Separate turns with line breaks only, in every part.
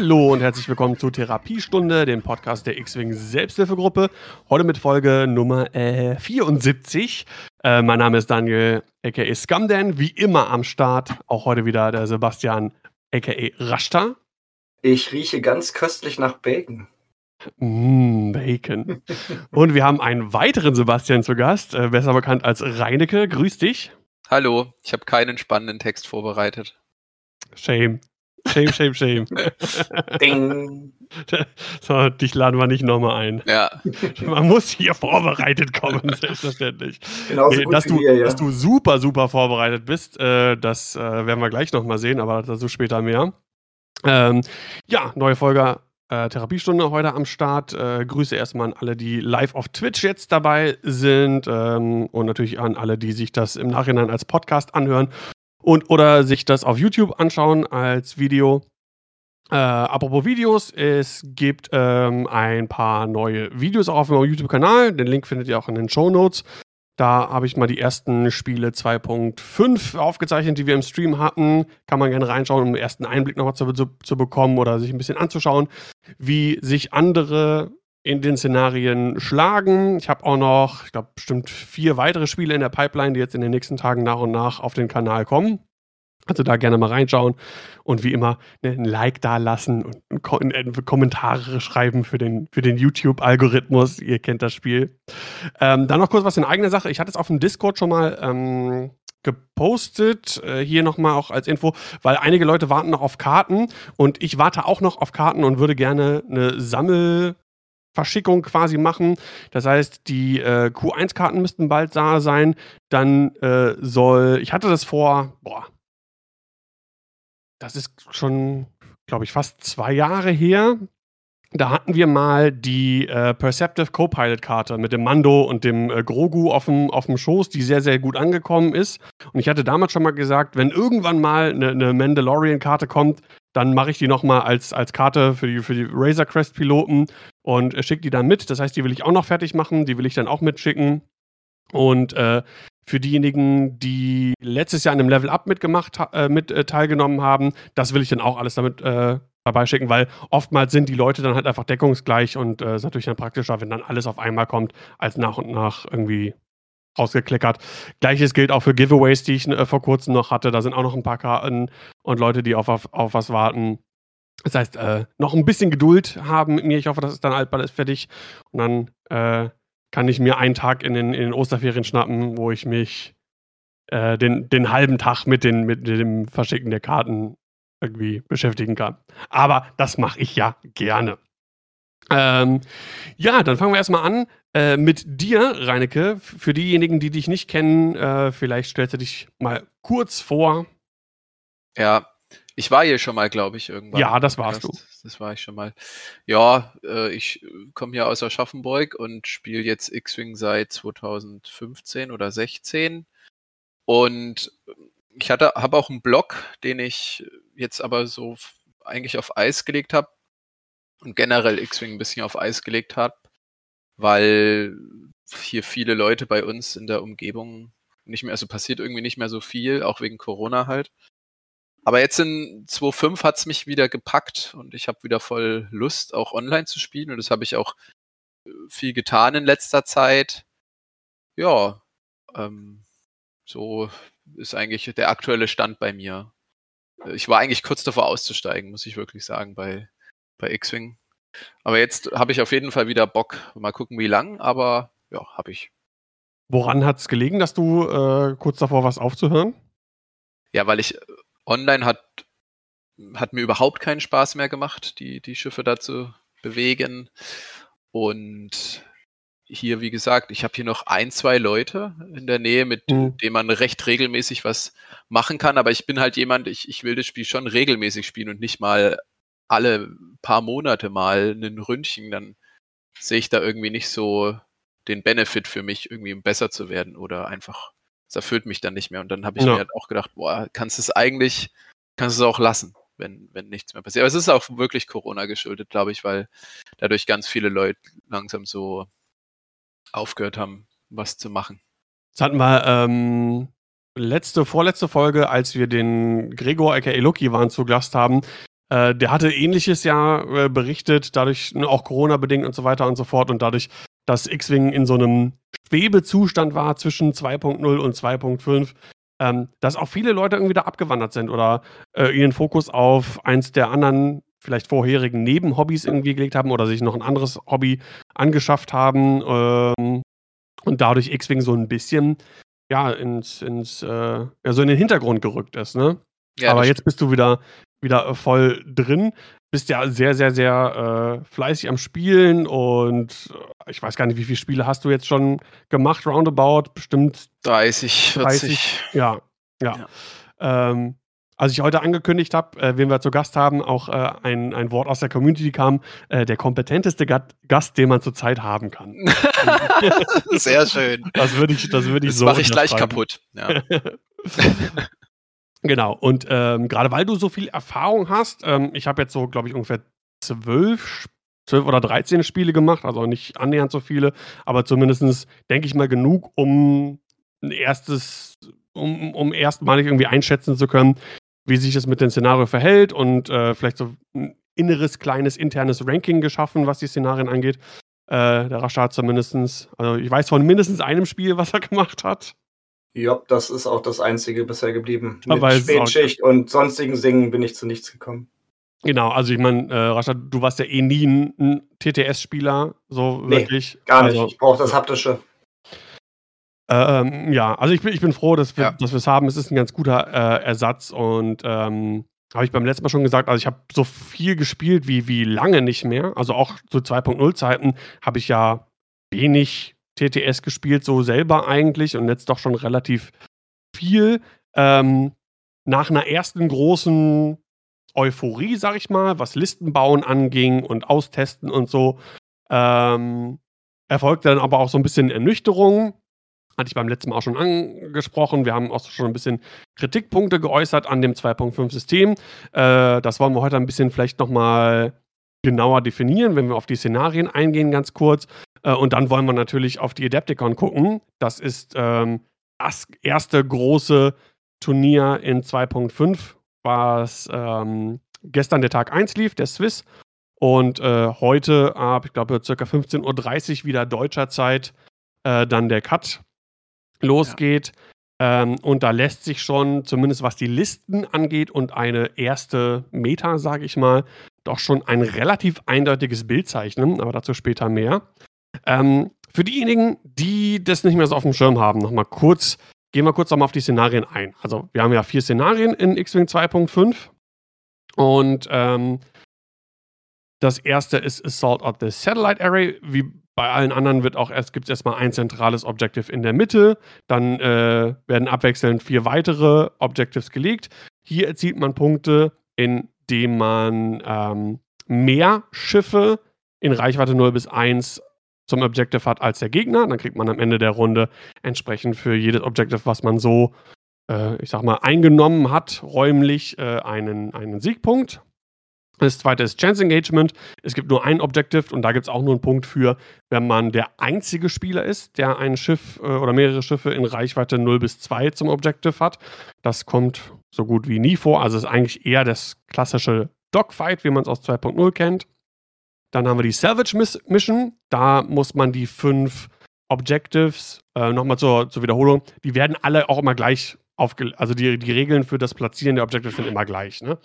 Hallo und herzlich willkommen zur Therapiestunde, dem Podcast der X-Wing Selbsthilfegruppe. Heute mit Folge Nummer äh, 74. Äh, mein Name ist Daniel, aka Scumdan, wie immer am Start. Auch heute wieder der Sebastian, aka Rashta.
Ich rieche ganz köstlich nach Bacon.
Mmh, Bacon. und wir haben einen weiteren Sebastian zu Gast, äh, besser bekannt als Reinecke. Grüß dich.
Hallo, ich habe keinen spannenden Text vorbereitet.
Shame. Shame, shame, shame. Ding. So, dich laden wir nicht nochmal ein.
Ja.
Man muss hier vorbereitet kommen, selbstverständlich. Genau nee, dass, du, wir, ja. dass du super, super vorbereitet bist, äh, das äh, werden wir gleich nochmal sehen, aber dazu später mehr. Ähm, ja, neue Folge äh, Therapiestunde heute am Start. Äh, Grüße erstmal an alle, die live auf Twitch jetzt dabei sind ähm, und natürlich an alle, die sich das im Nachhinein als Podcast anhören und oder sich das auf YouTube anschauen als Video. Äh, apropos Videos, es gibt ähm, ein paar neue Videos auch auf meinem YouTube-Kanal. Den Link findet ihr auch in den Show Notes. Da habe ich mal die ersten Spiele 2.5 aufgezeichnet, die wir im Stream hatten. Kann man gerne reinschauen, um einen ersten Einblick nochmal zu, zu, zu bekommen oder sich ein bisschen anzuschauen, wie sich andere in den Szenarien schlagen. Ich habe auch noch, ich glaube, bestimmt vier weitere Spiele in der Pipeline, die jetzt in den nächsten Tagen nach und nach auf den Kanal kommen. Also da gerne mal reinschauen und wie immer ne, ein Like da lassen und Ko äh, Kommentare schreiben für den, für den YouTube-Algorithmus. Ihr kennt das Spiel. Ähm, dann noch kurz was in eigener Sache. Ich hatte es auf dem Discord schon mal ähm, gepostet. Äh, hier nochmal auch als Info, weil einige Leute warten noch auf Karten und ich warte auch noch auf Karten und würde gerne eine Sammel- Verschickung quasi machen. Das heißt, die äh, Q1-Karten müssten bald da sein. Dann äh, soll, ich hatte das vor, boah, das ist schon, glaube ich, fast zwei Jahre her. Da hatten wir mal die äh, Perceptive Copilot-Karte mit dem Mando und dem äh, Grogu auf dem, Schoß, die sehr, sehr gut angekommen ist. Und ich hatte damals schon mal gesagt, wenn irgendwann mal eine, eine Mandalorian-Karte kommt, dann mache ich die nochmal als, als Karte für die, für die Razor Crest-Piloten und äh, schicke die dann mit. Das heißt, die will ich auch noch fertig machen, die will ich dann auch mitschicken. Und äh, für diejenigen, die letztes Jahr an einem Level Up mitgemacht, äh, mit äh, teilgenommen haben, das will ich dann auch alles damit äh, dabei schicken, weil oftmals sind die Leute dann halt einfach deckungsgleich und es äh, ist natürlich dann praktischer, wenn dann alles auf einmal kommt, als nach und nach irgendwie rausgeklickert. Gleiches gilt auch für Giveaways, die ich äh, vor kurzem noch hatte. Da sind auch noch ein paar Karten und Leute, die auf, auf, auf was warten. Das heißt, äh, noch ein bisschen Geduld haben mit mir. Ich hoffe, das ist dann halt bald fertig. Und dann äh, kann ich mir einen Tag in den, in den Osterferien schnappen, wo ich mich äh, den, den halben Tag mit, den, mit dem Verschicken der Karten irgendwie beschäftigen kann. Aber das mache ich ja gerne. Ähm, ja, dann fangen wir erstmal an äh, mit dir, Reinecke. Für diejenigen, die dich nicht kennen, äh, vielleicht stellst du dich mal kurz vor.
Ja, ich war hier schon mal, glaube ich, irgendwann.
Ja, das warst du.
Das war ich schon mal. Ja, äh, ich komme hier aus Aschaffenburg und spiele jetzt X-Wing seit 2015 oder 16. Und ich hatte, habe auch einen Blog, den ich jetzt aber so eigentlich auf Eis gelegt habe und generell X-Wing ein bisschen auf Eis gelegt habe, weil hier viele Leute bei uns in der Umgebung nicht mehr, also passiert irgendwie nicht mehr so viel, auch wegen Corona halt. Aber jetzt in 2.5 hat es mich wieder gepackt und ich habe wieder voll Lust, auch online zu spielen. Und das habe ich auch äh, viel getan in letzter Zeit. Ja, ähm, so ist eigentlich der aktuelle Stand bei mir. Äh, ich war eigentlich kurz davor auszusteigen, muss ich wirklich sagen, bei, bei X-Wing. Aber jetzt habe ich auf jeden Fall wieder Bock. Mal gucken, wie lang, aber ja, habe ich.
Woran hat es gelegen, dass du äh, kurz davor warst aufzuhören?
Ja, weil ich äh, online hat, hat mir überhaupt keinen Spaß mehr gemacht, die, die Schiffe da zu bewegen. Und hier, wie gesagt, ich habe hier noch ein, zwei Leute in der Nähe, mit mhm. denen man recht regelmäßig was machen kann. Aber ich bin halt jemand, ich, ich will das Spiel schon regelmäßig spielen und nicht mal alle paar Monate mal ein Ründchen. Dann sehe ich da irgendwie nicht so den Benefit für mich, irgendwie besser zu werden oder einfach, es erfüllt mich dann nicht mehr. Und dann habe ich ja. mir halt auch gedacht, boah, kannst du es eigentlich, kannst du es auch lassen, wenn, wenn nichts mehr passiert. Aber es ist auch wirklich Corona geschuldet, glaube ich, weil dadurch ganz viele Leute langsam so aufgehört haben, was zu machen.
Das hatten wir ähm, letzte, vorletzte Folge, als wir den Gregor aka Loki waren zu Gast haben, Äh, der hatte ähnliches ja äh, berichtet, dadurch ne, auch Corona-bedingt und so weiter und so fort und dadurch, dass X-Wing in so einem Schwebezustand war zwischen 2.0 und 2.5, ähm, dass auch viele Leute irgendwie da abgewandert sind oder äh, ihren Fokus auf eins der anderen vielleicht vorherigen Nebenhobbys irgendwie gelegt haben oder sich noch ein anderes Hobby angeschafft haben ähm, und dadurch X-Wing so ein bisschen ja ins, ins äh, ja, so in den Hintergrund gerückt ist, ne? Ja, Aber jetzt bist du wieder wieder voll drin. Bist ja sehr, sehr, sehr äh, fleißig am Spielen und äh, ich weiß gar nicht, wie viele Spiele hast du jetzt schon gemacht, roundabout? Bestimmt
30, 40. 30.
Ja, ja. ja. Ähm, als ich heute angekündigt habe, äh, wen wir zu Gast haben, auch äh, ein, ein Wort aus der Community kam, äh, der kompetenteste Gast, den man zurzeit haben kann.
Sehr schön.
Das würde ich, das würde ich das so.
mache ich gleich kaputt. Ja.
genau. Und ähm, gerade weil du so viel Erfahrung hast, ähm, ich habe jetzt so, glaube ich, ungefähr zwölf, zwölf oder dreizehn Spiele gemacht, also nicht annähernd so viele, aber zumindest denke ich mal genug, um ein erstes um, um erstmalig irgendwie einschätzen zu können, wie sich das mit dem Szenario verhält und äh, vielleicht so ein inneres, kleines, internes Ranking geschaffen, was die Szenarien angeht. Äh, der Rashad zumindest. Also ich weiß von mindestens einem Spiel, was er gemacht hat.
Ja, das ist auch das einzige bisher geblieben. Mit Spätschicht und sonstigen Singen bin ich zu nichts gekommen.
Genau, also ich meine, äh, Rashad, du warst ja eh nie ein, ein TTS-Spieler, so
nee,
wirklich.
Gar nicht, also, ich brauche das Haptische.
Ähm, ja, also ich bin, ich bin froh, dass wir ja. es haben. Es ist ein ganz guter äh, Ersatz und ähm, habe ich beim letzten Mal schon gesagt, also ich habe so viel gespielt wie, wie lange nicht mehr. Also auch zu 2.0 Zeiten habe ich ja wenig TTS gespielt, so selber eigentlich und jetzt doch schon relativ viel. Ähm, nach einer ersten großen Euphorie, sag ich mal, was Listenbauen anging und Austesten und so, ähm, erfolgte dann aber auch so ein bisschen Ernüchterung hatte ich beim letzten Mal auch schon angesprochen. Wir haben auch schon ein bisschen Kritikpunkte geäußert an dem 2.5-System. Äh, das wollen wir heute ein bisschen vielleicht nochmal genauer definieren, wenn wir auf die Szenarien eingehen, ganz kurz. Äh, und dann wollen wir natürlich auf die Adepticon gucken. Das ist ähm, das erste große Turnier in 2.5, was ähm, gestern der Tag 1 lief, der Swiss. Und äh, heute ab, ich glaube, ca. 15.30 Uhr wieder deutscher Zeit äh, dann der Cut losgeht. Ja. Ähm, und da lässt sich schon, zumindest was die Listen angeht und eine erste Meta, sage ich mal, doch schon ein relativ eindeutiges Bild zeichnen, aber dazu später mehr. Ähm, für diejenigen, die das nicht mehr so auf dem Schirm haben, nochmal kurz, gehen wir kurz nochmal auf die Szenarien ein. Also, wir haben ja vier Szenarien in X-Wing 2.5 und ähm, das erste ist Assault of the Satellite Array. Wie bei allen anderen wird auch erst, gibt es erstmal ein zentrales Objective in der Mitte, dann äh, werden abwechselnd vier weitere Objectives gelegt. Hier erzielt man Punkte, indem man ähm, mehr Schiffe in Reichweite 0 bis 1 zum Objective hat als der Gegner. Dann kriegt man am Ende der Runde entsprechend für jedes Objective, was man so, äh, ich sag mal, eingenommen hat, räumlich äh, einen, einen Siegpunkt. Das zweite ist Chance Engagement. Es gibt nur ein Objective und da gibt es auch nur einen Punkt für, wenn man der einzige Spieler ist, der ein Schiff äh, oder mehrere Schiffe in Reichweite 0 bis 2 zum Objective hat. Das kommt so gut wie nie vor. Also ist eigentlich eher das klassische Dogfight, wie man es aus 2.0 kennt. Dann haben wir die Salvage Mission. Da muss man die fünf Objectives, äh, nochmal zur, zur Wiederholung, die werden alle auch immer gleich aufgelegt. Also die, die Regeln für das Platzieren der Objectives sind immer gleich. Ne?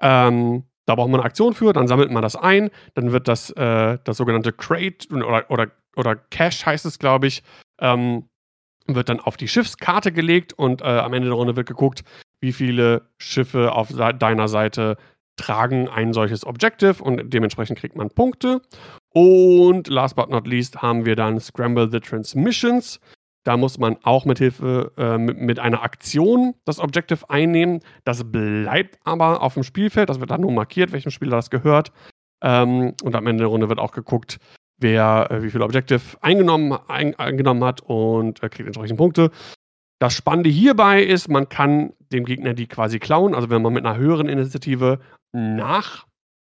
Ähm, da braucht man eine Aktion für, dann sammelt man das ein, dann wird das, äh, das sogenannte Crate oder, oder, oder Cache heißt es, glaube ich, ähm, wird dann auf die Schiffskarte gelegt und äh, am Ende der Runde wird geguckt, wie viele Schiffe auf deiner Seite tragen ein solches Objective und dementsprechend kriegt man Punkte. Und last but not least haben wir dann Scramble the Transmissions. Da muss man auch mit Hilfe äh, mit, einer Aktion das Objective einnehmen. Das bleibt aber auf dem Spielfeld. Das wird dann nur markiert, welchem Spieler das gehört. Ähm, und am Ende der Runde wird auch geguckt, wer äh, wie viel Objective eingenommen, ein, eingenommen hat und äh, kriegt entsprechend Punkte. Das Spannende hierbei ist, man kann dem Gegner die quasi klauen. Also wenn man mit einer höheren Initiative nach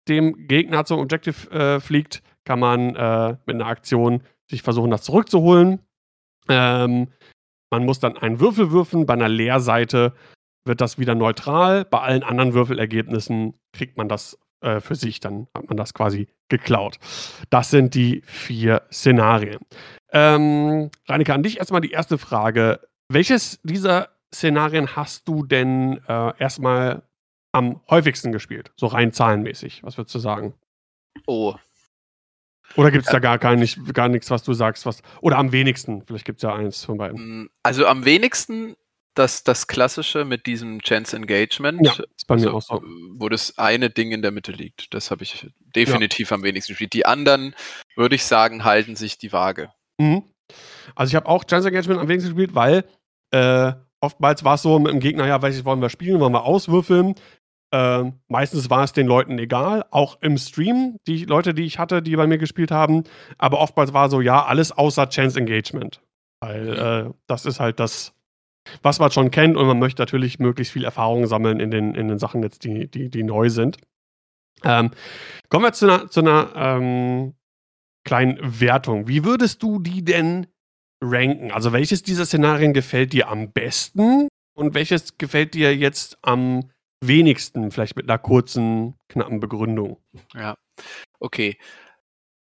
dem Gegner zum Objective äh, fliegt, kann man äh, mit einer Aktion sich versuchen, das zurückzuholen. Ähm, man muss dann einen Würfel würfen. Bei einer Leerseite wird das wieder neutral. Bei allen anderen Würfelergebnissen kriegt man das äh, für sich, dann hat man das quasi geklaut. Das sind die vier Szenarien. Ähm, Reineke, an dich erstmal die erste Frage. Welches dieser Szenarien hast du denn äh, erstmal am häufigsten gespielt? So rein zahlenmäßig. Was würdest du sagen?
Oh.
Oder gibt es da gar, gar, nicht, gar nichts, was du sagst? Was, oder am wenigsten? Vielleicht gibt es ja eins von beiden.
Mm, also am wenigsten das, das Klassische mit diesem Chance Engagement. Ja,
ist bei mir also, auch so.
Wo das eine Ding in der Mitte liegt. Das habe ich definitiv ja. am wenigsten gespielt. Die anderen, würde ich sagen, halten sich die Waage.
Mhm. Also ich habe auch Chance Engagement am wenigsten gespielt, weil äh, oftmals war es so mit dem Gegner, ja, welches wollen wir spielen, wollen wir auswürfeln. Äh, meistens war es den Leuten egal, auch im Stream, die Leute, die ich hatte, die bei mir gespielt haben. Aber oftmals war so, ja, alles außer Chance Engagement. Weil mhm. äh, das ist halt das, was man schon kennt und man möchte natürlich möglichst viel Erfahrung sammeln in den, in den Sachen jetzt, die, die, die neu sind. Ähm, kommen wir zu einer, zu einer ähm, kleinen Wertung. Wie würdest du die denn ranken? Also welches dieser Szenarien gefällt dir am besten und welches gefällt dir jetzt am wenigsten, vielleicht mit einer kurzen, knappen Begründung?
Ja, okay.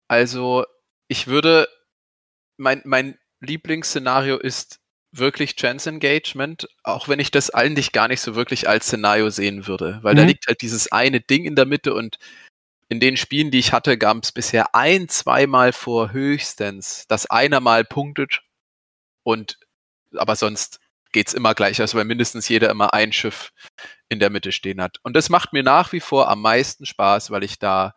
Also ich würde, mein, mein Lieblingsszenario ist wirklich Chance Engagement, auch wenn ich das eigentlich gar nicht so wirklich als Szenario sehen würde, weil mhm. da liegt halt dieses eine Ding in der Mitte und in den Spielen, die ich hatte, gab es bisher ein, zweimal vor höchstens, dass einer mal punktet und aber sonst geht's immer gleich, also weil mindestens jeder immer ein Schiff in der Mitte stehen hat. Und das macht mir nach wie vor am meisten Spaß, weil ich da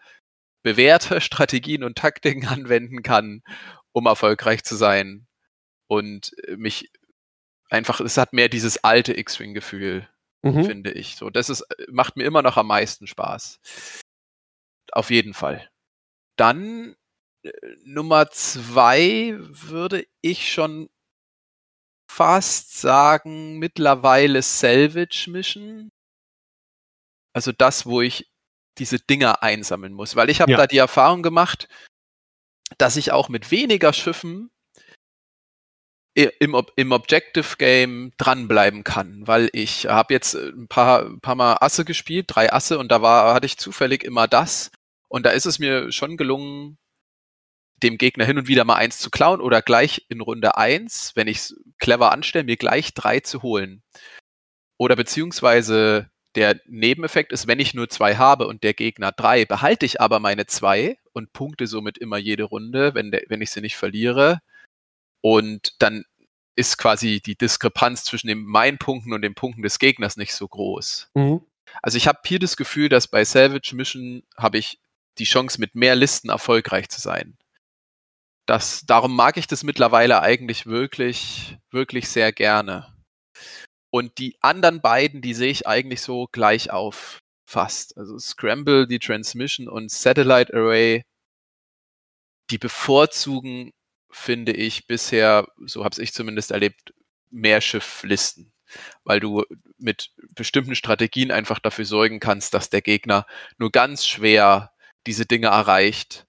bewährte Strategien und Taktiken anwenden kann, um erfolgreich zu sein und mich einfach, es hat mehr dieses alte X-Wing-Gefühl, mhm. finde ich. So, das ist, macht mir immer noch am meisten Spaß. Auf jeden Fall. Dann äh, Nummer zwei würde ich schon fast sagen, mittlerweile Salvage Mission. Also das, wo ich diese Dinger einsammeln muss. Weil ich habe ja. da die Erfahrung gemacht, dass ich auch mit weniger Schiffen im, im Objective Game dranbleiben kann, weil ich habe jetzt ein paar, ein paar Mal Asse gespielt, drei Asse und da war, hatte ich zufällig immer das und da ist es mir schon gelungen, dem Gegner hin und wieder mal eins zu klauen oder gleich in Runde eins, wenn ich es clever anstelle, mir gleich drei zu holen. Oder beziehungsweise der Nebeneffekt ist, wenn ich nur zwei habe und der Gegner drei, behalte ich aber meine zwei und punkte somit immer jede Runde, wenn, wenn ich sie nicht verliere. Und dann ist quasi die Diskrepanz zwischen den meinen Punkten und den Punkten des Gegners nicht so groß. Mhm. Also ich habe hier das Gefühl, dass bei Salvage Mission habe ich die Chance, mit mehr Listen erfolgreich zu sein. Das, darum mag ich das mittlerweile eigentlich wirklich, wirklich sehr gerne. Und die anderen beiden, die sehe ich eigentlich so gleich auf fast. Also Scramble, die Transmission und Satellite Array, die bevorzugen finde ich bisher, so habe ich zumindest erlebt, mehr Schifflisten, weil du mit bestimmten Strategien einfach dafür sorgen kannst, dass der Gegner nur ganz schwer diese Dinge erreicht,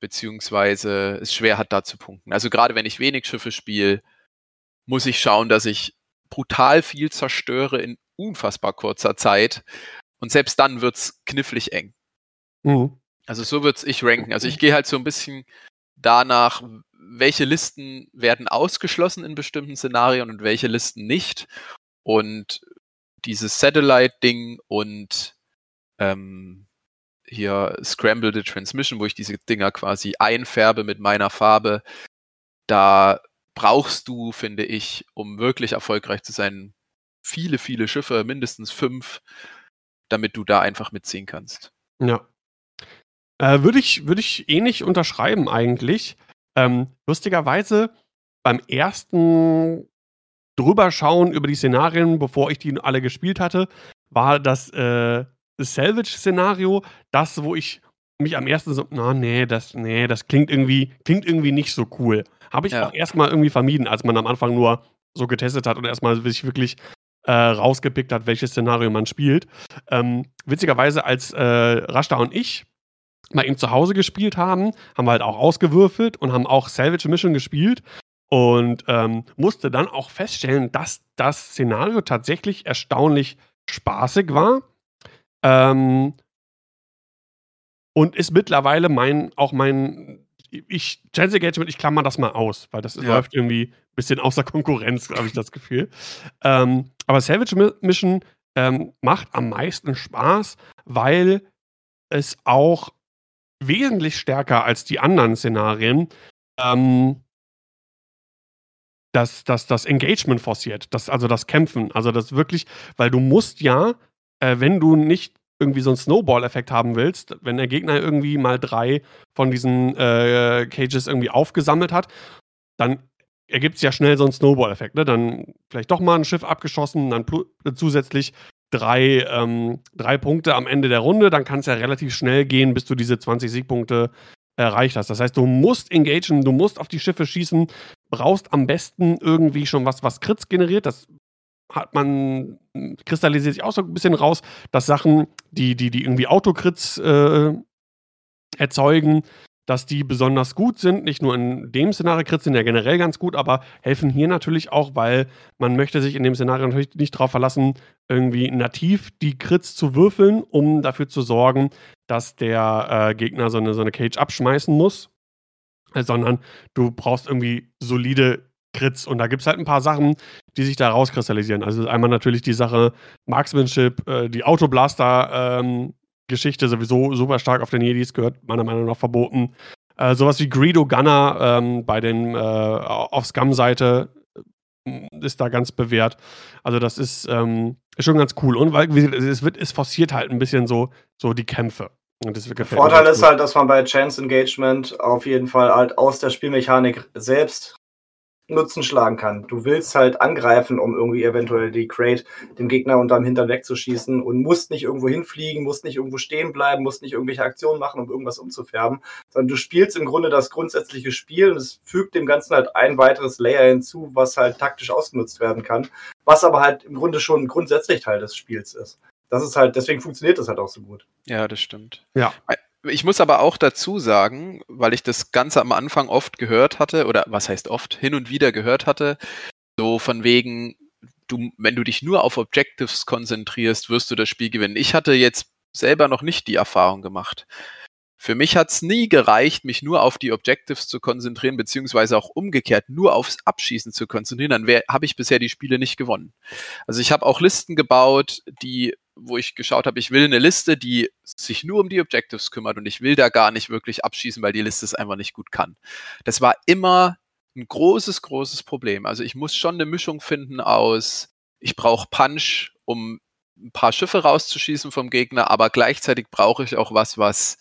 beziehungsweise es schwer hat, da zu punkten. Also gerade wenn ich wenig Schiffe spiele, muss ich schauen, dass ich brutal viel zerstöre in unfassbar kurzer Zeit. Und selbst dann wird's knifflig eng. Mhm. Also so würde ich ranken. Also ich gehe halt so ein bisschen danach, welche Listen werden ausgeschlossen in bestimmten Szenarien und welche Listen nicht. Und dieses Satellite-Ding und ähm, hier Scramble the Transmission, wo ich diese Dinger quasi einfärbe mit meiner Farbe, da brauchst du, finde ich, um wirklich erfolgreich zu sein, viele, viele Schiffe, mindestens fünf, damit du da einfach mitziehen kannst.
Ja. Äh, Würde ich, würd ich ähnlich unterschreiben eigentlich. Ähm, lustigerweise beim ersten drüberschauen über die Szenarien, bevor ich die alle gespielt hatte, war das äh, Salvage-Szenario das, wo ich mich am ersten so, na nee, das, nee, das klingt irgendwie, klingt irgendwie nicht so cool. Habe ich ja. auch erstmal irgendwie vermieden, als man am Anfang nur so getestet hat und erstmal sich wirklich äh, rausgepickt hat, welches Szenario man spielt. Ähm, witzigerweise, als äh, Rashta und ich bei ihm zu Hause gespielt haben, haben wir halt auch ausgewürfelt und haben auch Salvage Mission gespielt. Und ähm, musste dann auch feststellen, dass das Szenario tatsächlich erstaunlich spaßig war. Ähm, und ist mittlerweile mein, auch mein, ich, Chance Engagement, ich klammer das mal aus, weil das ja. läuft irgendwie ein bisschen außer Konkurrenz, habe ich das Gefühl. Ähm, aber Savage Mission ähm, macht am meisten Spaß, weil es auch wesentlich stärker als die anderen Szenarien ähm, das, das, das Engagement forciert, das, also das Kämpfen. Also das wirklich, weil du musst ja, äh, wenn du nicht irgendwie so einen Snowball-Effekt haben willst, wenn der Gegner irgendwie mal drei von diesen äh, Cages irgendwie aufgesammelt hat, dann ergibt es ja schnell so einen Snowball-Effekt. Ne? Dann vielleicht doch mal ein Schiff abgeschossen, dann zusätzlich drei, ähm, drei Punkte am Ende der Runde, dann kann es ja relativ schnell gehen, bis du diese 20 Siegpunkte erreicht hast. Das heißt, du musst engagen, du musst auf die Schiffe schießen, brauchst am besten irgendwie schon was, was Crits generiert. Das hat man, kristallisiert sich auch so ein bisschen raus, dass Sachen, die, die, die irgendwie Autokrits äh, erzeugen, dass die besonders gut sind. Nicht nur in dem Szenario, Crits sind ja generell ganz gut, aber helfen hier natürlich auch, weil man möchte sich in dem Szenario natürlich nicht darauf verlassen, irgendwie nativ die Crits zu würfeln, um dafür zu sorgen, dass der äh, Gegner so eine, so eine Cage abschmeißen muss, sondern du brauchst irgendwie solide Crits. Und da gibt es halt ein paar Sachen, die sich da rauskristallisieren. Also einmal natürlich die Sache Marksmanship, äh, die Autoblaster ähm, sowieso super stark auf den Jedis, gehört meiner Meinung nach verboten. Äh, sowas wie Greedo Gunner ähm, bei den äh, auf Scum-Seite äh, ist da ganz bewährt. Also das ist, ähm, ist schon ganz cool. Und weil es wird, es forciert halt ein bisschen so, so die Kämpfe.
Der Vorteil ist halt, dass man bei Chance Engagement auf jeden Fall halt aus der Spielmechanik selbst Nutzen schlagen kann. Du willst halt angreifen, um irgendwie eventuell die Crate dem Gegner unterm Hintern wegzuschießen und musst nicht irgendwo hinfliegen, musst nicht irgendwo stehen bleiben, musst nicht irgendwelche Aktionen machen, um irgendwas umzufärben, sondern du spielst im Grunde das grundsätzliche Spiel und es fügt dem Ganzen halt ein weiteres Layer hinzu, was halt taktisch ausgenutzt werden kann, was aber halt im Grunde schon grundsätzlich Teil des Spiels ist. Das ist halt, deswegen funktioniert das halt auch so gut.
Ja, das stimmt. Ja. Ich muss aber auch dazu sagen, weil ich das Ganze am Anfang oft gehört hatte, oder was heißt oft, hin und wieder gehört hatte, so von wegen, du, wenn du dich nur auf Objectives konzentrierst, wirst du das Spiel gewinnen. Ich hatte jetzt selber noch nicht die Erfahrung gemacht. Für mich hat es nie gereicht, mich nur auf die Objectives zu konzentrieren, beziehungsweise auch umgekehrt nur aufs Abschießen zu konzentrieren. Dann habe ich bisher die Spiele nicht gewonnen. Also ich habe auch Listen gebaut, die wo ich geschaut habe, ich will eine Liste, die sich nur um die Objectives kümmert und ich will da gar nicht wirklich abschießen, weil die Liste es einfach nicht gut kann. Das war immer ein großes, großes Problem. Also ich muss schon eine Mischung finden aus, ich brauche Punch, um ein paar Schiffe rauszuschießen vom Gegner, aber gleichzeitig brauche ich auch was, was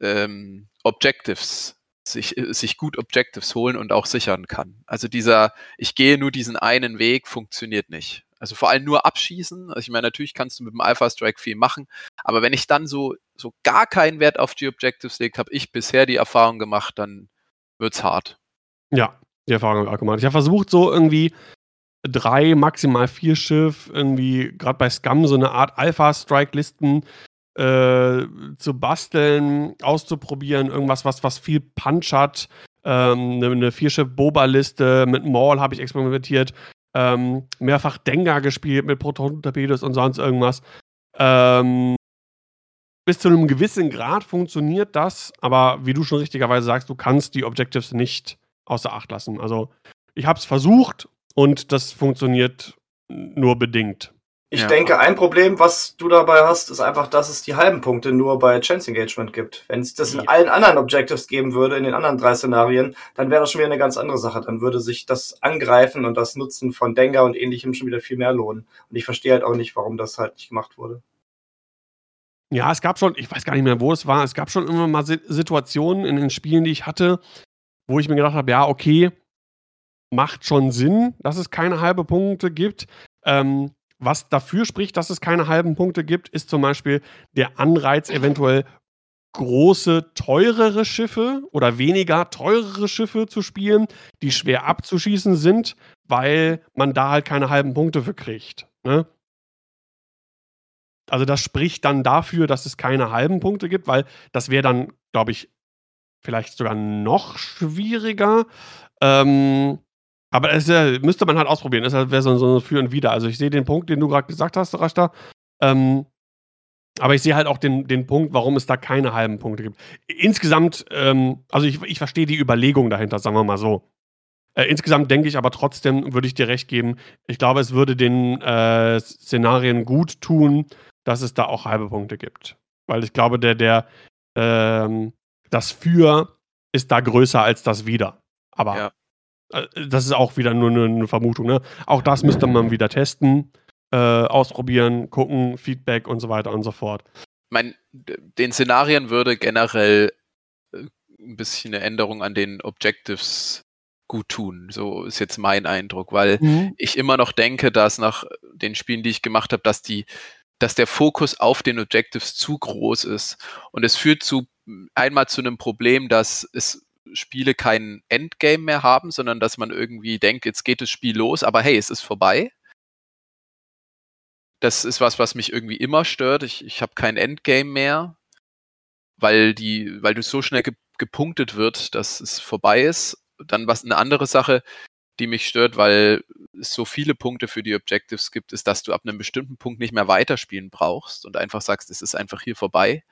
ähm, Objectives, sich, sich gut Objectives holen und auch sichern kann. Also dieser, ich gehe nur diesen einen Weg, funktioniert nicht. Also vor allem nur abschießen. Also ich meine, natürlich kannst du mit dem Alpha Strike viel machen, aber wenn ich dann so, so gar keinen Wert auf die Objectives lege, habe ich bisher die Erfahrung gemacht, dann wird's hart.
Ja, die Erfahrung habe ich auch gemacht. Ich habe versucht, so irgendwie drei, maximal vier Schiff, irgendwie gerade bei Scum so eine Art Alpha-Strike-Listen äh, zu basteln, auszuprobieren, irgendwas, was, was viel Punch hat. Ähm, eine, eine Vierschiff-Boba-Liste mit Maul habe ich experimentiert ähm, mehrfach Dengar gespielt mit Proton-Torpedos und sonst irgendwas. Ähm, bis zu einem gewissen Grad funktioniert das, aber wie du schon richtigerweise sagst, du kannst die Objectives nicht außer Acht lassen. Also ich habe es versucht und das funktioniert nur bedingt.
Ich ja. denke, ein Problem, was du dabei hast, ist einfach, dass es die halben Punkte nur bei Chance Engagement gibt. Wenn es das in ja. allen anderen Objectives geben würde, in den anderen drei Szenarien, dann wäre das schon wieder eine ganz andere Sache. Dann würde sich das Angreifen und das Nutzen von Dengar und ähnlichem schon wieder viel mehr lohnen. Und ich verstehe halt auch nicht, warum das halt nicht gemacht wurde.
Ja, es gab schon, ich weiß gar nicht mehr, wo es war, es gab schon immer mal Situationen in den Spielen, die ich hatte, wo ich mir gedacht habe, ja, okay, macht schon Sinn, dass es keine halbe Punkte gibt. Ähm, was dafür spricht, dass es keine halben Punkte gibt, ist zum Beispiel der Anreiz, eventuell große, teurere Schiffe oder weniger teurere Schiffe zu spielen, die schwer abzuschießen sind, weil man da halt keine halben Punkte für kriegt. Ne? Also das spricht dann dafür, dass es keine halben Punkte gibt, weil das wäre dann, glaube ich, vielleicht sogar noch schwieriger. Ähm, aber es ja, müsste man halt ausprobieren. Das wäre so, so ein Für und Wider. Also ich sehe den Punkt, den du gerade gesagt hast, Rashta. Ähm, aber ich sehe halt auch den, den Punkt, warum es da keine halben Punkte gibt. Insgesamt, ähm, also ich, ich verstehe die Überlegung dahinter, sagen wir mal so. Äh, insgesamt denke ich aber trotzdem, würde ich dir recht geben, ich glaube, es würde den äh, Szenarien gut tun, dass es da auch halbe Punkte gibt. Weil ich glaube, der, der, ähm, das Für ist da größer als das Wider. Aber ja. Äh, das ist auch wieder nur eine, Vermutung. Ne? Auch das müsste man wieder testen, äh, ausprobieren, gucken, Feedback und so weiter und so fort.
Ich meine, den Szenarien würde generell äh, ein bisschen eine Änderung an den Objectives gut tun. So ist jetzt mein Eindruck, weil mhm. ich immer noch denke, dass nach den Spielen, die ich gemacht habe, dass die, dass der Fokus auf den Objectives zu groß ist. Und es führt zu einmal zu einem Problem, dass es Spiele kein Endgame mehr haben, sondern dass man irgendwie denkt, jetzt geht das Spiel los, aber hey, es ist vorbei. Das ist was, was mich irgendwie immer stört. Ich, ich habe kein Endgame mehr, weil die, weil du so schnell ge gepunktet wird, dass es vorbei ist dann was eine andere Sache, die mich stört, weil es so viele Punkte für die Objectives gibt, ist, dass du ab einem bestimmten Punkt nicht mehr weiterspielen brauchst und einfach sagst, es ist einfach hier vorbei,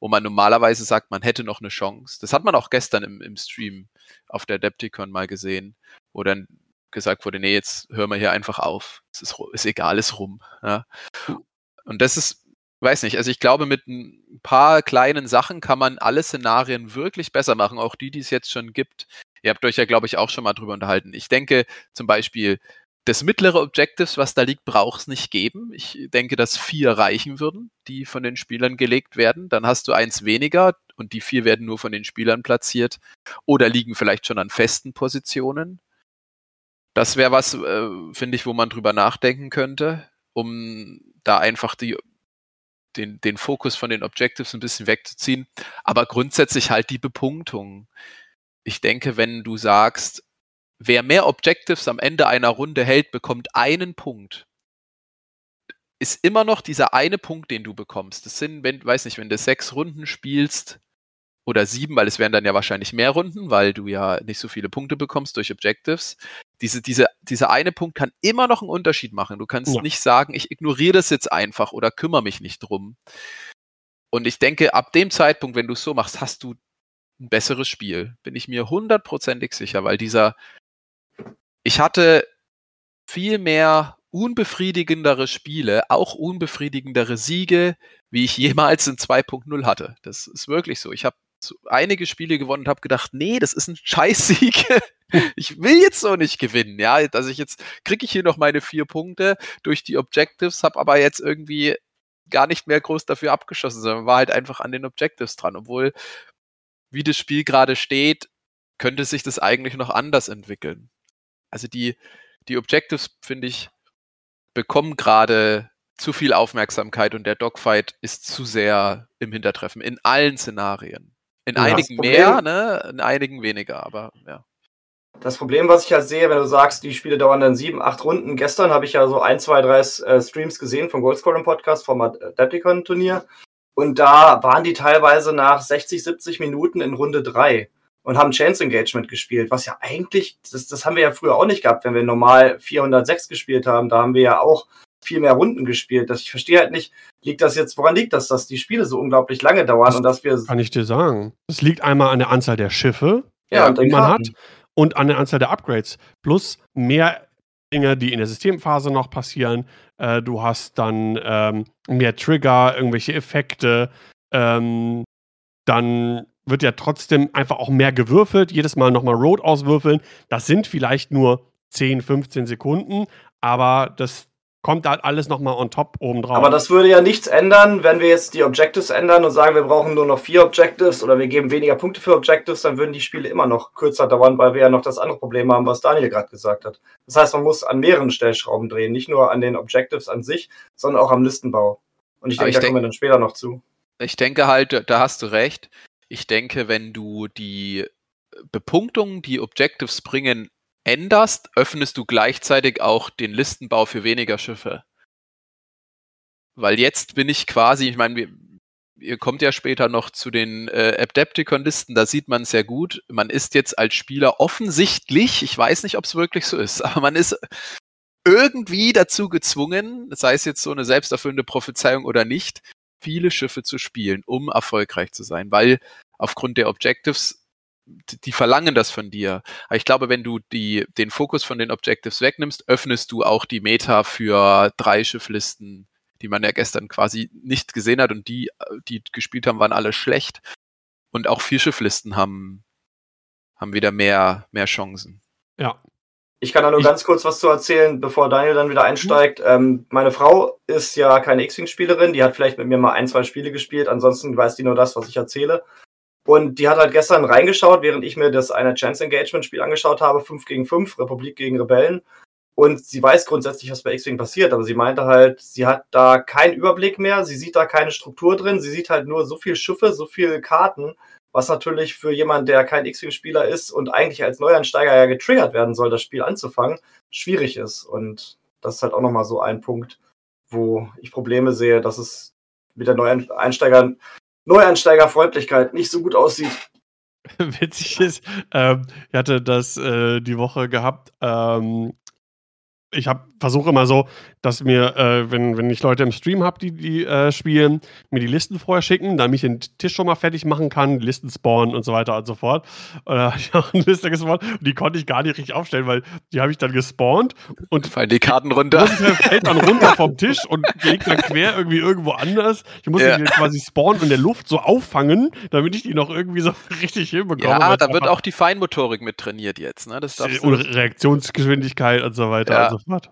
wo man normalerweise sagt, man hätte noch eine Chance. Das hat man auch gestern im, im Stream auf der Adepticon mal gesehen, wo dann gesagt wurde, nee, jetzt hören wir hier einfach auf. Es ist, ist egal, ist rum. Ja. Und das ist, weiß nicht, also ich glaube, mit ein paar kleinen Sachen kann man alle Szenarien wirklich besser machen, auch die, die es jetzt schon gibt. Ihr habt euch ja, glaube ich, auch schon mal drüber unterhalten. Ich denke zum Beispiel, das mittlere Objectives, was da liegt, braucht es nicht geben. Ich denke, dass vier reichen würden, die von den Spielern gelegt werden. Dann hast du eins weniger und die vier werden nur von den Spielern platziert oder liegen vielleicht schon an festen Positionen. Das wäre was, äh, finde ich, wo man drüber nachdenken könnte, um da einfach die, den, den Fokus von den Objectives ein bisschen wegzuziehen. Aber grundsätzlich halt die Bepunktung ich denke, wenn du sagst, wer mehr Objectives am Ende einer Runde hält, bekommt einen Punkt, ist immer noch dieser eine Punkt, den du bekommst. Das sind, wenn, weiß nicht, wenn du sechs Runden spielst oder sieben, weil es wären dann ja wahrscheinlich mehr Runden, weil du ja nicht so viele Punkte bekommst durch Objectives. Diese, diese, dieser eine Punkt kann immer noch einen Unterschied machen. Du kannst ja. nicht sagen, ich ignoriere das jetzt einfach oder kümmere mich nicht drum. Und ich denke, ab dem Zeitpunkt, wenn du es so machst, hast du ein besseres Spiel. Bin ich mir hundertprozentig sicher, weil dieser, ich hatte viel mehr unbefriedigendere Spiele, auch unbefriedigendere Siege, wie ich jemals in 2.0 hatte. Das ist wirklich so. Ich habe einige Spiele gewonnen und habe gedacht, nee, das ist ein Scheißsieg. ich will jetzt so nicht gewinnen. Ja, dass ich jetzt kriege ich hier noch meine vier Punkte durch die Objectives, habe aber jetzt irgendwie gar nicht mehr groß dafür abgeschossen, sondern war halt einfach an den Objectives dran, obwohl wie das Spiel gerade steht, könnte sich das eigentlich noch anders entwickeln. Also die, die Objectives, finde ich, bekommen gerade zu viel Aufmerksamkeit und der Dogfight ist zu sehr im Hintertreffen. In allen Szenarien. In ja, einigen mehr, ne? in einigen weniger, aber ja.
Das Problem, was ich ja sehe, wenn du sagst, die Spiele dauern dann sieben, acht Runden. Gestern habe ich ja so ein, zwei, drei äh, Streams gesehen vom Goldscoring Podcast vom Adepticon Turnier. Und da waren die teilweise nach 60, 70 Minuten in Runde 3 und haben Chance Engagement gespielt, was ja eigentlich, das, das haben wir ja früher auch nicht gehabt, wenn wir normal 406 gespielt haben. Da haben wir ja auch viel mehr Runden gespielt. Das, ich verstehe halt nicht, liegt das jetzt, woran liegt das, dass die Spiele so unglaublich lange dauern das und dass wir.
Kann ich dir sagen. Es liegt einmal an der Anzahl der Schiffe, ja, die man hat, und an der Anzahl der Upgrades. Plus mehr Dinge, die in der Systemphase noch passieren. Äh, du hast dann ähm, mehr Trigger, irgendwelche Effekte. Ähm, dann wird ja trotzdem einfach auch mehr gewürfelt. Jedes Mal nochmal Road auswürfeln. Das sind vielleicht nur 10, 15 Sekunden, aber das kommt halt alles nochmal on top oben drauf.
Aber das würde ja nichts ändern, wenn wir jetzt die Objectives ändern und sagen, wir brauchen nur noch vier Objectives oder wir geben weniger Punkte für Objectives, dann würden die Spiele immer noch kürzer dauern, weil wir ja noch das andere Problem haben, was Daniel gerade gesagt hat. Das heißt, man muss an mehreren Stellschrauben drehen, nicht nur an den Objectives an sich, sondern auch am Listenbau. Und ich denke, ich da denk, kommen wir dann später noch zu.
Ich denke halt, da hast du recht. Ich denke, wenn du die Bepunktung, die Objectives bringen, änderst, öffnest du gleichzeitig auch den Listenbau für weniger Schiffe. Weil jetzt bin ich quasi, ich meine, ihr kommt ja später noch zu den äh, Adepticon-Listen, da sieht man sehr gut. Man ist jetzt als Spieler offensichtlich, ich weiß nicht, ob es wirklich so ist, aber man ist irgendwie dazu gezwungen, sei es jetzt so eine selbsterfüllende Prophezeiung oder nicht, viele Schiffe zu spielen, um erfolgreich zu sein, weil aufgrund der Objectives die verlangen das von dir. Aber ich glaube, wenn du die, den Fokus von den Objectives wegnimmst, öffnest du auch die Meta für drei Schifflisten, die man ja gestern quasi nicht gesehen hat und die, die gespielt haben, waren alle schlecht. Und auch vier Schifflisten haben, haben wieder mehr, mehr Chancen.
Ja. Ich kann da nur ich ganz kurz was zu erzählen, bevor Daniel dann wieder einsteigt. Ähm, meine Frau ist ja keine X-Wing-Spielerin, die hat vielleicht mit mir mal ein, zwei Spiele gespielt, ansonsten weiß die nur das, was ich erzähle. Und die hat halt gestern reingeschaut, während ich mir das eine Chance Engagement Spiel angeschaut habe, 5 gegen 5, Republik gegen Rebellen. Und sie weiß grundsätzlich, was bei X-Wing passiert, aber sie meinte halt, sie hat da keinen Überblick mehr, sie sieht da keine Struktur drin, sie sieht halt nur so viel Schiffe, so viele Karten, was natürlich für jemanden, der kein X-Wing-Spieler ist und eigentlich als Neuansteiger ja getriggert werden soll, das Spiel anzufangen, schwierig ist. Und das ist halt auch nochmal so ein Punkt, wo ich Probleme sehe, dass es mit der Neueinsteiger Neueinsteigerfreundlichkeit nicht so gut aussieht.
Witzig ist, ähm, ich hatte das äh, die Woche gehabt. Ähm, ich versuche immer so, dass mir, äh, wenn, wenn ich Leute im Stream habe, die, die äh, spielen, mir die Listen vorher schicken, damit ich den Tisch schon mal fertig machen kann, Listen spawnen und so weiter und so fort. Und da habe ich auch eine Liste gespawnt und die konnte ich gar nicht richtig aufstellen, weil die habe ich dann gespawnt und
fallen die Karten runter.
Fällt dann runter vom Tisch und liegt dann quer irgendwie irgendwo anders. Ich muss ja. die quasi spawnen und in der Luft so auffangen, damit ich die noch irgendwie so richtig hinbekomme.
Ja, da wird auch die Feinmotorik mit trainiert jetzt. Ne?
Das und Reaktionsgeschwindigkeit und so weiter ja. und so fort.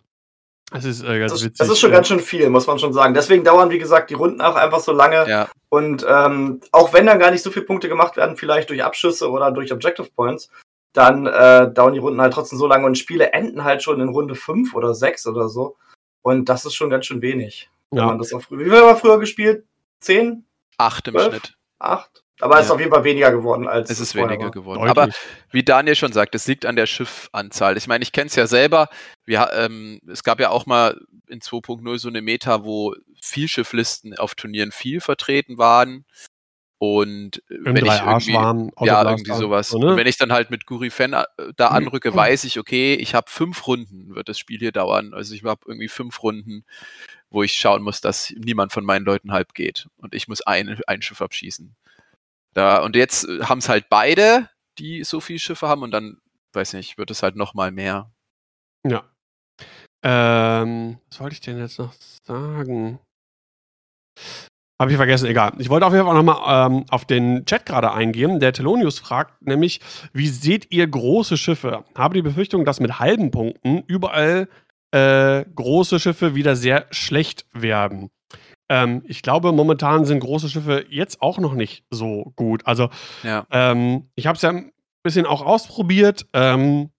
Das ist äh, ganz das, witzig. Das ist schon ganz schön viel, muss man schon sagen. Deswegen dauern, wie gesagt, die Runden auch einfach so lange. Ja. Und ähm, auch wenn dann gar nicht so viele Punkte gemacht werden, vielleicht durch Abschüsse oder durch Objective Points, dann äh, dauern die Runden halt trotzdem so lange und Spiele enden halt schon in Runde 5 oder 6 oder so. Und das ist schon ganz schön wenig. Ja. Wenn man das auch früher, wie viel haben wir früher gespielt? 10?
8 im 12? Schnitt.
8? Aber es ist auf jeden Fall weniger geworden als.
Es ist weniger war. geworden. Deutlich. Aber wie Daniel schon sagt, es liegt an der Schiffanzahl. Ich meine, ich kenne es ja selber. Wir, ähm, es gab ja auch mal in 2.0 so eine Meta, wo Vielschifflisten auf Turnieren viel vertreten waren. Und
Im wenn ich irgendwie, waren,
ja, irgendwie sowas. So, ne? Und wenn ich dann halt mit Guri Fan äh, da anrücke, weiß ich, okay, ich habe fünf Runden, wird das Spiel hier dauern. Also ich habe irgendwie fünf Runden, wo ich schauen muss, dass niemand von meinen Leuten halb geht. Und ich muss ein, ein Schiff abschießen. Da, und jetzt äh, haben es halt beide, die so viele Schiffe haben und dann, weiß nicht, wird es halt noch mal mehr.
Ja. Ähm, was wollte ich denn jetzt noch sagen? Habe ich vergessen, egal. Ich wollte auf jeden Fall nochmal ähm, auf den Chat gerade eingehen. Der Telonius fragt nämlich, wie seht ihr große Schiffe? Habe die Befürchtung, dass mit halben Punkten überall äh, große Schiffe wieder sehr schlecht werden. Ähm, ich glaube, momentan sind große Schiffe jetzt auch noch nicht so gut. Also, ja. ähm, ich habe es ja ein bisschen auch ausprobiert. Ähm,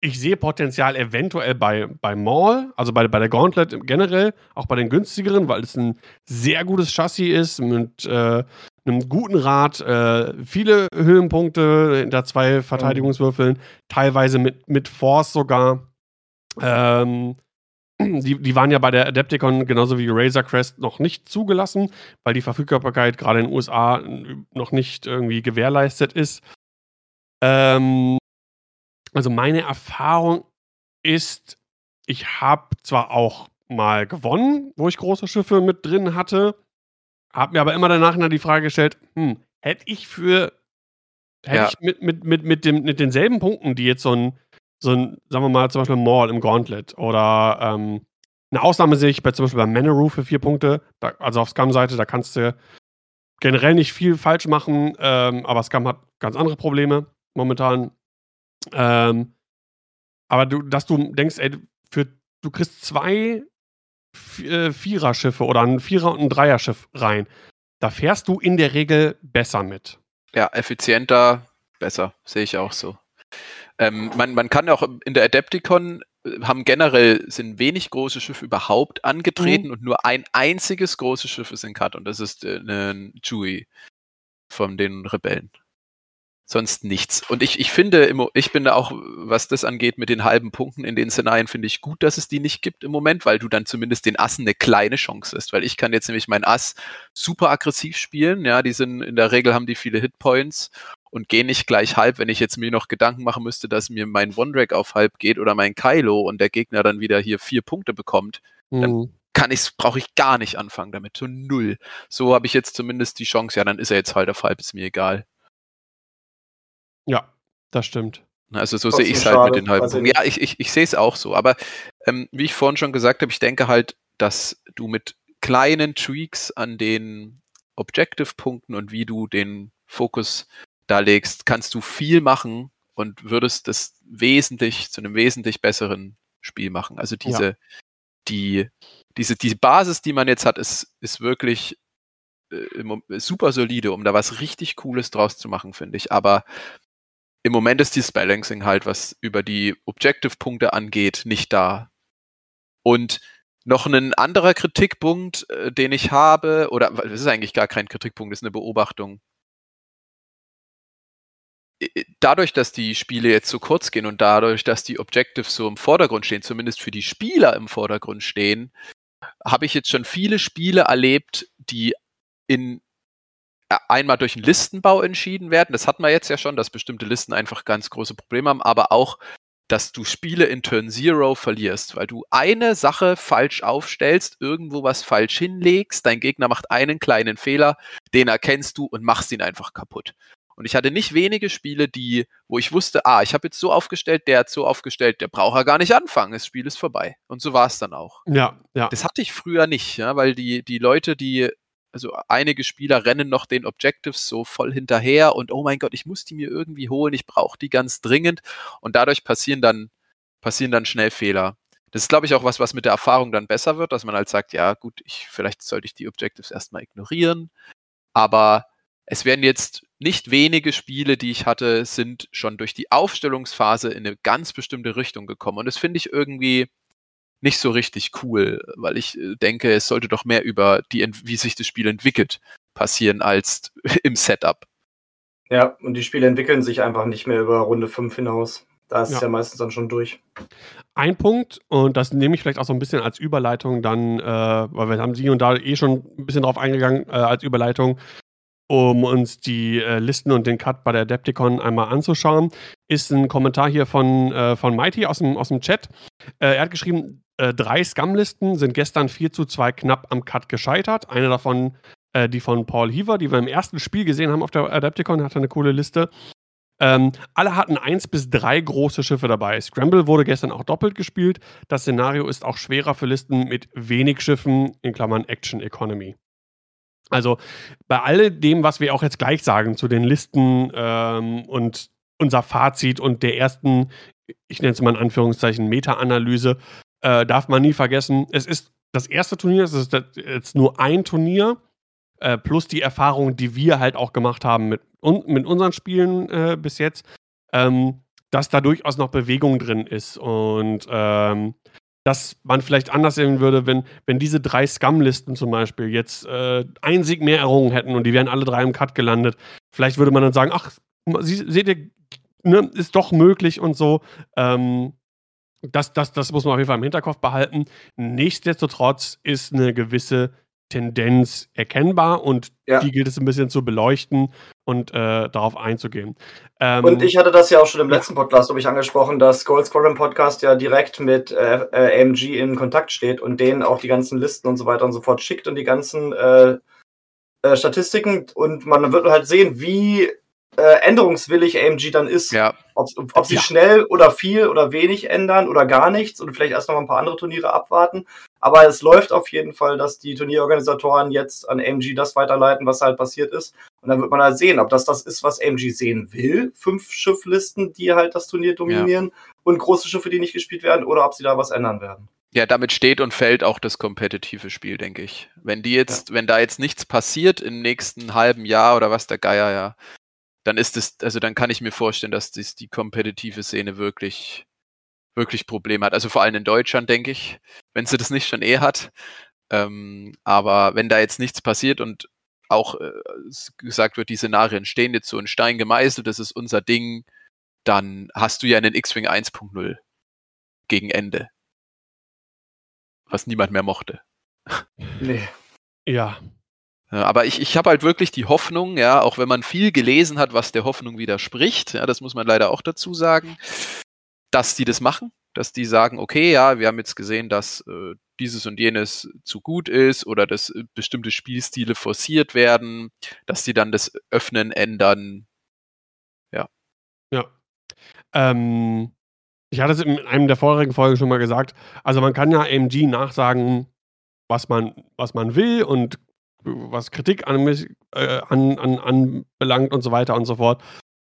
ich sehe Potenzial eventuell bei, bei Maul, also bei, bei der Gauntlet generell, auch bei den günstigeren, weil es ein sehr gutes Chassis ist mit äh, einem guten Rad, äh, viele Höhenpunkte hinter zwei Verteidigungswürfeln, mhm. teilweise mit, mit Force sogar. Ähm, die, die waren ja bei der Adepticon genauso wie Razor Crest noch nicht zugelassen, weil die Verfügbarkeit gerade in den USA noch nicht irgendwie gewährleistet ist. Ähm, also meine Erfahrung ist, ich habe zwar auch mal gewonnen, wo ich große Schiffe mit drin hatte, habe mir aber immer danach die Frage gestellt, hm, hätte ich für, hätte ja. ich mit, mit, mit, mit, dem, mit denselben Punkten, die jetzt so ein so ein, sagen wir mal, zum Beispiel Maul im Gauntlet oder ähm, eine Ausnahme sehe ich bei zum Beispiel bei Manaroo für vier Punkte, da, also auf Scum-Seite, da kannst du generell nicht viel falsch machen, ähm, aber Scum hat ganz andere Probleme momentan. Ähm, aber du, dass du denkst, ey, für, du kriegst zwei äh, Viererschiffe oder ein Vierer- und ein Dreierschiff rein, da fährst du in der Regel besser mit.
Ja, effizienter, besser, sehe ich auch so. Ähm, man, man kann auch in der Adepticon äh, haben generell sind wenig große Schiffe überhaupt angetreten mhm. und nur ein einziges großes Schiff ist in Cut und das ist äh, ein Chewie von den Rebellen. sonst nichts. Und ich, ich finde, ich bin da auch, was das angeht, mit den halben Punkten in den Szenarien, finde ich gut, dass es die nicht gibt im Moment, weil du dann zumindest den Assen eine kleine Chance hast. Weil ich kann jetzt nämlich meinen Ass super aggressiv spielen. Ja, die sind, in der Regel haben die viele Hitpoints und gehen nicht gleich halb, wenn ich jetzt mir noch Gedanken machen müsste, dass mir mein One-Drag auf halb geht oder mein Kylo und der Gegner dann wieder hier vier Punkte bekommt, mhm. dann kann ich, brauche ich gar nicht anfangen damit. So null. So habe ich jetzt zumindest die Chance, ja, dann ist er jetzt halt auf halb, ist mir egal.
Ja, das stimmt.
Also so sehe ich es halt mit den halben Punkten. Ja, ich, ich, ich sehe es auch so. Aber ähm, wie ich vorhin schon gesagt habe, ich denke halt, dass du mit kleinen Tweaks an den Objective-Punkten und wie du den Fokus da legst, kannst du viel machen und würdest das wesentlich zu einem wesentlich besseren Spiel machen. Also diese, ja. die, diese, die Basis, die man jetzt hat, ist, ist wirklich äh, super solide, um da was richtig Cooles draus zu machen, finde ich. Aber im Moment ist dieses Balancing halt, was über die Objective-Punkte angeht, nicht da. Und noch ein anderer Kritikpunkt, äh, den ich habe, oder das ist eigentlich gar kein Kritikpunkt, das ist eine Beobachtung. Dadurch, dass die Spiele jetzt so kurz gehen und dadurch, dass die Objectives so im Vordergrund stehen, zumindest für die Spieler im Vordergrund stehen, habe ich jetzt schon viele Spiele erlebt, die in einmal durch einen Listenbau entschieden werden. Das hatten wir jetzt ja schon, dass bestimmte Listen einfach ganz große Probleme haben, aber auch, dass du Spiele in Turn Zero verlierst, weil du eine Sache falsch aufstellst, irgendwo was falsch hinlegst, dein Gegner macht einen kleinen Fehler, den erkennst du und machst ihn einfach kaputt. Und ich hatte nicht wenige Spiele, die, wo ich wusste, ah, ich habe jetzt so aufgestellt, der hat so aufgestellt, der braucht ja gar nicht anfangen, das Spiel ist vorbei. Und so war es dann auch.
Ja, ja.
Das hatte ich früher nicht, ja, weil die, die Leute, die also einige Spieler rennen noch den Objectives so voll hinterher und oh mein Gott, ich muss die mir irgendwie holen, ich brauche die ganz dringend und dadurch passieren dann, passieren dann schnell Fehler. Das ist, glaube ich, auch was, was mit der Erfahrung dann besser wird, dass man halt sagt, ja gut, ich, vielleicht sollte ich die Objectives erstmal ignorieren, aber es werden jetzt nicht wenige Spiele, die ich hatte, sind schon durch die Aufstellungsphase in eine ganz bestimmte Richtung gekommen und das finde ich irgendwie, nicht so richtig cool, weil ich äh, denke, es sollte doch mehr über die, wie sich das Spiel entwickelt, passieren als im Setup.
Ja, und die Spiele entwickeln sich einfach nicht mehr über Runde 5 hinaus. Da ist ja. es ja meistens dann schon durch.
Ein Punkt, und das nehme ich vielleicht auch so ein bisschen als Überleitung dann, äh, weil wir haben Sie und da eh schon ein bisschen drauf eingegangen, äh, als Überleitung, um uns die äh, Listen und den Cut bei der Adepticon einmal anzuschauen, ist ein Kommentar hier von, äh, von Mighty aus dem, aus dem Chat. Äh, er hat geschrieben, äh, drei Scum-Listen sind gestern 4 zu 2 knapp am Cut gescheitert. Eine davon, äh, die von Paul Heaver, die wir im ersten Spiel gesehen haben auf der Adepticon, hatte eine coole Liste. Ähm, alle hatten eins bis drei große Schiffe dabei. Scramble wurde gestern auch doppelt gespielt. Das Szenario ist auch schwerer für Listen mit wenig Schiffen, in Klammern Action Economy. Also bei all dem, was wir auch jetzt gleich sagen zu den Listen ähm, und unser Fazit und der ersten, ich nenne es mal in Anführungszeichen, Meta-Analyse, äh, darf man nie vergessen, es ist das erste Turnier, es ist jetzt nur ein Turnier, äh, plus die Erfahrung, die wir halt auch gemacht haben mit, un mit unseren Spielen äh, bis jetzt, ähm, dass da durchaus noch Bewegung drin ist. Und ähm, dass man vielleicht anders sehen würde, wenn, wenn diese drei Scum-Listen zum Beispiel jetzt äh, einen Sieg mehr errungen hätten und die wären alle drei im Cut gelandet. Vielleicht würde man dann sagen, ach, Sie, seht ihr, ne, ist doch möglich und so. Ähm, das, das, das muss man auf jeden Fall im Hinterkopf behalten. Nichtsdestotrotz ist eine gewisse Tendenz erkennbar und ja. die gilt es ein bisschen zu beleuchten und äh, darauf einzugehen.
Ähm, und ich hatte das ja auch schon im letzten Podcast, habe ich angesprochen, dass Gold Squadron Podcast ja direkt mit äh, äh AMG in Kontakt steht und denen auch die ganzen Listen und so weiter und so fort schickt und die ganzen äh, äh Statistiken und man wird halt sehen, wie äh, änderungswillig AMG dann ist.
Ja.
Ob, ob sie ja. schnell oder viel oder wenig ändern oder gar nichts und vielleicht erst noch mal ein paar andere Turniere abwarten. Aber es läuft auf jeden Fall, dass die Turnierorganisatoren jetzt an AMG das weiterleiten, was halt passiert ist. Und dann wird man halt sehen, ob das das ist, was AMG sehen will. Fünf Schifflisten, die halt das Turnier dominieren ja. und große Schiffe, die nicht gespielt werden, oder ob sie da was ändern werden.
Ja, damit steht und fällt auch das kompetitive Spiel, denke ich. Wenn die jetzt, ja. wenn da jetzt nichts passiert im nächsten halben Jahr oder was der Geier ja, dann ist es, also dann kann ich mir vorstellen, dass das die kompetitive Szene wirklich, wirklich Probleme hat. Also vor allem in Deutschland, denke ich, wenn sie das nicht schon eh hat. Ähm, aber wenn da jetzt nichts passiert und auch äh, gesagt wird, die Szenarien stehen jetzt so in Stein gemeißelt, das ist unser Ding, dann hast du ja einen X-Wing 1.0 gegen Ende. Was niemand mehr mochte.
Nee. Ja.
Aber ich, ich habe halt wirklich die Hoffnung, ja, auch wenn man viel gelesen hat, was der Hoffnung widerspricht, ja, das muss man leider auch dazu sagen, dass die das machen, dass die sagen, okay, ja, wir haben jetzt gesehen, dass äh, dieses und jenes zu gut ist oder dass äh, bestimmte Spielstile forciert werden, dass die dann das Öffnen ändern. Ja.
Ja. Ähm, ich hatte es in einem der vorherigen Folgen schon mal gesagt. Also man kann ja AMG nachsagen, was man, was man will und was Kritik an, äh, an, an, anbelangt und so weiter und so fort.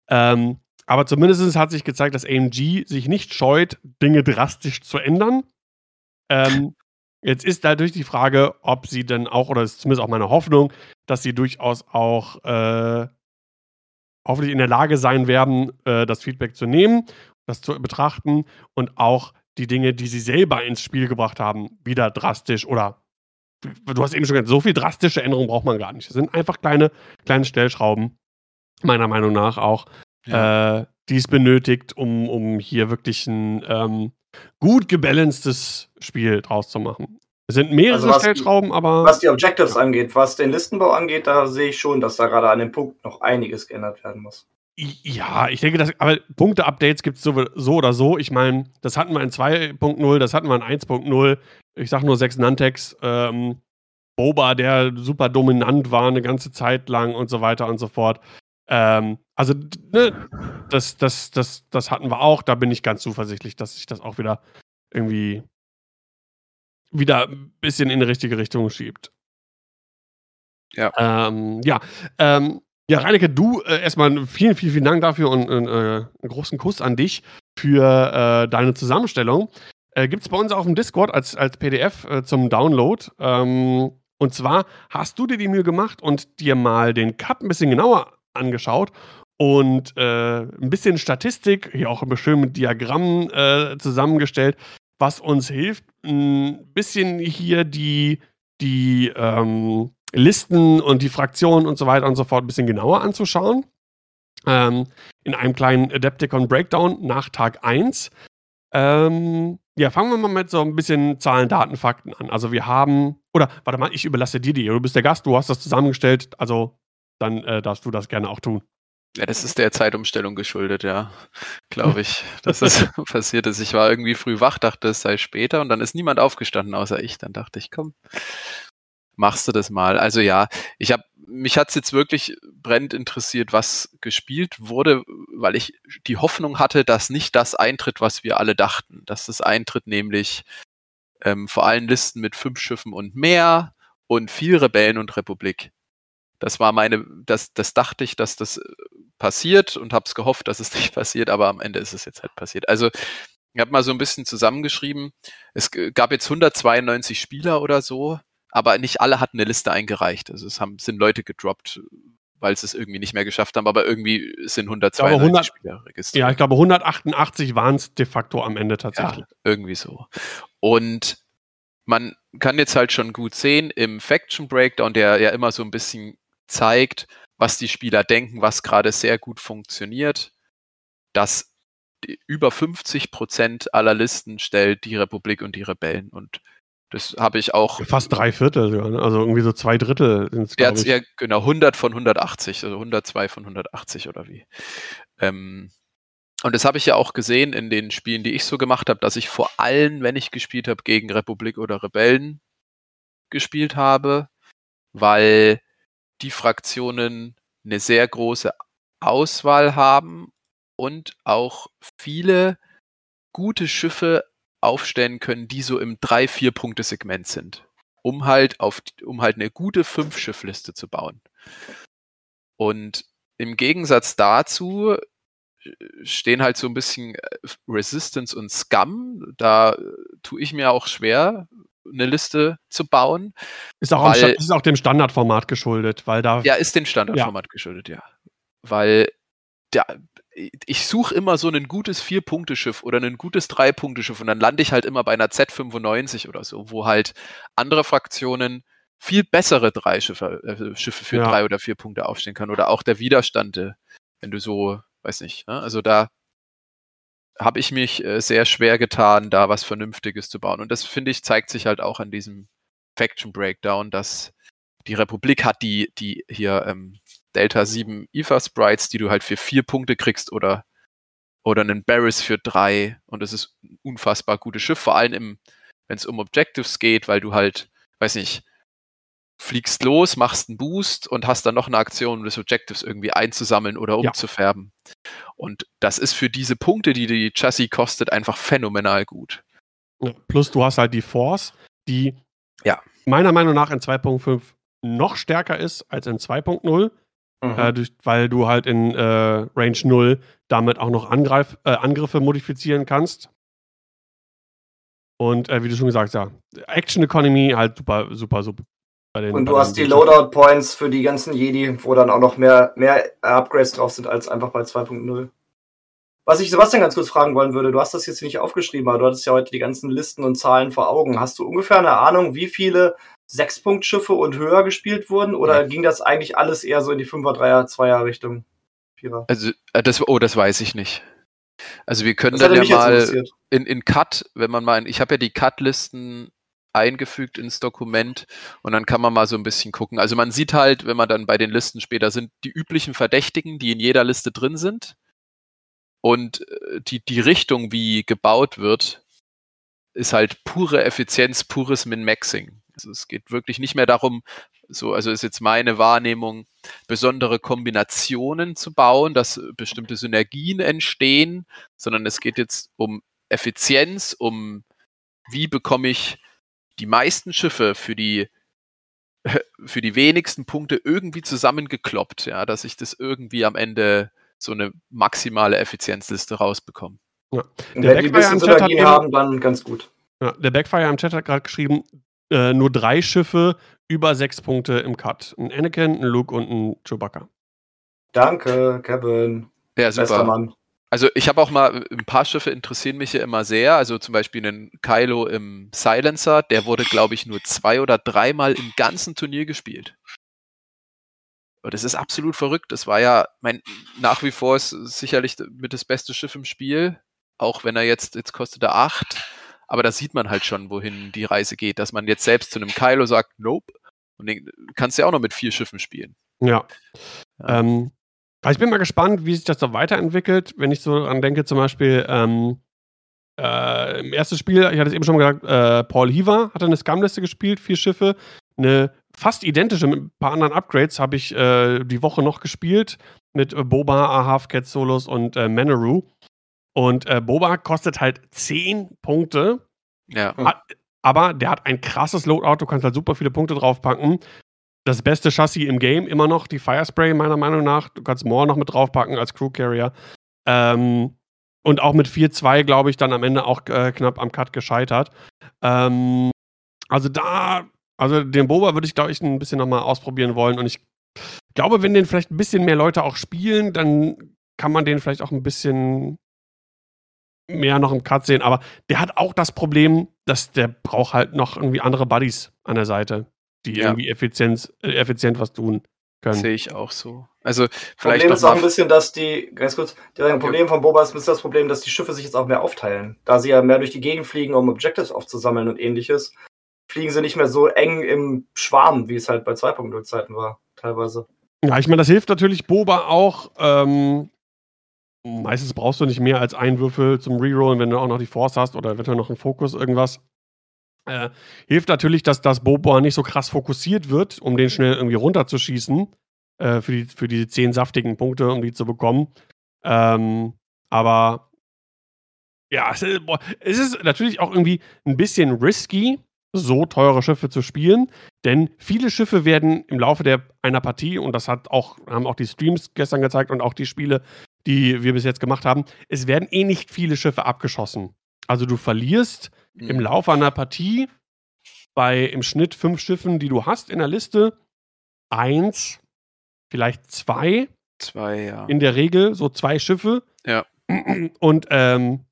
Ähm, aber zumindest hat sich gezeigt, dass AMG sich nicht scheut, Dinge drastisch zu ändern. Ähm, jetzt ist dadurch die Frage, ob sie dann auch, oder ist zumindest auch meine Hoffnung, dass sie durchaus auch äh, hoffentlich in der Lage sein werden, äh, das Feedback zu nehmen, das zu betrachten und auch die Dinge, die sie selber ins Spiel gebracht haben, wieder drastisch oder du hast eben schon gesagt, so viel drastische Änderungen braucht man gar nicht. Das sind einfach kleine, kleine Stellschrauben, meiner Meinung nach auch, ja. äh, die es benötigt, um, um hier wirklich ein ähm, gut gebalancedes Spiel draus zu machen. Es sind mehrere also Stellschrauben,
die,
aber.
Was die Objectives ja. angeht, was den Listenbau angeht, da sehe ich schon, dass da gerade an dem Punkt noch einiges geändert werden muss.
Ja, ich denke, dass, aber Punkte-Updates gibt es so, so, oder so. Ich meine, das hatten wir in 2.0, das hatten wir in 1.0. Ich sage nur sechs Nantex. Ähm, Boba, der super dominant war eine ganze Zeit lang und so weiter und so fort. Ähm, also, ne, das, das, das, das hatten wir auch. Da bin ich ganz zuversichtlich, dass sich das auch wieder irgendwie wieder ein bisschen in die richtige Richtung schiebt. Ja. Ähm, ja. Ähm, ja, Reineke, du äh, erstmal vielen, vielen, vielen Dank dafür und äh, einen großen Kuss an dich für äh, deine Zusammenstellung. Äh, Gibt es bei uns auf dem Discord als, als PDF äh, zum Download. Ähm, und zwar hast du dir die Mühe gemacht und dir mal den Cut ein bisschen genauer angeschaut und äh, ein bisschen Statistik, hier auch schön mit Diagrammen äh, zusammengestellt, was uns hilft, ein bisschen hier die, die ähm, Listen und die Fraktionen und so weiter und so fort ein bisschen genauer anzuschauen. Ähm, in einem kleinen Adepticon Breakdown nach Tag 1. Ähm, ja, fangen wir mal mit so ein bisschen Zahlen, Daten, Fakten an. Also wir haben, oder warte mal, ich überlasse dir die. Du bist der Gast, du hast das zusammengestellt, also dann äh, darfst du das gerne auch tun.
Ja, das ist der Zeitumstellung geschuldet, ja, glaube ich, dass das passiert ist. Ich war irgendwie früh wach, dachte, es sei später und dann ist niemand aufgestanden außer ich. Dann dachte ich, komm, machst du das mal. Also ja, ich habe mich hat's jetzt wirklich brennend interessiert, was gespielt wurde, weil ich die Hoffnung hatte, dass nicht das eintritt, was wir alle dachten. Dass das eintritt, nämlich ähm, vor allen Listen mit fünf Schiffen und mehr und viel Rebellen und Republik. Das war meine, das, das dachte ich, dass das äh, passiert und habe es gehofft, dass es nicht passiert, aber am Ende ist es jetzt halt passiert. Also ich habe mal so ein bisschen zusammengeschrieben. Es gab jetzt 192 Spieler oder so aber nicht alle hatten eine Liste eingereicht. Also es haben, sind Leute gedroppt, weil sie es irgendwie nicht mehr geschafft haben, aber irgendwie sind 192 Spieler registriert.
Ja, ich glaube 188 waren es de facto am Ende tatsächlich. Ja,
irgendwie so. Und man kann jetzt halt schon gut sehen im Faction Breakdown, der ja immer so ein bisschen zeigt, was die Spieler denken, was gerade sehr gut funktioniert, dass über 50 Prozent aller Listen stellt die Republik und die Rebellen und das habe ich auch.
Fast drei Viertel, ne? also irgendwie so zwei Drittel
sind es. Ja, genau, 100 von 180, also 102 von 180 oder wie. Ähm, und das habe ich ja auch gesehen in den Spielen, die ich so gemacht habe, dass ich vor allem, wenn ich gespielt habe, gegen Republik oder Rebellen gespielt habe, weil die Fraktionen eine sehr große Auswahl haben und auch viele gute Schiffe aufstellen können, die so im 3-4-Punkte-Segment sind, um halt auf, um halt eine gute Fünf-Schiff-Liste zu bauen. Und im Gegensatz dazu äh, stehen halt so ein bisschen äh, Resistance und Scum. Da äh, tue ich mir auch schwer, eine Liste zu bauen.
Ist auch, weil, ist auch dem Standardformat geschuldet, weil da.
Ja, ist dem Standardformat ja. geschuldet, ja. Weil da, ich suche immer so ein gutes Vier-Punkte-Schiff oder ein gutes Drei-Punkte-Schiff und dann lande ich halt immer bei einer Z95 oder so, wo halt andere Fraktionen viel bessere drei Schiffe, äh, Schiffe für ja. drei oder vier Punkte aufstehen kann. Oder auch der Widerstand, äh, wenn du so, weiß nicht, ne? also da habe ich mich äh, sehr schwer getan, da was Vernünftiges zu bauen. Und das, finde ich, zeigt sich halt auch an diesem Faction Breakdown, dass die Republik hat die, die hier ähm, Delta 7 IFA Sprites, die du halt für vier Punkte kriegst oder, oder einen Barris für drei. Und das ist ein unfassbar gutes Schiff, vor allem wenn es um Objectives geht, weil du halt, weiß nicht, fliegst los, machst einen Boost und hast dann noch eine Aktion, um das Objectives irgendwie einzusammeln oder umzufärben. Ja. Und das ist für diese Punkte, die die Chassis kostet, einfach phänomenal gut.
Plus du hast halt die Force, die ja. meiner Meinung nach in 2.5 noch stärker ist als in 2.0, mhm. äh, weil du halt in äh, Range 0 damit auch noch Angreif, äh, Angriffe modifizieren kannst. Und äh, wie du schon gesagt hast, ja, Action Economy halt super, super, super
den, und du hast die Loadout Points für die ganzen Jedi, wo dann auch noch mehr, mehr Upgrades drauf sind als einfach bei 2.0. Was ich Sebastian ganz kurz fragen wollen würde, du hast das jetzt nicht aufgeschrieben, aber du hattest ja heute die ganzen Listen und Zahlen vor Augen. Hast du ungefähr eine Ahnung, wie viele Sechspunktschiffe und höher gespielt wurden? Oder ja. ging das eigentlich alles eher so in die 5er, 3er, 2er Richtung?
Vierer? Also, äh, das, oh, das weiß ich nicht. Also wir können dann ja mal in, in Cut, wenn man mal, ich habe ja die Cut-Listen eingefügt ins Dokument und dann kann man mal so ein bisschen gucken. Also man sieht halt, wenn man dann bei den Listen später sind, die üblichen Verdächtigen, die in jeder Liste drin sind und äh, die, die Richtung, wie gebaut wird, ist halt pure Effizienz, pures Min-Maxing. Also es geht wirklich nicht mehr darum, so, also ist jetzt meine Wahrnehmung, besondere Kombinationen zu bauen, dass bestimmte Synergien entstehen, sondern es geht jetzt um Effizienz, um wie bekomme ich die meisten Schiffe für die für die wenigsten Punkte irgendwie zusammengekloppt, ja, dass ich das irgendwie am Ende so eine maximale Effizienzliste rausbekomme.
Ja. Der wenn die bisschen Synergien haben, dann ganz gut.
Ja, der Backfire im Chat hat gerade geschrieben, äh, nur drei Schiffe über sechs Punkte im Cut. Ein Anakin, ein Luke und ein Chewbacca.
Danke, Kevin.
Ja, super. Bester Mann. Also ich habe auch mal, ein paar Schiffe interessieren mich ja immer sehr. Also zum Beispiel einen Kylo im Silencer, der wurde, glaube ich, nur zwei oder dreimal im ganzen Turnier gespielt. Und das ist absolut verrückt. Das war ja, mein, nach wie vor ist sicherlich mit das beste Schiff im Spiel. Auch wenn er jetzt, jetzt kostet er acht. Aber da sieht man halt schon, wohin die Reise geht. Dass man jetzt selbst zu einem Kylo sagt, nope. Und den kannst du ja auch noch mit vier Schiffen spielen.
Ja. ja. Ähm, also ich bin mal gespannt, wie sich das so weiterentwickelt, wenn ich so dran denke, zum Beispiel ähm, äh, im ersten Spiel, ich hatte es eben schon gesagt, äh, Paul Heaver hat eine Scum-Liste gespielt, vier Schiffe, eine fast identische mit ein paar anderen Upgrades habe ich äh, die Woche noch gespielt mit Boba, Ahav, Cat Solos und äh, Manaru. Und äh, Boba kostet halt 10 Punkte. Ja. Hat, aber der hat ein krasses Loadout, du kannst halt super viele Punkte draufpacken das beste Chassis im Game immer noch die Firespray, meiner Meinung nach. Du kannst Moore noch mit draufpacken als Crew Carrier. Ähm, und auch mit 4-2, glaube ich, dann am Ende auch äh, knapp am Cut gescheitert. Ähm, also da, also den Boba würde ich, glaube ich, ein bisschen nochmal ausprobieren wollen. Und ich glaube, wenn den vielleicht ein bisschen mehr Leute auch spielen, dann kann man den vielleicht auch ein bisschen mehr noch im Cut sehen. Aber der hat auch das Problem, dass der braucht halt noch irgendwie andere Buddies an der Seite die ja. irgendwie effizient, äh, effizient was tun können.
Sehe ich auch so. Also
vielleicht Problem ist auch ein bisschen, dass die, ganz kurz, das Problem ja. von Boba ist das Problem, dass die Schiffe sich jetzt auch mehr aufteilen. Da sie ja mehr durch die Gegend fliegen, um Objectives aufzusammeln und ähnliches, fliegen sie nicht mehr so eng im Schwarm, wie es halt bei 2.0 Zeiten war, teilweise.
Ja, ich meine, das hilft natürlich Boba auch. Ähm, meistens brauchst du nicht mehr als einen Würfel zum Rerollen, wenn du auch noch die Force hast oder eventuell noch einen Fokus, irgendwas. Äh, hilft natürlich, dass das Boba nicht so krass fokussiert wird, um den schnell irgendwie runterzuschießen. Äh, für, die, für die zehn saftigen Punkte, um die zu bekommen. Ähm, aber ja, es ist, boah, es ist natürlich auch irgendwie ein bisschen risky, so teure Schiffe zu spielen, denn viele Schiffe werden im Laufe der, einer Partie, und das hat auch, haben auch die Streams gestern gezeigt und auch die Spiele, die wir bis jetzt gemacht haben, es werden eh nicht viele Schiffe abgeschossen. Also du verlierst mhm. im Laufe einer Partie bei im Schnitt fünf Schiffen, die du hast in der Liste, eins, vielleicht zwei.
Zwei, ja.
In der Regel so zwei Schiffe.
Ja.
Und ähm,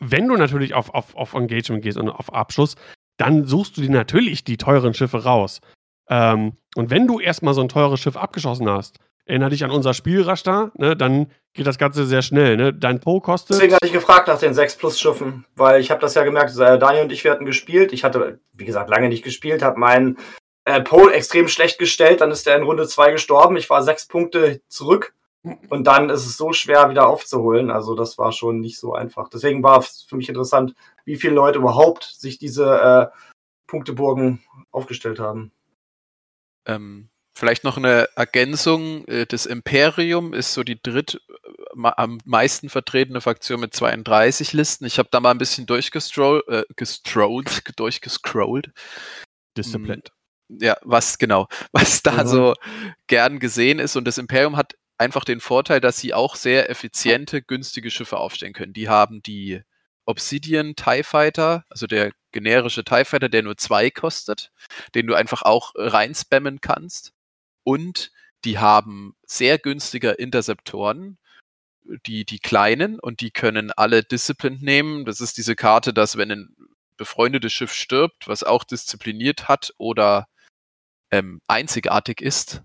wenn du natürlich auf, auf, auf Engagement gehst und auf Abschuss, dann suchst du dir natürlich die teuren Schiffe raus. Ähm, und wenn du erstmal so ein teures Schiff abgeschossen hast, erinnere dich an unser Spielraster, ne, dann geht das Ganze sehr schnell. Ne? Dein Po kostet.
Deswegen hatte ich gefragt nach den 6 Plus Schiffen, weil ich habe das ja gemerkt, äh, Daniel und ich, wir hatten gespielt. Ich hatte, wie gesagt, lange nicht gespielt, habe meinen äh, Po extrem schlecht gestellt, dann ist er in Runde 2 gestorben. Ich war sechs Punkte zurück. Und dann ist es so schwer wieder aufzuholen. Also das war schon nicht so einfach. Deswegen war es für mich interessant, wie viele Leute überhaupt sich diese äh, Punkteburgen aufgestellt haben.
Ähm, vielleicht noch eine Ergänzung. Äh, das Imperium ist so die dritt äh, am meisten vertretene Fraktion mit 32 Listen. Ich habe da mal ein bisschen durchgestrollt, äh, gestrollt, durchgescrollt.
Disciplined.
Ja, was genau, was da mhm. so gern gesehen ist. Und das Imperium hat einfach den Vorteil, dass sie auch sehr effiziente, günstige Schiffe aufstellen können. Die haben die Obsidian TIE Fighter, also der generische TIE Fighter, der nur zwei kostet, den du einfach auch reinspammen kannst. Und die haben sehr günstige Interceptoren, die, die kleinen, und die können alle Discipline nehmen. Das ist diese Karte, dass wenn ein befreundetes Schiff stirbt, was auch diszipliniert hat oder ähm, einzigartig ist,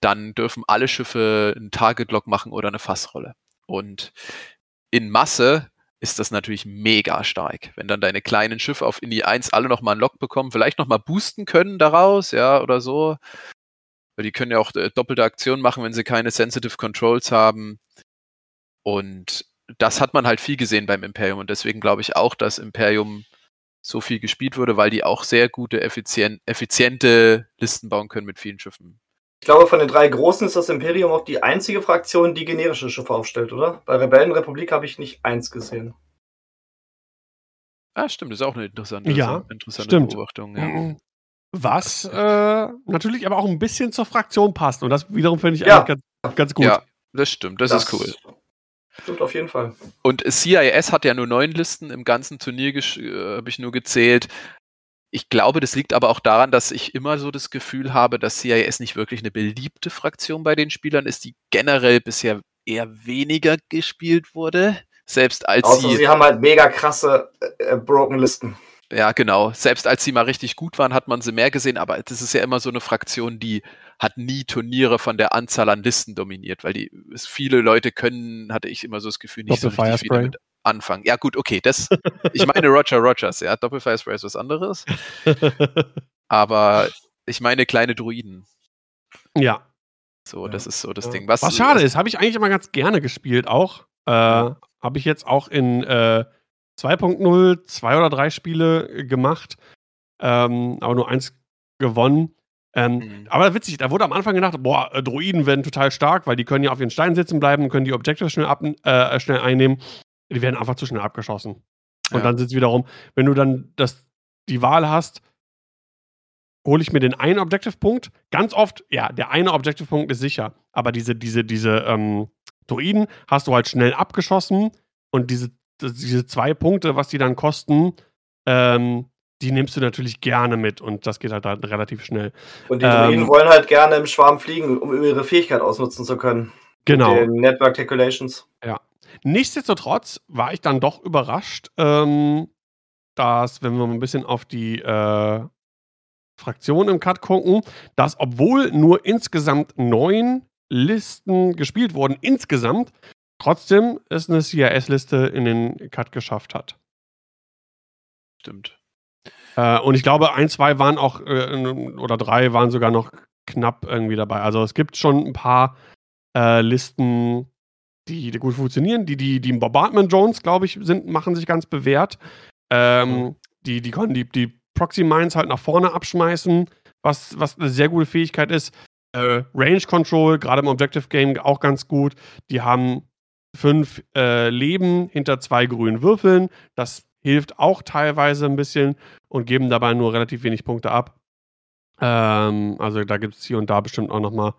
dann dürfen alle Schiffe einen Target-Lock machen oder eine Fassrolle. Und in Masse ist das natürlich mega stark. Wenn dann deine kleinen Schiffe auf Indie 1 alle nochmal einen Lock bekommen, vielleicht nochmal boosten können daraus, ja, oder so. Weil die können ja auch äh, doppelte Aktionen machen, wenn sie keine Sensitive Controls haben. Und das hat man halt viel gesehen beim Imperium. Und deswegen glaube ich auch, dass Imperium so viel gespielt wurde, weil die auch sehr gute, effizient, effiziente Listen bauen können mit vielen Schiffen.
Ich glaube, von den drei Großen ist das Imperium auch die einzige Fraktion, die generische Schiffe aufstellt, oder? Bei Rebellenrepublik habe ich nicht eins gesehen.
Ah, stimmt, das ist auch eine interessante,
ja,
interessante
stimmt.
Beobachtung. Ja.
Was äh, natürlich aber auch ein bisschen zur Fraktion passt. Und das wiederum finde ich ja. eigentlich ganz, ganz gut. Ja,
das stimmt, das, das ist cool.
Stimmt auf jeden Fall.
Und CIS hat ja nur neun Listen im ganzen Turnier, äh, habe ich nur gezählt. Ich glaube, das liegt aber auch daran, dass ich immer so das Gefühl habe, dass CIS nicht wirklich eine beliebte Fraktion bei den Spielern ist, die generell bisher eher weniger gespielt wurde. Selbst als
Außer sie, sie haben halt mega krasse äh, Broken Listen.
Ja, genau. Selbst als sie mal richtig gut waren, hat man sie mehr gesehen, aber das ist ja immer so eine Fraktion, die hat nie Turniere von der Anzahl an Listen dominiert, weil die viele Leute können, hatte ich immer so das Gefühl, nicht
so richtig wieder mit
anfangen. Ja, gut, okay, das, ich meine Roger Rogers, ja, Doppelfire Spray ist was anderes. Aber ich meine kleine Druiden.
Ja.
So, das ist so das. Ding.
Was, was schade ist, habe ich eigentlich immer ganz gerne gespielt auch. Äh, habe ich jetzt auch in äh, 2.0 zwei oder drei Spiele gemacht, ähm, aber nur eins gewonnen. Ähm, mhm. Aber witzig, da wurde am Anfang gedacht, boah, äh, Druiden werden total stark, weil die können ja auf ihren Steinen sitzen bleiben, können die Objekte schnell, ab, äh, schnell einnehmen die werden einfach zu schnell abgeschossen. Und ja. dann sind es wiederum, wenn du dann das, die Wahl hast, hole ich mir den einen Objective-Punkt. Ganz oft, ja, der eine Objective-Punkt ist sicher, aber diese, diese, diese ähm, Druiden hast du halt schnell abgeschossen und diese, diese zwei Punkte, was die dann kosten, ähm, die nimmst du natürlich gerne mit und das geht halt, halt relativ schnell.
Und die Druiden ähm, wollen halt gerne im Schwarm fliegen, um ihre Fähigkeit ausnutzen zu können.
Genau.
Mit den Network Calculations.
Ja. Nichtsdestotrotz war ich dann doch überrascht, ähm, dass, wenn wir mal ein bisschen auf die äh, Fraktion im Cut gucken, dass obwohl nur insgesamt neun Listen gespielt wurden, insgesamt, trotzdem es eine CIS-Liste in den Cut geschafft hat.
Stimmt.
Äh, und ich glaube, ein, zwei waren auch, äh, oder drei waren sogar noch knapp irgendwie dabei. Also es gibt schon ein paar äh, Listen, die, die gut funktionieren. Die, die, die Bombardment Drones, glaube ich, sind, machen sich ganz bewährt. Ähm, die, die können die, die Proxy Mines halt nach vorne abschmeißen, was, was eine sehr gute Fähigkeit ist. Äh, Range Control, gerade im Objective Game, auch ganz gut. Die haben fünf äh, Leben hinter zwei grünen Würfeln. Das hilft auch teilweise ein bisschen und geben dabei nur relativ wenig Punkte ab. Ähm, also da gibt es hier und da bestimmt auch noch mal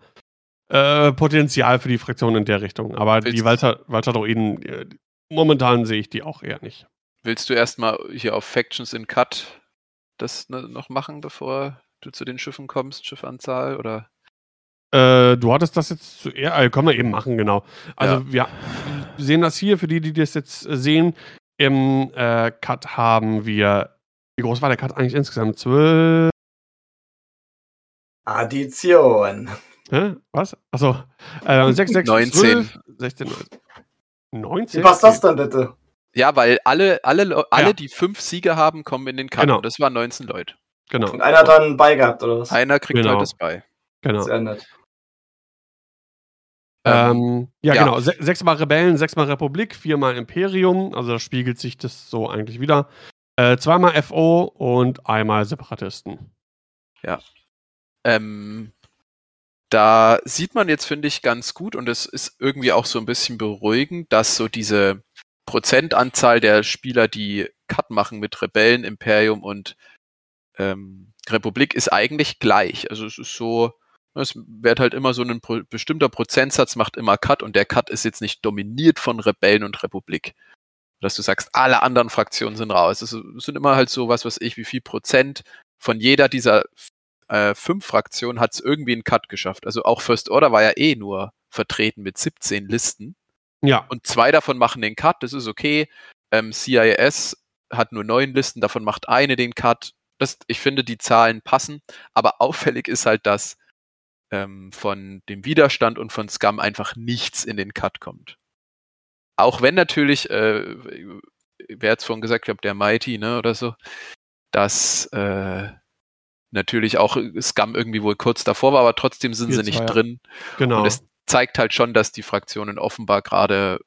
äh, Potenzial für die Fraktion in der Richtung. Aber Willst die Walter, Walter Droiden, äh, momentan sehe ich die auch eher nicht.
Willst du erstmal hier auf Factions in Cut das ne, noch machen, bevor du zu den Schiffen kommst, Schiffanzahl oder?
Äh, du hattest das jetzt zuerst, äh, können wir eben machen, genau. Also ja. wir sehen das hier, für die, die das jetzt sehen, im äh, Cut haben wir Wie groß war der Cut eigentlich insgesamt? Zwölf.
Addition.
Hä? Was? Achso. Äh, 6, 6,
19.
12, 16, 19.
Wie passt das dann bitte?
Ja, weil alle, alle, alle ja. die fünf Siege haben, kommen in den Cut. Genau. Und das waren 19 Leute.
Genau.
Und einer hat dann bei gehabt, oder was?
Einer kriegt
genau.
das bei.
Genau.
Nett.
Ähm, ja, ja, genau. Se sechsmal Rebellen, sechsmal Republik, viermal Imperium. Also da spiegelt sich das so eigentlich wieder. Äh, zweimal FO und einmal Separatisten.
Ja. Ähm, da sieht man jetzt, finde ich, ganz gut und es ist irgendwie auch so ein bisschen beruhigend, dass so diese Prozentanzahl der Spieler, die Cut machen mit Rebellen, Imperium und ähm, Republik, ist eigentlich gleich. Also es ist so, es wird halt immer so ein pro bestimmter Prozentsatz macht immer Cut und der Cut ist jetzt nicht dominiert von Rebellen und Republik. Dass du sagst, alle anderen Fraktionen sind raus. Es sind immer halt so, was weiß ich, wie viel Prozent von jeder dieser äh, fünf Fraktionen hat es irgendwie einen Cut geschafft. Also auch First Order war ja eh nur vertreten mit 17 Listen.
Ja.
Und zwei davon machen den Cut, das ist okay. Ähm, CIS hat nur neun Listen, davon macht eine den Cut. Das, ich finde, die Zahlen passen, aber auffällig ist halt, dass ähm, von dem Widerstand und von Scum einfach nichts in den Cut kommt. Auch wenn natürlich, äh, wer hat es vorhin gesagt, ich glaube, der Mighty, ne, oder so, dass äh, natürlich auch Scum irgendwie wohl kurz davor war, aber trotzdem sind Jetzt sie nicht war, ja. drin.
Genau.
Und es zeigt halt schon, dass die Fraktionen offenbar gerade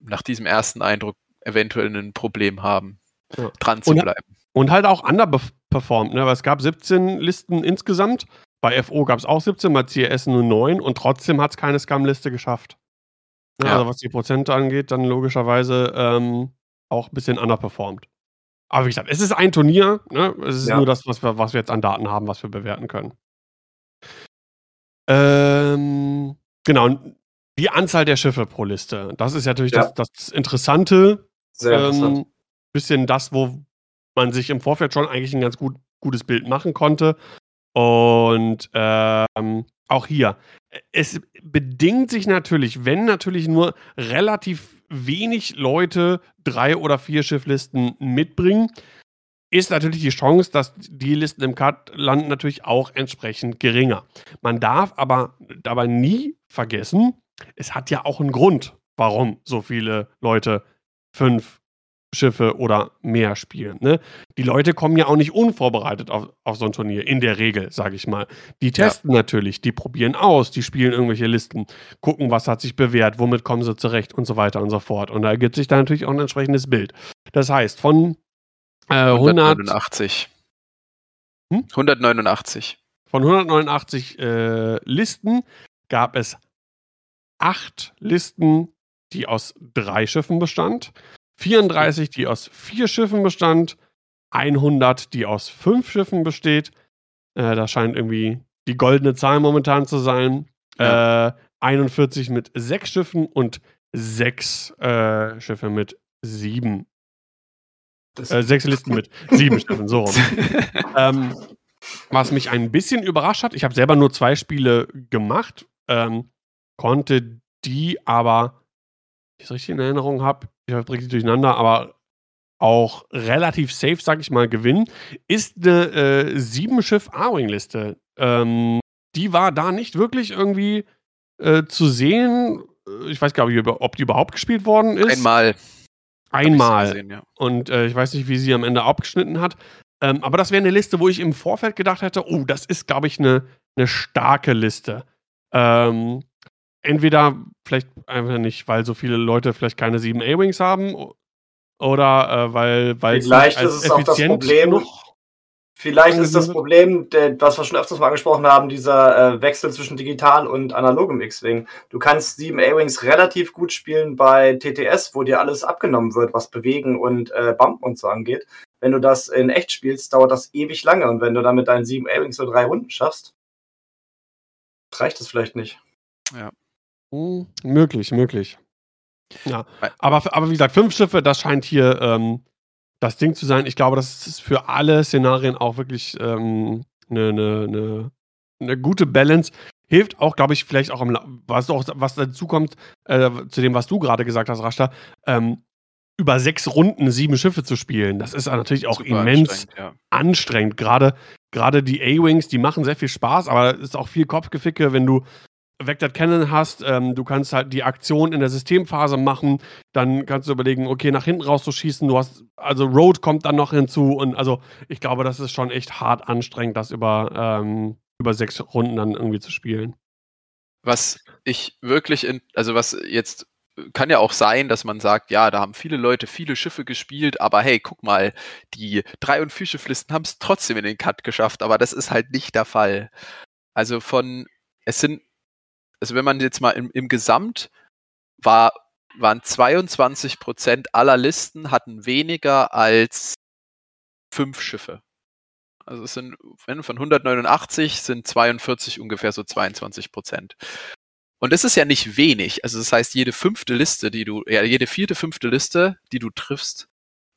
nach diesem ersten Eindruck eventuell ein Problem haben, ja. dran zu
und,
bleiben.
Und halt auch underperformed, ne? Weil es gab 17 Listen insgesamt. Bei FO gab es auch 17, bei CRS nur 9 und trotzdem hat es keine Scam-Liste geschafft. Ja, ja. Also was die Prozente angeht, dann logischerweise ähm, auch ein bisschen underperformed. Aber wie gesagt, es ist ein Turnier. Ne? Es ist ja. nur das, was wir, was wir jetzt an Daten haben, was wir bewerten können. Ähm, genau. Die Anzahl der Schiffe pro Liste. Das ist natürlich ja. das, das, Interessante.
Sehr ähm, interessant.
Bisschen das, wo man sich im Vorfeld schon eigentlich ein ganz gut, gutes Bild machen konnte. Und ähm, auch hier. Es bedingt sich natürlich, wenn natürlich nur relativ wenig Leute drei oder vier Schifflisten mitbringen, ist natürlich die Chance, dass die Listen im Cut landen, natürlich auch entsprechend geringer. Man darf aber dabei nie vergessen, es hat ja auch einen Grund, warum so viele Leute fünf Schiffe oder mehr spielen. Ne? Die Leute kommen ja auch nicht unvorbereitet auf, auf so ein Turnier, in der Regel, sage ich mal. Die testen ja. natürlich, die probieren aus, die spielen irgendwelche Listen, gucken, was hat sich bewährt, womit kommen sie zurecht und so weiter und so fort. Und da ergibt sich da natürlich auch ein entsprechendes Bild. Das heißt, von
äh, 189. Hm? 189.
Von 189 äh, Listen gab es acht Listen, die aus drei Schiffen bestand. 34, die aus vier Schiffen bestand, 100, die aus fünf Schiffen besteht. Äh, das scheint irgendwie die goldene Zahl momentan zu sein. Ja. Äh, 41 mit sechs Schiffen und sechs äh, Schiffe mit sieben. Äh, sechs Listen mit sieben Schiffen, so rum. ähm, was mich ein bisschen überrascht hat, ich habe selber nur zwei Spiele gemacht, ähm, konnte die aber, ich es richtig in Erinnerung habe, ich bringe die durcheinander, aber auch relativ safe, sag ich mal, gewinnen, ist eine äh, Sieben-Schiff-A-Wing-Liste. Ähm, die war da nicht wirklich irgendwie äh, zu sehen. Ich weiß gar nicht, ob die überhaupt gespielt worden ist.
Einmal.
Einmal. Gesehen, ja. Und äh, ich weiß nicht, wie sie am Ende abgeschnitten hat. Ähm, aber das wäre eine Liste, wo ich im Vorfeld gedacht hätte, oh, das ist, glaube ich, eine, eine starke Liste. Ähm, entweder vielleicht einfach nicht, weil so viele Leute vielleicht keine 7 A-Wings haben oder äh, weil, weil
vielleicht ist es auch das Problem. Vielleicht ist das Problem, der, was wir schon öfters mal angesprochen haben, dieser äh, Wechsel zwischen digital und analogem X-Wing. Du kannst 7 A-Wings relativ gut spielen bei TTS, wo dir alles abgenommen wird, was Bewegen und äh, Bumpen und so angeht. Wenn du das in echt spielst, dauert das ewig lange. Und wenn du dann mit deinen 7 A-Wings so drei Runden schaffst, reicht es vielleicht nicht.
Ja.
Hm, möglich, möglich. Ja, aber, aber wie gesagt, fünf Schiffe, das scheint hier ähm, das Ding zu sein. Ich glaube, das ist für alle Szenarien auch wirklich eine ähm, ne, ne, ne, ne gute Balance. Hilft auch, glaube ich, vielleicht auch, im, was, auch was dazu kommt, äh, zu dem, was du gerade gesagt hast, Rashta. Ähm, über sechs Runden sieben Schiffe zu spielen, das ist natürlich auch Super immens anstrengend. Ja. anstrengend. Gerade, gerade die A-Wings, die machen sehr viel Spaß, aber es ist auch viel Kopfgeficke, wenn du Vectored Cannon hast, ähm, du kannst halt die Aktion in der Systemphase machen, dann kannst du überlegen, okay, nach hinten raus zu schießen, du hast, also Road kommt dann noch hinzu und also ich glaube, das ist schon echt hart anstrengend, das über, ähm, über sechs Runden dann irgendwie zu spielen.
Was ich wirklich, in, also was jetzt kann ja auch sein, dass man sagt, ja, da haben viele Leute viele Schiffe gespielt, aber hey, guck mal, die drei- und vier Schifflisten haben es trotzdem in den Cut geschafft, aber das ist halt nicht der Fall. Also von, es sind also wenn man jetzt mal im, im Gesamt war, waren 22 Prozent aller Listen hatten weniger als fünf Schiffe. Also es sind von 189 sind 42 ungefähr so 22 Prozent. Und das ist ja nicht wenig. Also das heißt, jede fünfte Liste, die du, ja, jede vierte, fünfte Liste, die du triffst,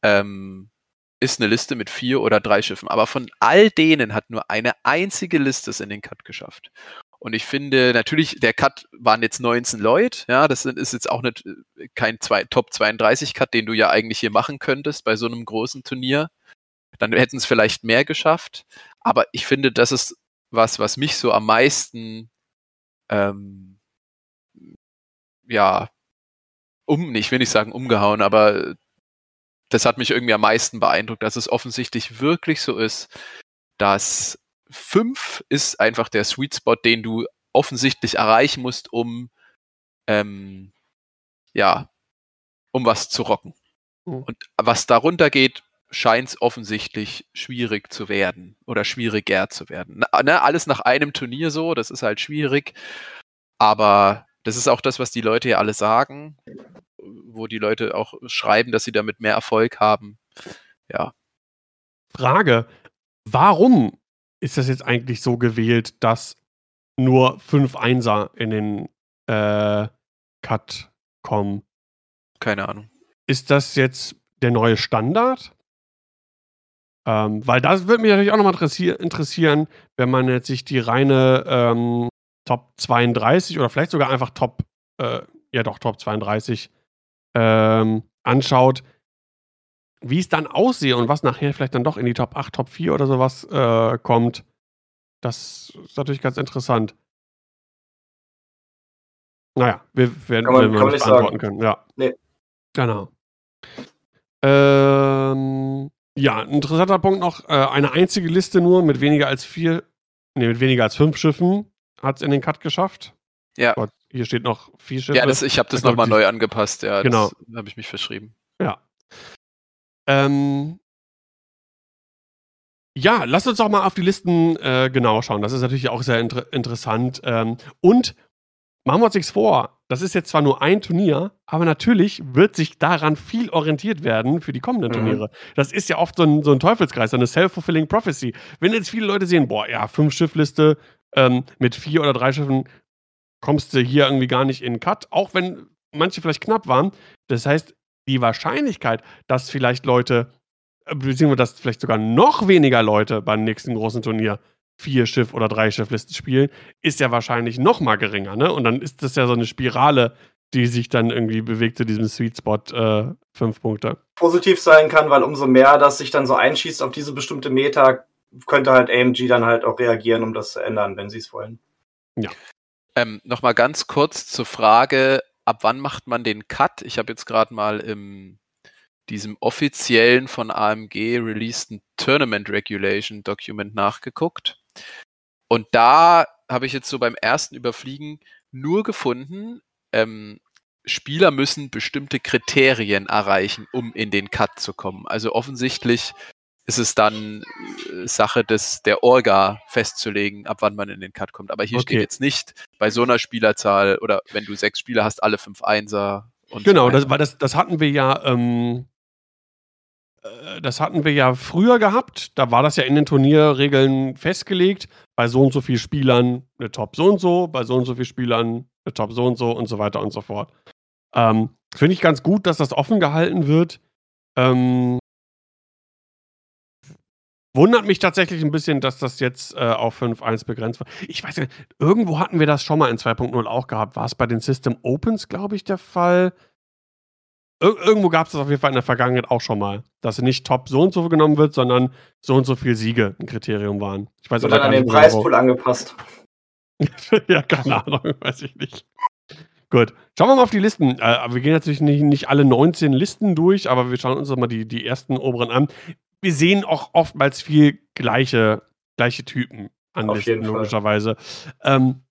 ähm, ist eine Liste mit vier oder drei Schiffen. Aber von all denen hat nur eine einzige Liste es in den Cut geschafft. Und ich finde, natürlich, der Cut waren jetzt 19 Leute, ja, das ist jetzt auch nicht äh, kein zwei, Top 32 Cut, den du ja eigentlich hier machen könntest bei so einem großen Turnier. Dann hätten es vielleicht mehr geschafft. Aber ich finde, das ist was, was mich so am meisten, ähm, ja, um, ich will nicht sagen umgehauen, aber das hat mich irgendwie am meisten beeindruckt, dass es offensichtlich wirklich so ist, dass 5 ist einfach der Sweet Spot, den du offensichtlich erreichen musst, um ähm, ja, um was zu rocken. Mhm. Und was darunter geht, scheint es offensichtlich schwierig zu werden oder schwieriger zu werden. Na, ne, alles nach einem Turnier so, das ist halt schwierig. Aber das ist auch das, was die Leute ja alle sagen, wo die Leute auch schreiben, dass sie damit mehr Erfolg haben. Ja.
Frage: Warum ist das jetzt eigentlich so gewählt, dass nur fünf Einser in den äh, Cut kommen?
Keine Ahnung.
Ist das jetzt der neue Standard? Ähm, weil das würde mich natürlich auch nochmal interessieren, wenn man jetzt sich die reine ähm, Top 32 oder vielleicht sogar einfach Top, äh, ja doch, Top 32 ähm, anschaut wie es dann aussehe und was nachher vielleicht dann doch in die Top 8, Top 4 oder sowas äh, kommt, das ist natürlich ganz interessant. Naja, wir werden, kann man, wir nicht beantworten können. Ja. Nee. Genau. Ähm, ja, ein interessanter Punkt noch: äh, eine einzige Liste nur mit weniger als vier, nee, mit weniger als fünf Schiffen hat es in den Cut geschafft.
Ja.
Gott, hier steht noch vier Schiffe.
Ja, das, ich habe das nochmal neu angepasst, ja.
Genau.
habe ich mich verschrieben.
Ja. Ähm, ja, lasst uns doch mal auf die Listen äh, genau schauen. Das ist natürlich auch sehr inter interessant. Ähm, und machen wir uns nichts vor. Das ist jetzt zwar nur ein Turnier, aber natürlich wird sich daran viel orientiert werden für die kommenden mhm. Turniere. Das ist ja oft so ein, so ein Teufelskreis, so eine self-fulfilling prophecy. Wenn jetzt viele Leute sehen, boah, ja, fünf Schiffliste ähm, mit vier oder drei Schiffen, kommst du hier irgendwie gar nicht in den Cut, auch wenn manche vielleicht knapp waren. Das heißt, die Wahrscheinlichkeit, dass vielleicht Leute, äh, beziehungsweise dass vielleicht sogar noch weniger Leute beim nächsten großen Turnier vier Schiff- oder drei Schifflisten spielen, ist ja wahrscheinlich noch mal geringer. Ne? Und dann ist das ja so eine Spirale, die sich dann irgendwie bewegt zu diesem Sweet Spot äh, fünf Punkte.
Positiv sein kann, weil umso mehr das sich dann so einschießt auf diese bestimmte Meta, könnte halt AMG dann halt auch reagieren, um das zu ändern, wenn sie es wollen.
Ja. Ähm, Nochmal ganz kurz zur Frage, ab wann macht man den Cut? Ich habe jetzt gerade mal im diesem offiziellen von AMG releaseden Tournament Regulation Document nachgeguckt. Und da habe ich jetzt so beim ersten Überfliegen nur gefunden, ähm, Spieler müssen bestimmte Kriterien erreichen, um in den Cut zu kommen. Also offensichtlich ist es dann äh, Sache des, der Orga festzulegen, ab wann man in den Cut kommt. Aber hier okay. steht jetzt nicht bei so einer Spielerzahl oder wenn du sechs Spieler hast, alle fünf Einser.
Und genau, so das, weil das, das hatten wir ja, ähm, äh, das hatten wir ja früher gehabt. Da war das ja in den Turnierregeln festgelegt. Bei so und so vielen Spielern eine Top so und so, bei so und so vielen Spielern eine Top so und so und so weiter und so fort. Ähm, Finde ich ganz gut, dass das offen gehalten wird. Ähm, Wundert mich tatsächlich ein bisschen, dass das jetzt äh, auf 5.1 begrenzt war. Ich weiß nicht, irgendwo hatten wir das schon mal in 2.0 auch gehabt. War es bei den System Opens, glaube ich, der Fall? Ir irgendwo gab es das auf jeden Fall in der Vergangenheit auch schon mal, dass nicht top so und so genommen wird, sondern so und so viel Siege ein Kriterium waren.
Ich weiß Wird dann an den Preispool angepasst.
ja, keine Ahnung, weiß ich nicht. Gut, schauen wir mal auf die Listen. Äh, wir gehen natürlich nicht, nicht alle 19 Listen durch, aber wir schauen uns mal die, die ersten oberen an. Wir sehen auch oftmals viel gleiche, gleiche Typen an Listen, logischerweise. Ähm,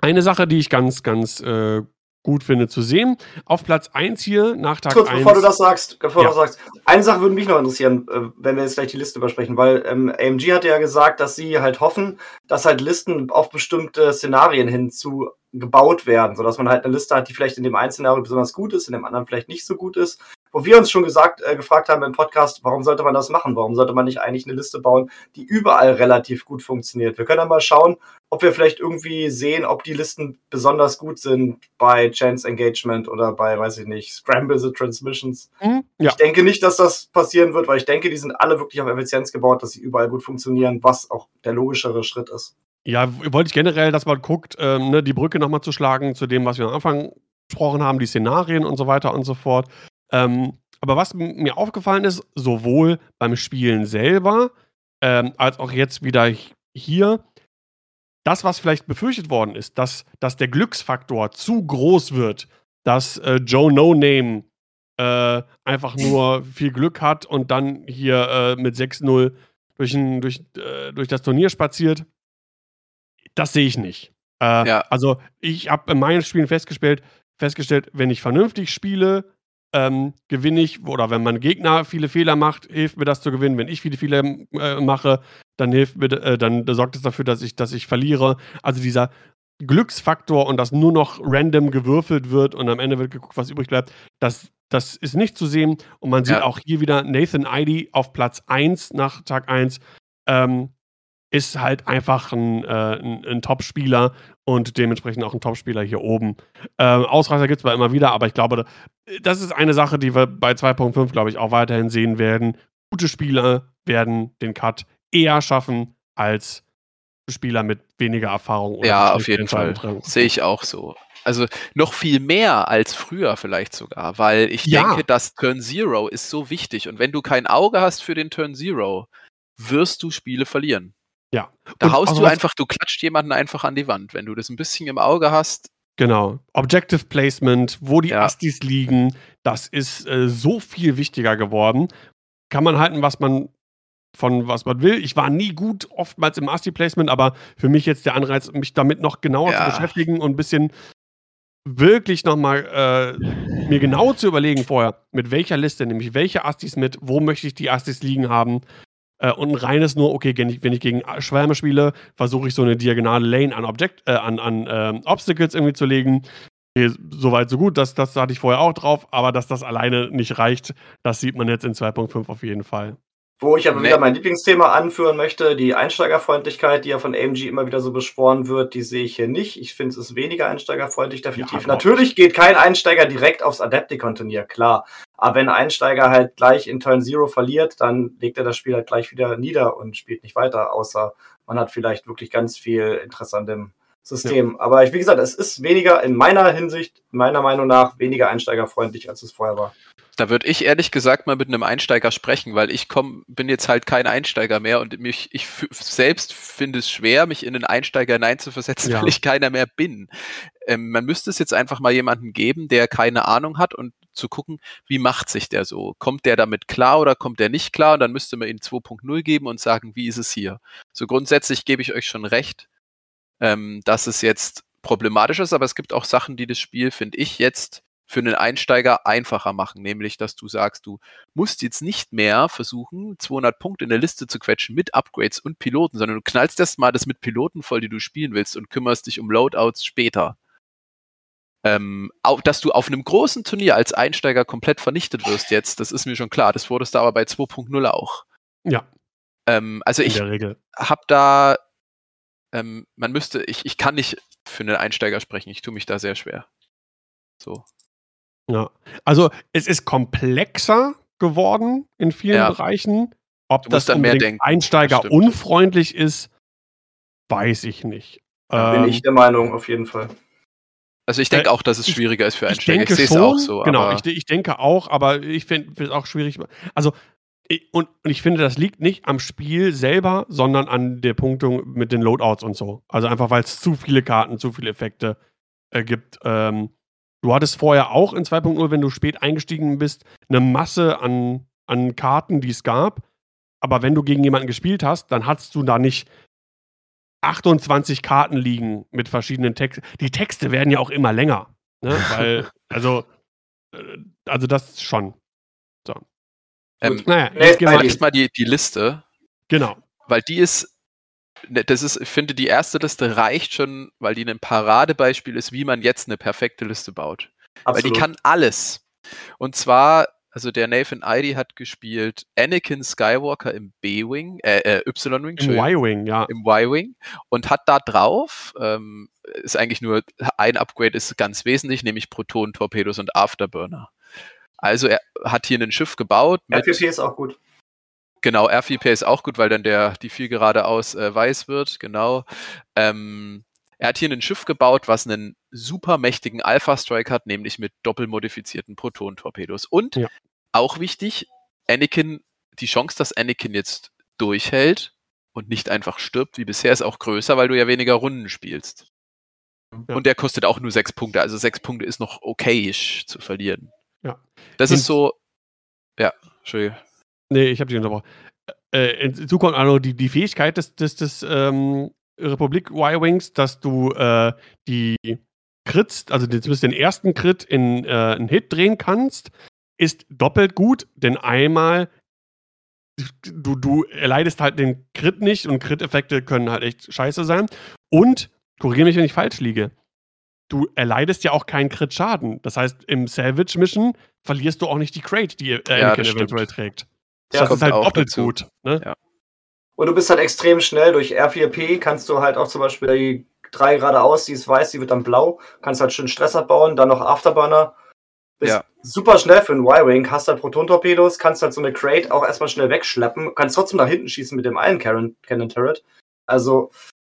eine Sache, die ich ganz, ganz äh, gut finde zu sehen. Auf Platz 1 hier nach Tag
Kurz, 1. bevor du das sagst, bevor ja. du das sagst. Eine Sache würde mich noch interessieren, äh, wenn wir jetzt gleich die Liste übersprechen, weil ähm, AMG hat ja gesagt, dass sie halt hoffen, dass halt Listen auf bestimmte Szenarien hinzu gebaut werden, sodass man halt eine Liste hat, die vielleicht in dem einen Szenario besonders gut ist, in dem anderen vielleicht nicht so gut ist. Wo wir uns schon gesagt, äh, gefragt haben im Podcast, warum sollte man das machen? Warum sollte man nicht eigentlich eine Liste bauen, die überall relativ gut funktioniert? Wir können dann mal schauen, ob wir vielleicht irgendwie sehen, ob die Listen besonders gut sind bei Chance Engagement oder bei, weiß ich nicht, Scramble the Transmissions. Mhm, ja. Ich denke nicht, dass das passieren wird, weil ich denke, die sind alle wirklich auf Effizienz gebaut, dass sie überall gut funktionieren, was auch der logischere Schritt ist.
Ja, wollte ich generell, dass man guckt, ähm, ne, die Brücke nochmal zu schlagen zu dem, was wir am Anfang gesprochen haben, die Szenarien und so weiter und so fort. Ähm, aber was mir aufgefallen ist, sowohl beim Spielen selber ähm, als auch jetzt wieder hier, das, was vielleicht befürchtet worden ist, dass, dass der Glücksfaktor zu groß wird, dass äh, Joe No Name äh, einfach nur viel Glück hat und dann hier äh, mit 6-0 durch, durch, äh, durch das Turnier spaziert das sehe ich nicht. Äh, ja. Also ich habe in meinen Spielen festgestellt, festgestellt, wenn ich vernünftig spiele, ähm, gewinne ich, oder wenn mein Gegner viele Fehler macht, hilft mir das zu gewinnen. Wenn ich viele Fehler äh, mache, dann hilft mir, äh, dann sorgt es dafür, dass ich, dass ich verliere. Also dieser Glücksfaktor und dass nur noch random gewürfelt wird und am Ende wird geguckt, was übrig bleibt, das, das ist nicht zu sehen. Und man sieht ja. auch hier wieder Nathan Idy auf Platz 1 nach Tag 1. Ähm, ist halt einfach ein, äh, ein, ein Top-Spieler und dementsprechend auch ein Top-Spieler hier oben. Ähm, Ausreißer gibt es zwar immer wieder, aber ich glaube, das ist eine Sache, die wir bei 2.5, glaube ich, auch weiterhin sehen werden. Gute Spieler werden den Cut eher schaffen als Spieler mit weniger Erfahrung.
ja, auf jeden Fall. Sehe ich auch so. Also noch viel mehr als früher vielleicht sogar, weil ich ja. denke, das Turn Zero ist so wichtig und wenn du kein Auge hast für den Turn Zero, wirst du Spiele verlieren.
Ja.
Da und haust du einfach, du klatscht jemanden einfach an die Wand, wenn du das ein bisschen im Auge hast.
Genau. Objective Placement, wo die ja. Astis liegen, das ist äh, so viel wichtiger geworden. Kann man halten, was man von was man will. Ich war nie gut oftmals im Asti-Placement, aber für mich jetzt der Anreiz, mich damit noch genauer ja. zu beschäftigen und ein bisschen wirklich nochmal äh, mir genau zu überlegen vorher, mit welcher Liste nehme ich welche Astis mit, wo möchte ich die Astis liegen haben äh, und ein reines nur, okay, wenn ich, wenn ich gegen Schwärme spiele, versuche ich so eine diagonale Lane an, Object, äh, an, an äh, Obstacles irgendwie zu legen. Okay, Soweit, so gut, das, das hatte ich vorher auch drauf, aber dass das alleine nicht reicht, das sieht man jetzt in 2.5 auf jeden Fall.
Wo ich aber wieder mein Lieblingsthema anführen möchte, die Einsteigerfreundlichkeit, die ja von AMG immer wieder so beschworen wird, die sehe ich hier nicht. Ich finde, es ist weniger einsteigerfreundlich, definitiv. Ja, Natürlich geht kein Einsteiger direkt aufs Adepticon-Turnier, klar. Aber wenn ein Einsteiger halt gleich in Turn Zero verliert, dann legt er das Spiel halt gleich wieder nieder und spielt nicht weiter, außer man hat vielleicht wirklich ganz viel Interesse an dem System. Ja. Aber ich, wie gesagt, es ist weniger in meiner Hinsicht, meiner Meinung nach, weniger einsteigerfreundlich, als es vorher war.
Da würde ich ehrlich gesagt mal mit einem Einsteiger sprechen, weil ich komm, bin jetzt halt kein Einsteiger mehr und mich, ich selbst finde es schwer, mich in einen Einsteiger hineinzuversetzen, ja. weil ich keiner mehr bin. Ähm, man müsste es jetzt einfach mal jemanden geben, der keine Ahnung hat und zu gucken, wie macht sich der so? Kommt der damit klar oder kommt der nicht klar? Und dann müsste man ihm 2.0 geben und sagen, wie ist es hier? So grundsätzlich gebe ich euch schon recht ähm, dass es jetzt problematisch ist, aber es gibt auch Sachen, die das Spiel, finde ich, jetzt für einen Einsteiger einfacher machen, nämlich dass du sagst, du musst jetzt nicht mehr versuchen, 200 Punkte in der Liste zu quetschen mit Upgrades und Piloten, sondern du knallst erst mal das mit Piloten voll, die du spielen willst und kümmerst dich um Loadouts später. Ähm, auch, dass du auf einem großen Turnier als Einsteiger komplett vernichtet wirst jetzt, das ist mir schon klar. Das wurdest du aber bei 2.0 auch.
Ja.
Ähm, also ich habe da ähm, man müsste, ich, ich kann nicht für einen Einsteiger sprechen, ich tue mich da sehr schwer. So.
Ja, also es ist komplexer geworden in vielen ja. Bereichen. Ob das dann mehr denken. Einsteiger unfreundlich ist, weiß ich nicht.
Da bin ähm, ich der Meinung, auf jeden Fall.
Also ich denke äh, auch, dass es schwieriger ist für Einsteiger.
Ich, ich sehe es auch so. Genau, ich, ich, denke auch, aber ich finde es auch schwierig. Also und, und, ich finde, das liegt nicht am Spiel selber, sondern an der Punktung mit den Loadouts und so. Also einfach, weil es zu viele Karten, zu viele Effekte äh, gibt. Ähm, du hattest vorher auch in 2.0, wenn du spät eingestiegen bist, eine Masse an, an Karten, die es gab. Aber wenn du gegen jemanden gespielt hast, dann hattest du da nicht 28 Karten liegen mit verschiedenen Texten. Die Texte werden ja auch immer länger. Ne? Weil, also, äh, also das schon. So.
Ähm, naja, jetzt gehen wir mal die, die Liste.
Genau.
Weil die ist, ne, das ist, ich finde, die erste Liste reicht schon, weil die ein Paradebeispiel ist, wie man jetzt eine perfekte Liste baut. Absolut. Weil die kann alles. Und zwar also der Nathan Idy hat gespielt Anakin Skywalker im B-Wing, äh, äh Y-Wing.
Im Y-Wing, ja.
Im Y-Wing. Und hat da drauf, ähm, ist eigentlich nur ein Upgrade, ist ganz wesentlich, nämlich Proton-Torpedos und Afterburner. Also er hat hier ein Schiff gebaut.
R4P ist auch gut.
Genau, R4P ist auch gut, weil dann der, die viel geradeaus äh, weiß wird, genau. Ähm, er hat hier ein Schiff gebaut, was einen super mächtigen Alpha-Strike hat, nämlich mit doppelmodifizierten Proton-Torpedos. Und ja. auch wichtig, Anakin, die Chance, dass Anakin jetzt durchhält und nicht einfach stirbt wie bisher, ist auch größer, weil du ja weniger Runden spielst. Ja. Und der kostet auch nur sechs Punkte. Also sechs Punkte ist noch okayisch zu verlieren.
Ja.
Das ist so. Ja, Entschuldigung.
Nee, ich habe dich unterbrochen. Äh, in Zukunft also die, die Fähigkeit des, des, des ähm, Republik Y-Wings, dass du äh, die Crits, also zumindest den ersten Crit in äh, einen Hit drehen kannst, ist doppelt gut, denn einmal du, du erleidest halt den Crit nicht und Crit-Effekte können halt echt scheiße sein. Und, korrigiere mich, wenn ich falsch liege, du erleidest ja auch keinen Crit-Schaden. Das heißt, im Salvage-Mission verlierst du auch nicht die Crate, die äh, ja, eventuell trägt. Das, ja, das ist halt doppelt dazu. gut. Ne? Ja.
Und du bist halt extrem schnell. Durch R4P kannst du halt auch zum Beispiel die 3 geradeaus, die ist weiß, die wird dann blau. Kannst halt schön Stress abbauen, dann noch Afterburner. Bist ja. super schnell für einen Y-Wing, hast halt Proton-Torpedos, kannst halt so eine Crate auch erstmal schnell wegschleppen, kannst trotzdem nach hinten schießen mit dem einen Cannon Turret. Also,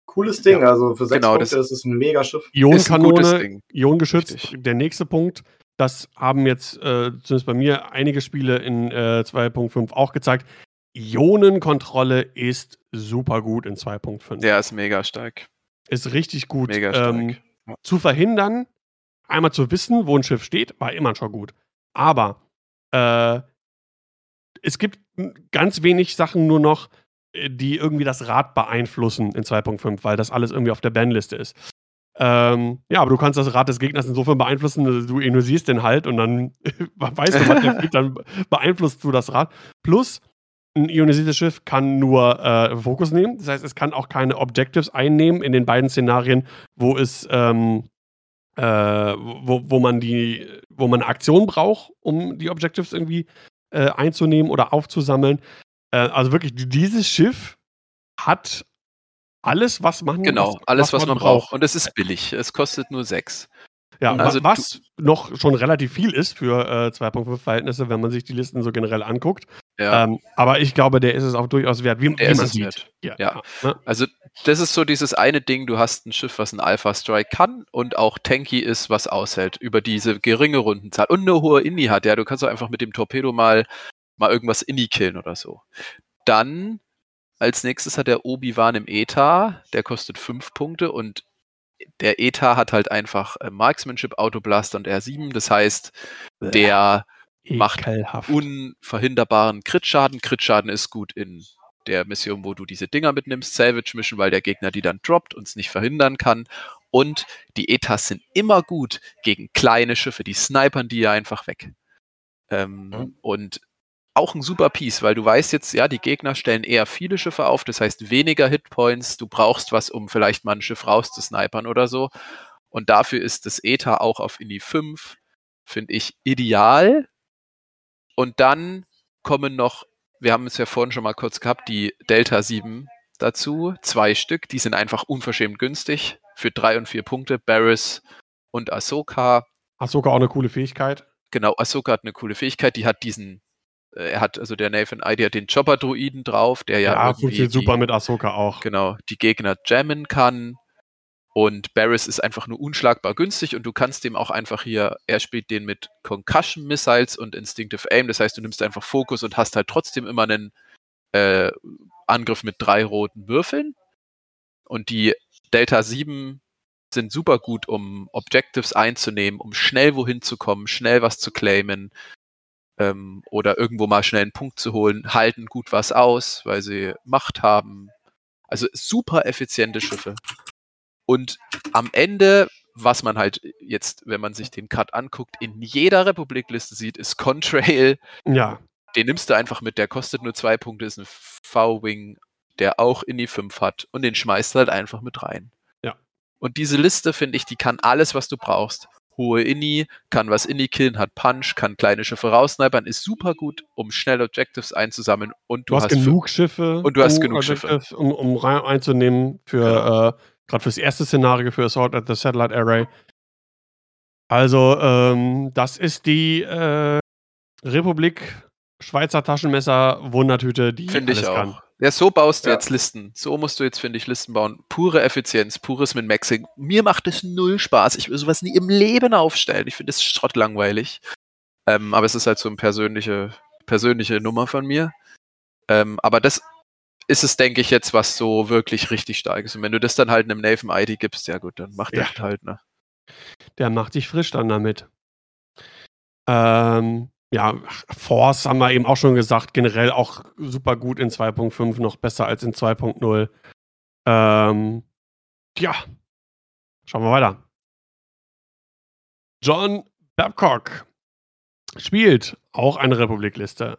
cooles Ding. Ja. Also für sechs genau, Punkte das ist es ein Megaschiff.
Ionenkanone, Ionengeschützt. Der nächste Punkt, das haben jetzt äh, zumindest bei mir einige Spiele in äh, 2.5 auch gezeigt. Ionenkontrolle ist super gut in 2.5.
Der ist mega stark.
Ist richtig gut. Mega stark. Ähm, ja. Zu verhindern, einmal zu wissen, wo ein Schiff steht, war immer schon gut. Aber äh, es gibt ganz wenig Sachen nur noch, äh, die irgendwie das Rad beeinflussen in 2.5, weil das alles irgendwie auf der Bandliste ist. Ähm, ja, aber du kannst das Rad des Gegners insofern beeinflussen, du ignorierst den halt und dann weißt du, was der fliegt, dann beeinflusst du das Rad. Plus, ein ionisiertes Schiff kann nur äh, Fokus nehmen. Das heißt, es kann auch keine Objectives einnehmen in den beiden Szenarien, wo es ähm, äh, wo, wo man die, wo man eine Aktion braucht, um die Objectives irgendwie äh, einzunehmen oder aufzusammeln. Äh, also wirklich, dieses Schiff hat alles, was man
Genau, was, alles, was, was man, man braucht. Und es ist billig. Es kostet nur sechs.
Ja, also was noch schon relativ viel ist für äh, 2.5 Verhältnisse, wenn man sich die Listen so generell anguckt. Ja. Ähm, aber ich glaube, der ist es auch durchaus wert, wie,
der wie man sieht. Ja. ja. ja. Also das ist so dieses eine Ding, du hast ein Schiff, was ein Alpha Strike kann und auch tanky ist, was aushält über diese geringe Rundenzahl und eine hohe Inni hat. Ja, du kannst auch einfach mit dem Torpedo mal, mal irgendwas Inni killen oder so. Dann als nächstes hat der Obi-Wan im ETA, der kostet 5 Punkte und der ETA hat halt einfach äh, Marksmanship, Autoblaster und R7. Das heißt, der macht unverhinderbaren Crit-Schaden. Crit-Schaden ist gut in der Mission, wo du diese Dinger mitnimmst, Salvage Mission, weil der Gegner die dann droppt und es nicht verhindern kann. Und die Etas sind immer gut gegen kleine Schiffe, die snipern die ja einfach weg. Ähm, mhm. Und auch ein super Piece, weil du weißt jetzt, ja, die Gegner stellen eher viele Schiffe auf, das heißt weniger Hitpoints, du brauchst was, um vielleicht mal ein Schiff rauszusnipern oder so. Und dafür ist das ETA auch auf Indie 5, finde ich, ideal, und dann kommen noch, wir haben es ja vorhin schon mal kurz gehabt, die Delta 7 dazu. Zwei Stück, die sind einfach unverschämt günstig. Für drei und vier Punkte. Barris und Ahsoka.
Ahsoka auch eine coole Fähigkeit.
Genau, Ahsoka hat eine coole Fähigkeit. Die hat diesen, äh, er hat, also der Nathan Ide hat den Chopper-Druiden drauf, der ja.
Ja, funktioniert super mit Ahsoka auch.
Genau, die Gegner jammen kann. Und Barris ist einfach nur unschlagbar günstig und du kannst dem auch einfach hier, er spielt den mit Concussion Missiles und Instinctive Aim. Das heißt, du nimmst einfach Fokus und hast halt trotzdem immer einen äh, Angriff mit drei roten Würfeln. Und die Delta 7 sind super gut, um Objectives einzunehmen, um schnell wohin zu kommen, schnell was zu claimen ähm, oder irgendwo mal schnell einen Punkt zu holen, halten gut was aus, weil sie Macht haben. Also super effiziente Schiffe. Und am Ende, was man halt jetzt, wenn man sich den Cut anguckt, in jeder Republikliste sieht, ist Contrail.
Ja.
Den nimmst du einfach mit, der kostet nur zwei Punkte, ist ein V-Wing, der auch in die 5 hat und den schmeißt du halt einfach mit rein.
Ja.
Und diese Liste, finde ich, die kann alles, was du brauchst. Hohe Inni, kann was Inni killen, hat Punch, kann kleine Schiffe raussnipern, ist super gut, um schnell Objectives einzusammeln und du,
du hast,
hast
genug Schiffe,
und du hast genug Schiffe,
um, um rein einzunehmen für genau. äh, Gerade fürs erste Szenario, für Assault at the Satellite Array. Also, ähm, das ist die äh, Republik Schweizer Taschenmesser Wundertüte, die
Finde ich auch. Kann. Ja, so baust du ja. jetzt Listen. So musst du jetzt, finde ich, Listen bauen. Pure Effizienz, pures Min-Maxing. Mir macht es null Spaß. Ich will sowas nie im Leben aufstellen. Ich finde es schrottlangweilig. Ähm, aber es ist halt so eine persönliche, persönliche Nummer von mir. Ähm, aber das ist es, denke ich, jetzt, was so wirklich richtig stark ist. Und wenn du das dann halt einem Nathan ID gibst, ja gut, dann macht ja. der halt, ne?
Der macht dich frisch dann damit. Ähm, ja, Force haben wir eben auch schon gesagt, generell auch super gut in 2.5, noch besser als in 2.0. Ähm, ja, schauen wir weiter. John Babcock spielt auch eine Republikliste.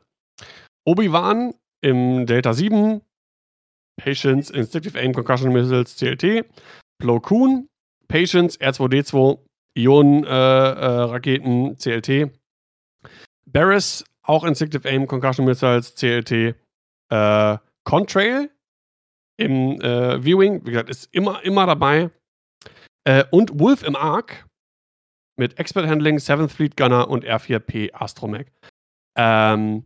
Obi-Wan im Delta 7, Patience, Instinctive Aim, Concussion Missiles, CLT, Plo Koon, Patience, R2D2, Ionen-Raketen, äh, äh, CLT, Barris, auch Instinctive Aim, Concussion Missiles, CLT, äh, Contrail im äh, Viewing, wie gesagt, ist immer, immer dabei. Äh, und Wolf im Arc mit Expert Handling, 7th Fleet Gunner und R4P Astromech. Ähm,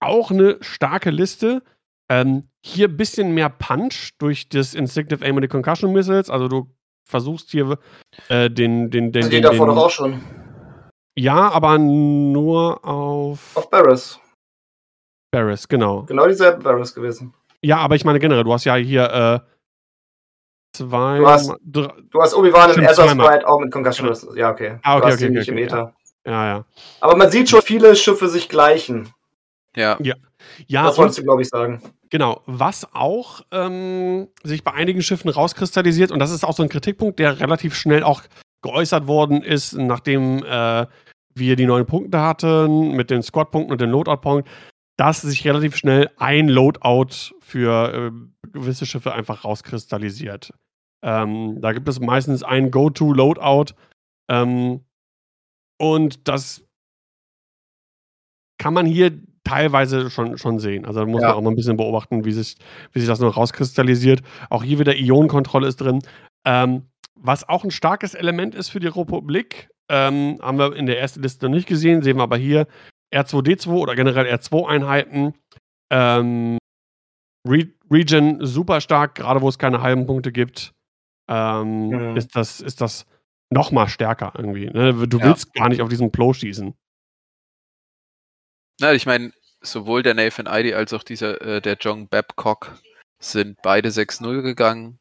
auch eine starke Liste. Ähm, hier ein bisschen mehr Punch durch das Instinctive Aim und die Concussion Missiles. Also du versuchst hier äh, den, den, den.
Also
den,
davor doch auch schon.
Ja, aber nur auf.
Auf Barris.
Barris, genau.
Genau dieselbe Barris gewesen.
Ja, aber ich meine generell, du hast ja hier äh, zwei.
Du hast, du hast Obi-Wan im Ezra Sprite auch mit Concussion Missiles. Ja, okay.
Ah, okay,
okay,
okay, okay, okay ja. ja, ja.
Aber man sieht schon viele Schiffe sich gleichen.
Ja.
Ja. ja
das wolltest du, glaube ich, sagen.
Genau. Was auch ähm, sich bei einigen Schiffen rauskristallisiert, und das ist auch so ein Kritikpunkt, der relativ schnell auch geäußert worden ist, nachdem äh, wir die neuen Punkte hatten, mit den Squad-Punkten und den Loadout-Punkt, dass sich relativ schnell ein Loadout für äh, gewisse Schiffe einfach rauskristallisiert. Ähm, da gibt es meistens ein Go-To-Loadout. Ähm, und das kann man hier teilweise schon, schon sehen. Also da muss ja. man auch noch ein bisschen beobachten, wie sich, wie sich das noch rauskristallisiert. Auch hier wieder Ionenkontrolle ist drin. Ähm, was auch ein starkes Element ist für die Republik, ähm, haben wir in der ersten Liste noch nicht gesehen, sehen wir aber hier R2D2 oder generell R2-Einheiten. Ähm, Re Region super stark, gerade wo es keine halben Punkte gibt, ähm, mhm. ist das, ist das noch mal stärker irgendwie. Ne? Du ja. willst gar nicht auf diesen Plow schießen.
Na, ich meine, sowohl der Nathan ID als auch dieser, äh, der John Babcock sind beide 6-0 gegangen.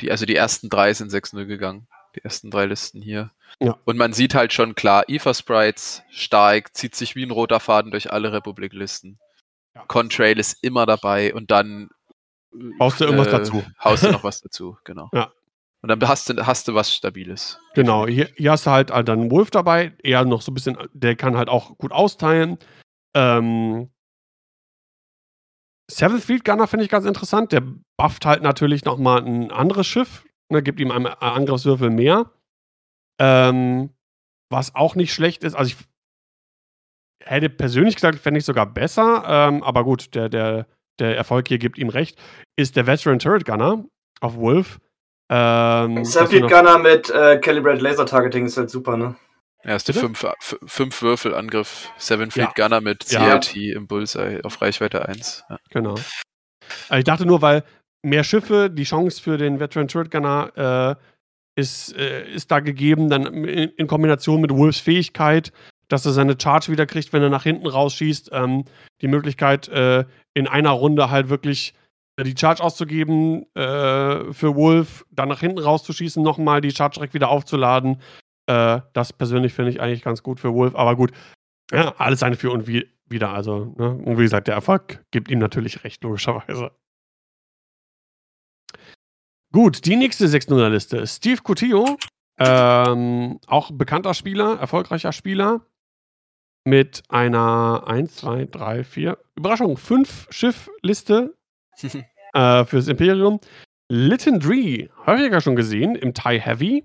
Die, also die ersten drei sind 6-0 gegangen. Die ersten drei Listen hier.
Ja.
Und man sieht halt schon klar, IFA Sprites stark, zieht sich wie ein roter Faden durch alle Republiklisten. Ja. Contrail ist immer dabei und dann
haust du irgendwas äh, dazu.
Haust du noch was dazu, genau.
Ja.
Und dann hast du, hast du was Stabiles.
Genau, hier, hier hast du halt, halt dann Wolf dabei, eher noch so ein bisschen, der kann halt auch gut austeilen. Ähm, Seventh Fleet Gunner finde ich ganz interessant. Der bufft halt natürlich nochmal ein anderes Schiff. Ne, gibt ihm einen Angriffswürfel mehr. Ähm, was auch nicht schlecht ist. Also ich hätte persönlich gesagt, fände ich sogar besser. Ähm, aber gut, der, der, der Erfolg hier gibt ihm recht. Ist der Veteran Turret Gunner auf Wolf.
Ähm, Seventh Gunner mit äh, Calibrated Laser Targeting ist halt super, ne?
Erste fünf, fünf Würfel Angriff, Seven Fleet ja. Gunner mit CLT ja. im Bullseye auf Reichweite 1.
Ja. Genau. Also ich dachte nur, weil mehr Schiffe, die Chance für den Veteran Turret Gunner äh, ist, äh, ist da gegeben, dann in, in, Kombination mit Wolves Fähigkeit, dass er seine Charge wieder kriegt, wenn er nach hinten rausschießt. Ähm, die Möglichkeit, äh, in einer Runde halt wirklich äh, die Charge auszugeben äh, für Wolf, dann nach hinten rauszuschießen, nochmal die Charge direkt wieder aufzuladen. Äh, das persönlich finde ich eigentlich ganz gut für Wolf, aber gut, ja, alles eine für und wie, wieder. Also, ne? und wie gesagt, der Erfolg gibt ihm natürlich recht, logischerweise. Gut, die nächste 6-0er-Liste. Steve Coutillo, ähm, auch bekannter Spieler, erfolgreicher Spieler, mit einer 1, 2, 3, 4, Überraschung, 5 Schiff-Liste äh, fürs Imperium. Lytton Dree, häufiger schon gesehen, im TIE Heavy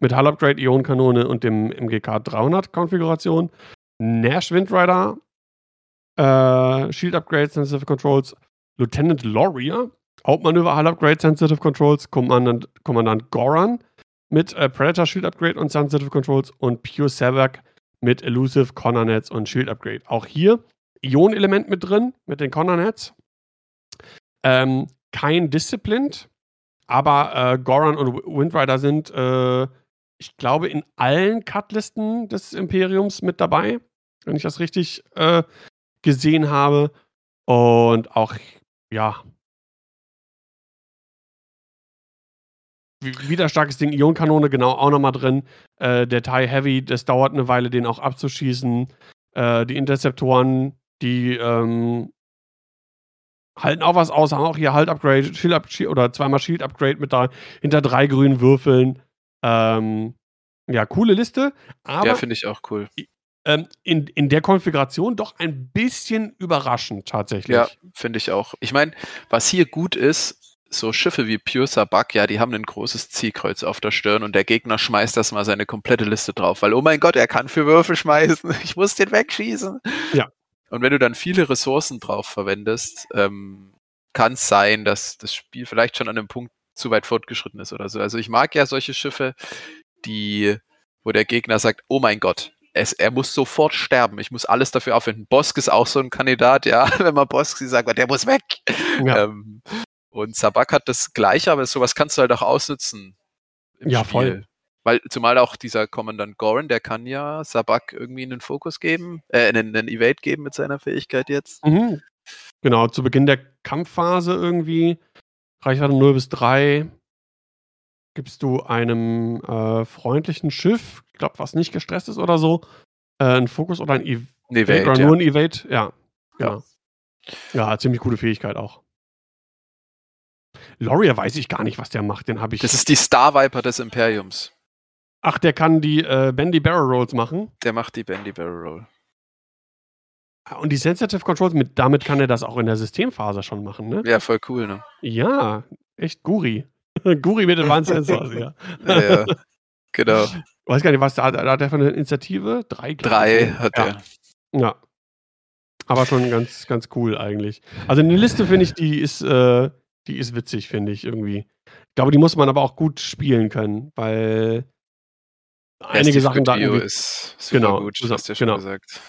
mit Hull Upgrade, Ionenkanone und dem MGK 300 Konfiguration. Nash Windrider, äh, Shield Upgrade, Sensitive Controls. Lieutenant Laurier, Hauptmanöver, Hull Upgrade, Sensitive Controls. Kommandant, Kommandant Goran mit äh, Predator Shield Upgrade und Sensitive Controls. Und Pure Savak mit Elusive, Connor Nets und Shield Upgrade. Auch hier Ion-Element mit drin, mit den Connor Nets. Ähm, kein Disciplined, aber äh, Goran und Windrider sind, äh, ich glaube, in allen Cutlisten des Imperiums mit dabei, wenn ich das richtig äh, gesehen habe. Und auch, ja, wieder starkes Ding, Ionkanone, genau, auch nochmal drin. Äh, der TIE Heavy, das dauert eine Weile, den auch abzuschießen. Äh, die Interceptoren, die ähm, halten auch was aus, haben auch hier Halt-Upgrade, Shield -Up oder zweimal Shield-Upgrade mit da hinter drei grünen Würfeln. Ähm, ja, coole Liste. Aber
ja, finde ich auch cool.
Ähm, in, in der Konfiguration doch ein bisschen überraschend tatsächlich.
Ja, finde ich auch. Ich meine, was hier gut ist, so Schiffe wie Pure Sabak, ja, die haben ein großes Zielkreuz auf der Stirn und der Gegner schmeißt das mal seine komplette Liste drauf, weil, oh mein Gott, er kann für Würfel schmeißen, ich muss den wegschießen.
Ja.
Und wenn du dann viele Ressourcen drauf verwendest, ähm, kann es sein, dass das Spiel vielleicht schon an einem Punkt zu weit fortgeschritten ist oder so. Also ich mag ja solche Schiffe, die, wo der Gegner sagt, oh mein Gott, es, er muss sofort sterben. Ich muss alles dafür aufwenden. Bosk ist auch so ein Kandidat, ja. Wenn man Bosk sagt, der muss weg. Ja. Ähm, und Sabak hat das Gleiche, aber sowas kannst du halt auch ausnutzen.
ja, Spiel. voll.
Weil zumal auch dieser Kommandant Goran, der kann ja Sabak irgendwie einen Fokus geben, äh, einen, einen Evade geben mit seiner Fähigkeit jetzt.
Mhm. Genau, zu Beginn der Kampfphase irgendwie, Reichweite 0 bis 3, gibst du einem äh, freundlichen Schiff, ich glaube, was nicht gestresst ist oder so, äh, einen Fokus oder ein Ev Evade, oder nur ein Evade, ja. Genau. Ja. ja, ziemlich coole Fähigkeit auch. Laurier weiß ich gar nicht, was der macht. Den habe ich.
Das ist die Star Viper des Imperiums.
Ach, der kann die äh, Bendy Barrel Rolls machen.
Der macht die Bendy Barrel Roll.
Ah, und die Sensitive Controls, mit, damit kann er das auch in der Systemphase schon machen, ne?
Ja, voll cool, ne?
Ja, echt Guri. Guri mit Advanced Sensors, ja.
ja. ja. Genau. Ich
weiß gar nicht, was da, da hat er für eine Initiative?
Drei, Drei hat
er. Ja. Aber schon ganz, ganz cool eigentlich. Also eine Liste finde ich, die ist, äh, die ist witzig, finde ich irgendwie. Ich glaube, die muss man aber auch gut spielen können, weil einige Sachen da
ist genau, gut, hast du ja schon genau. gesagt.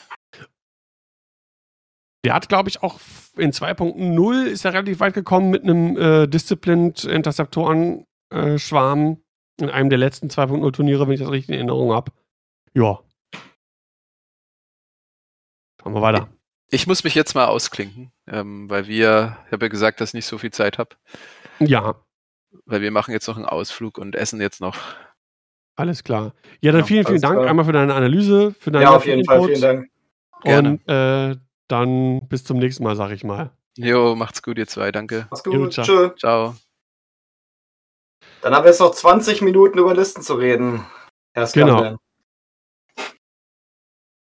Der hat, glaube ich, auch in 2.0 ist er relativ weit gekommen mit einem äh, Disciplined Interceptoren-Schwarm äh, in einem der letzten 2.0 Turniere, wenn ich das richtig in Erinnerung habe. Ja. Schauen wir weiter.
Ich muss mich jetzt mal ausklinken, ähm, weil wir, ich habe ja gesagt, dass ich nicht so viel Zeit habe.
Ja.
Weil wir machen jetzt noch einen Ausflug und essen jetzt noch.
Alles klar. Ja, dann ja, vielen, vielen Dank klar. einmal für deine Analyse, für deine
Ja, auf jeden Fall, vielen Dank.
Gerne. Und äh, dann bis zum nächsten Mal, sag ich mal.
Jo, macht's gut, ihr zwei, danke.
Mach's gut, jo, ciao.
ciao.
Dann haben wir jetzt noch 20 Minuten über Listen zu reden.
Erst genau.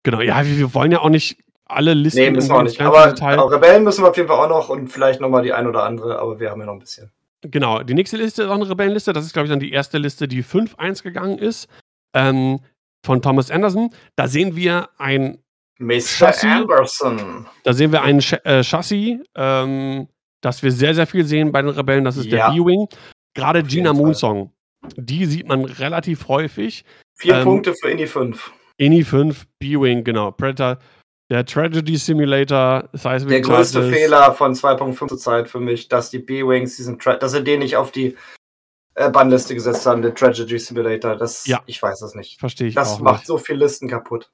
Genau, ja, wir, wir wollen ja auch nicht alle Listen.
Nee, müssen wir auch nicht. Aber genau, Rebellen müssen wir auf jeden Fall auch noch und vielleicht nochmal die ein oder andere, aber wir haben ja noch ein bisschen.
Genau, die nächste Liste ist auch eine Rebellenliste. Das ist, glaube ich, dann die erste Liste, die 5-1 gegangen ist. Ähm, von Thomas Anderson. Da sehen wir ein
Mr. Chassis. Anderson.
Da sehen wir ein Ch äh, Chassis, ähm, das wir sehr, sehr viel sehen bei den Rebellen. Das ist ja. der B-Wing. Gerade Gina Moonsong. Die sieht man relativ häufig.
Vier ähm, Punkte für Indy 5.
Indy 5, B-Wing, genau. Predator Der Tragedy Simulator,
Seismic Der größte Charges. Fehler von 2.5 zur Zeit für mich, dass die B-Wings diesen Tra dass sie den nicht auf die äh, Bannliste gesetzt haben, der Tragedy Simulator. Das, ja. ich weiß es nicht.
Verstehe ich.
Das macht nicht. so viele Listen kaputt.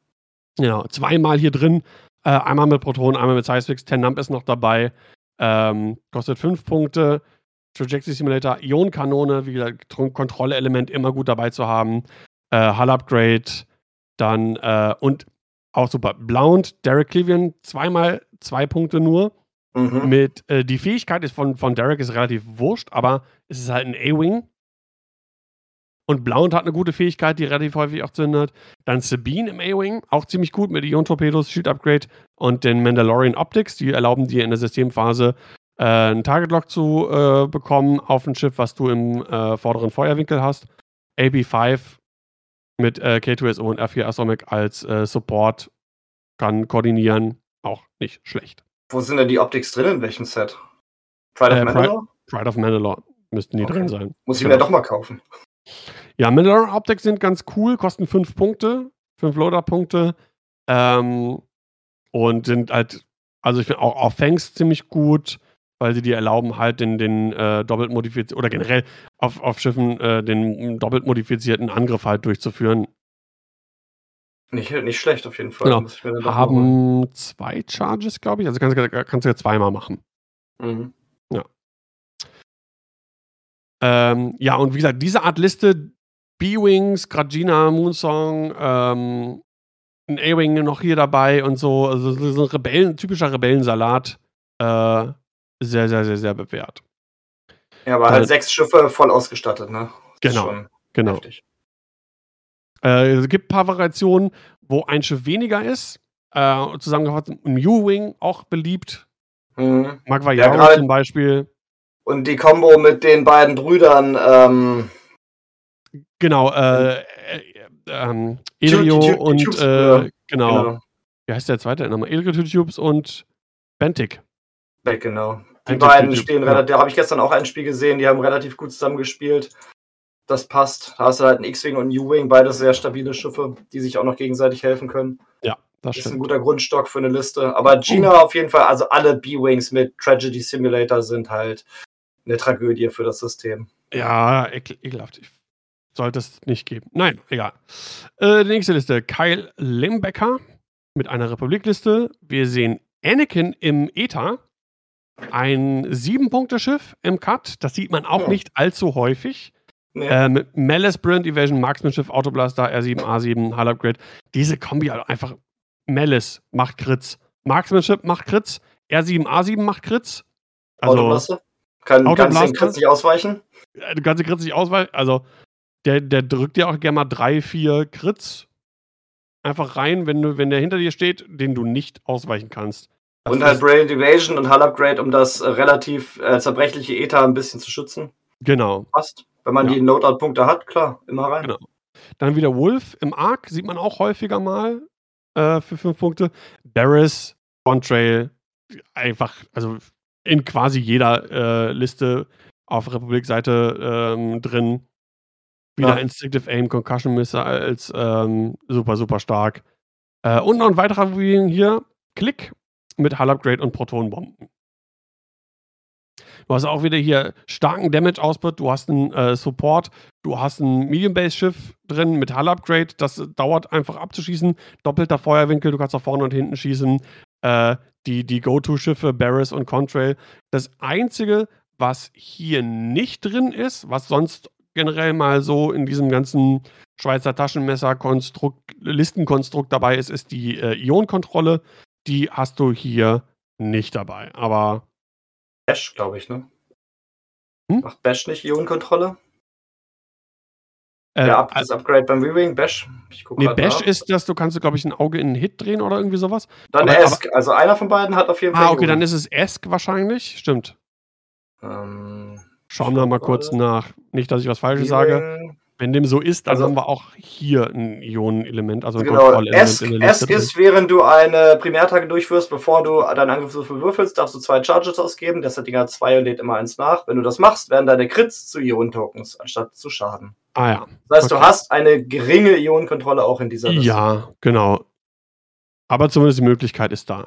Genau, zweimal hier drin. Äh, einmal mit Proton, einmal mit Sizefix. Tenamp ist noch dabei. Ähm, kostet 5 Punkte. Trajectory Simulator, Ionenkanone, wie gesagt, Kontrolle-Element immer gut dabei zu haben. Äh, Hull Upgrade, dann äh, und auch super. Blount, Derek Clevian, zweimal zwei Punkte nur. Mhm. Mit, äh, die Fähigkeit ist von, von Derek ist relativ wurscht, aber es ist halt ein A-Wing. Und Blount hat eine gute Fähigkeit, die relativ häufig auch zündet. Dann Sabine im A-Wing, auch ziemlich gut mit Ion-Torpedos, Shield Upgrade und den Mandalorian Optics. Die erlauben dir in der Systemphase äh, einen Target Lock zu äh, bekommen auf ein Schiff, was du im äh, vorderen Feuerwinkel hast. AB5 mit äh, K2SO und R4 Atomic als äh, Support kann koordinieren. Auch nicht schlecht.
Wo sind denn die Optics drin? In welchem Set? Pride of äh,
Mandalore? Pride of Mandalore müssten die okay. drin sein.
Muss ich genau. mir doch mal kaufen.
Ja, Mandalore Optics sind ganz cool, kosten 5 Punkte, 5 Loader-Punkte. Ähm, und sind halt, also ich finde auch auf Fangs ziemlich gut weil sie dir erlauben, halt den, den äh, doppelt modifizierten oder generell auf, auf Schiffen äh, den doppelt modifizierten Angriff halt durchzuführen.
Nicht, nicht schlecht auf jeden Fall.
Genau. Haben zwei Charges, glaube ich. Also kannst, kannst du ja zweimal machen. Mhm. Ja. Ähm, ja, und wie gesagt, diese Art Liste, B-Wings, Gragina, Moonsong, ähm, ein A-Wing noch hier dabei und so, also so ein Rebellen, typischer Rebellensalat. Äh, sehr, sehr, sehr, sehr bewährt.
Ja, aber halt sechs Schiffe voll ausgestattet, ne?
genau, genau. Äh, es gibt ein paar Variationen, wo ein Schiff weniger ist. Äh, zusammengefasst, ein U-Wing auch beliebt. Mhm. Magvayaro ja, zum Beispiel.
Und die Combo mit den beiden Brüdern. Ähm,
genau, äh, äh, ähm, Elio und äh, genau. genau. Wie heißt der zweite nochmal? Elio Tubes und Bentic.
Genau. Die beiden spielen relativ, da habe ich gestern auch ein Spiel gesehen, die haben relativ gut zusammengespielt. Das passt. Da hast du halt einen X-Wing und einen U-Wing, beide sehr stabile Schiffe, die sich auch noch gegenseitig helfen können.
Ja,
das, das ist ein guter Grundstock für eine Liste. Aber Gina uh. auf jeden Fall, also alle B-Wings mit Tragedy Simulator sind halt eine Tragödie für das System.
Ja, ekelhaft. Sollte es nicht geben. Nein, egal. Äh, die nächste Liste: Kyle Limbecker mit einer Republikliste. Wir sehen Anakin im Ether ein Sieben-Punkte-Schiff im Cut. Das sieht man auch ja. nicht allzu häufig. Nee. Ähm, Malice Brilliant Evasion, Marksmanship, Autoblaster, R7, A7, Hull Upgrade. Diese Kombi halt einfach. Malice macht Crits. Marksmanship macht Crits. R7, A7 macht Crits.
Also, Autoblaster? Kann, Autoblaster. Kannst du den Crits nicht ausweichen?
Du kannst den Crits nicht ausweichen. Also, der, der drückt dir auch gerne mal drei, vier Crits einfach rein, wenn, du, wenn der hinter dir steht, den du nicht ausweichen kannst.
Und halt Brilliant Evasion und Hull Upgrade, um das äh, relativ äh, zerbrechliche Ether ein bisschen zu schützen.
Genau.
Passt. Wenn man ja. die Loadout-Punkte hat, klar, immer rein. Genau.
Dann wieder Wolf im Arc, sieht man auch häufiger mal äh, für fünf Punkte. Barris, Contrail, einfach, also in quasi jeder äh, Liste auf Republik-Seite ähm, drin. Wieder ja. Instinctive Aim, Concussion Missiles, ähm, super, super stark. Äh, und noch ein weiterer hier, Klick, mit Hull Upgrade und Protonenbomben. Du hast auch wieder hier starken Damage Output, du hast einen äh, Support, du hast ein Medium Base Schiff drin mit Hull Upgrade, das dauert einfach abzuschießen, doppelter Feuerwinkel, du kannst auch vorne und hinten schießen. Äh, die die Go-To-Schiffe Barris und Contrail. Das einzige, was hier nicht drin ist, was sonst generell mal so in diesem ganzen Schweizer Taschenmesser-Konstrukt, Listenkonstrukt dabei ist, ist die äh, Ionenkontrolle die hast du hier nicht dabei. Aber.
Bash, glaube ich, ne? Hm? Macht Bash nicht Ionenkontrolle? Äh, ja, das Upgrade beim Reviewing, Bash.
Ich nee, Bash nach. ist, dass du kannst, glaube ich, ein Auge in einen Hit drehen oder irgendwie sowas.
Dann aber, Esk. Aber, also einer von beiden hat auf jeden Fall.
Ah, okay, Ionen. dann ist es Esk wahrscheinlich. Stimmt. Ähm, Schauen wir mal kurz nach. Nicht, dass ich was Falsches sage. Wenn dem so ist, dann also, haben wir auch hier ein Ionenelement, also ein
genau, Liste. Es ist, während du eine Primärtage durchführst, bevor du deinen Angriffswürfel würfelst, darfst du zwei Charges ausgeben. Das hat Ding hat zwei und lädt immer eins nach. Wenn du das machst, werden deine Crits zu Ionen-Tokens, anstatt zu Schaden.
Ah ja.
Das heißt, okay. du hast eine geringe Ionenkontrolle auch in dieser
Liste. Ja, genau. Aber zumindest die Möglichkeit ist da.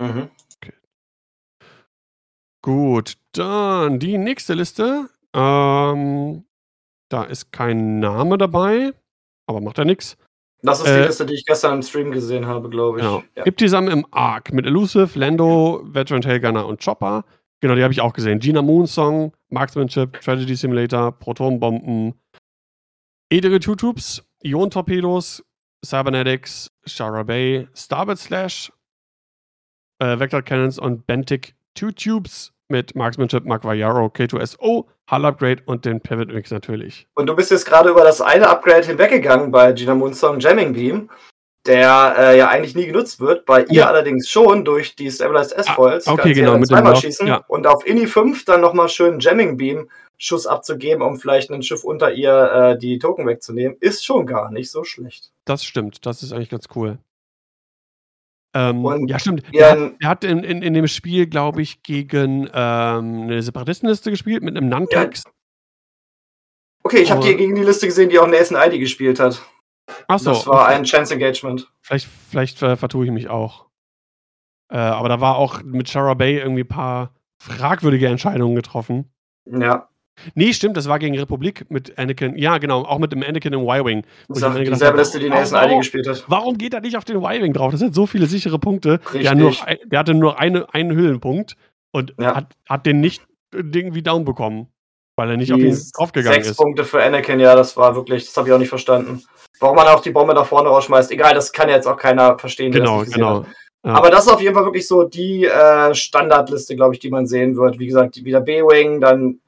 Mhm.
Gut, dann die nächste Liste. Ähm, da ist kein Name dabei, aber macht ja nichts.
Das ist die äh, Liste, die ich gestern im Stream gesehen habe, glaube ich.
Genau. Ja. Gibt die zusammen im Arc mit Elusive, Lando, Veteran Tailgunner und Chopper. Genau, die habe ich auch gesehen. Gina Moon Song, Marksmanship, Tragedy Simulator, Protonbomben, Edere Two Troops, Ion Torpedos, Cybernetics, Shara Bay, Starboard Slash, äh, Vector Cannons und Bentic Two Tubes mit Marksmanship, Mark Vajaro, K2SO, Hull Upgrade und den Pivot Mix natürlich.
Und du bist jetzt gerade über das eine Upgrade hinweggegangen bei Gina Moonsong Jamming Beam, der äh, ja eigentlich nie genutzt wird, bei ihr allerdings schon durch die Stabilized S-Foils.
Ah, okay, genau,
mit zweimal schießen ja. und auf Ini 5 dann nochmal schön Jamming Beam Schuss abzugeben, um vielleicht ein Schiff unter ihr äh, die Token wegzunehmen, ist schon gar nicht so schlecht.
Das stimmt, das ist eigentlich ganz cool. Ähm, ja, stimmt. Der hat, der hat in, in, in, dem Spiel, glaube ich, gegen ähm, eine Separatistenliste gespielt mit einem Nantex. Ja.
Okay, ich habe die gegen die Liste gesehen, die auch Nathan ID gespielt hat. Achso. Das war okay. ein Chance Engagement.
Vielleicht, vielleicht äh, vertue ich mich auch. Äh, aber da war auch mit Shara Bay irgendwie ein paar fragwürdige Entscheidungen getroffen.
Ja.
Nee, stimmt, das war gegen Republik mit Anakin. Ja, genau, auch mit dem Anakin im Y-Wing.
Dieselbe Liste, die Nathan Aldi gespielt hat.
Warum geht er nicht auf den Y-Wing drauf? Das hat so viele sichere Punkte. Der, nur, der hatte nur eine, einen Hüllenpunkt und ja. hat, hat den nicht irgendwie down bekommen, weil er nicht die auf ihn draufgegangen
ist. Sechs Punkte für Anakin, ja, das war wirklich, das habe ich auch nicht verstanden. Warum man auch die Bombe da vorne rausschmeißt, egal, das kann jetzt auch keiner verstehen.
Genau, genau.
Ja. Aber das ist auf jeden Fall wirklich so die äh, Standardliste, glaube ich, die man sehen wird. Wie gesagt, wieder B-Wing, dann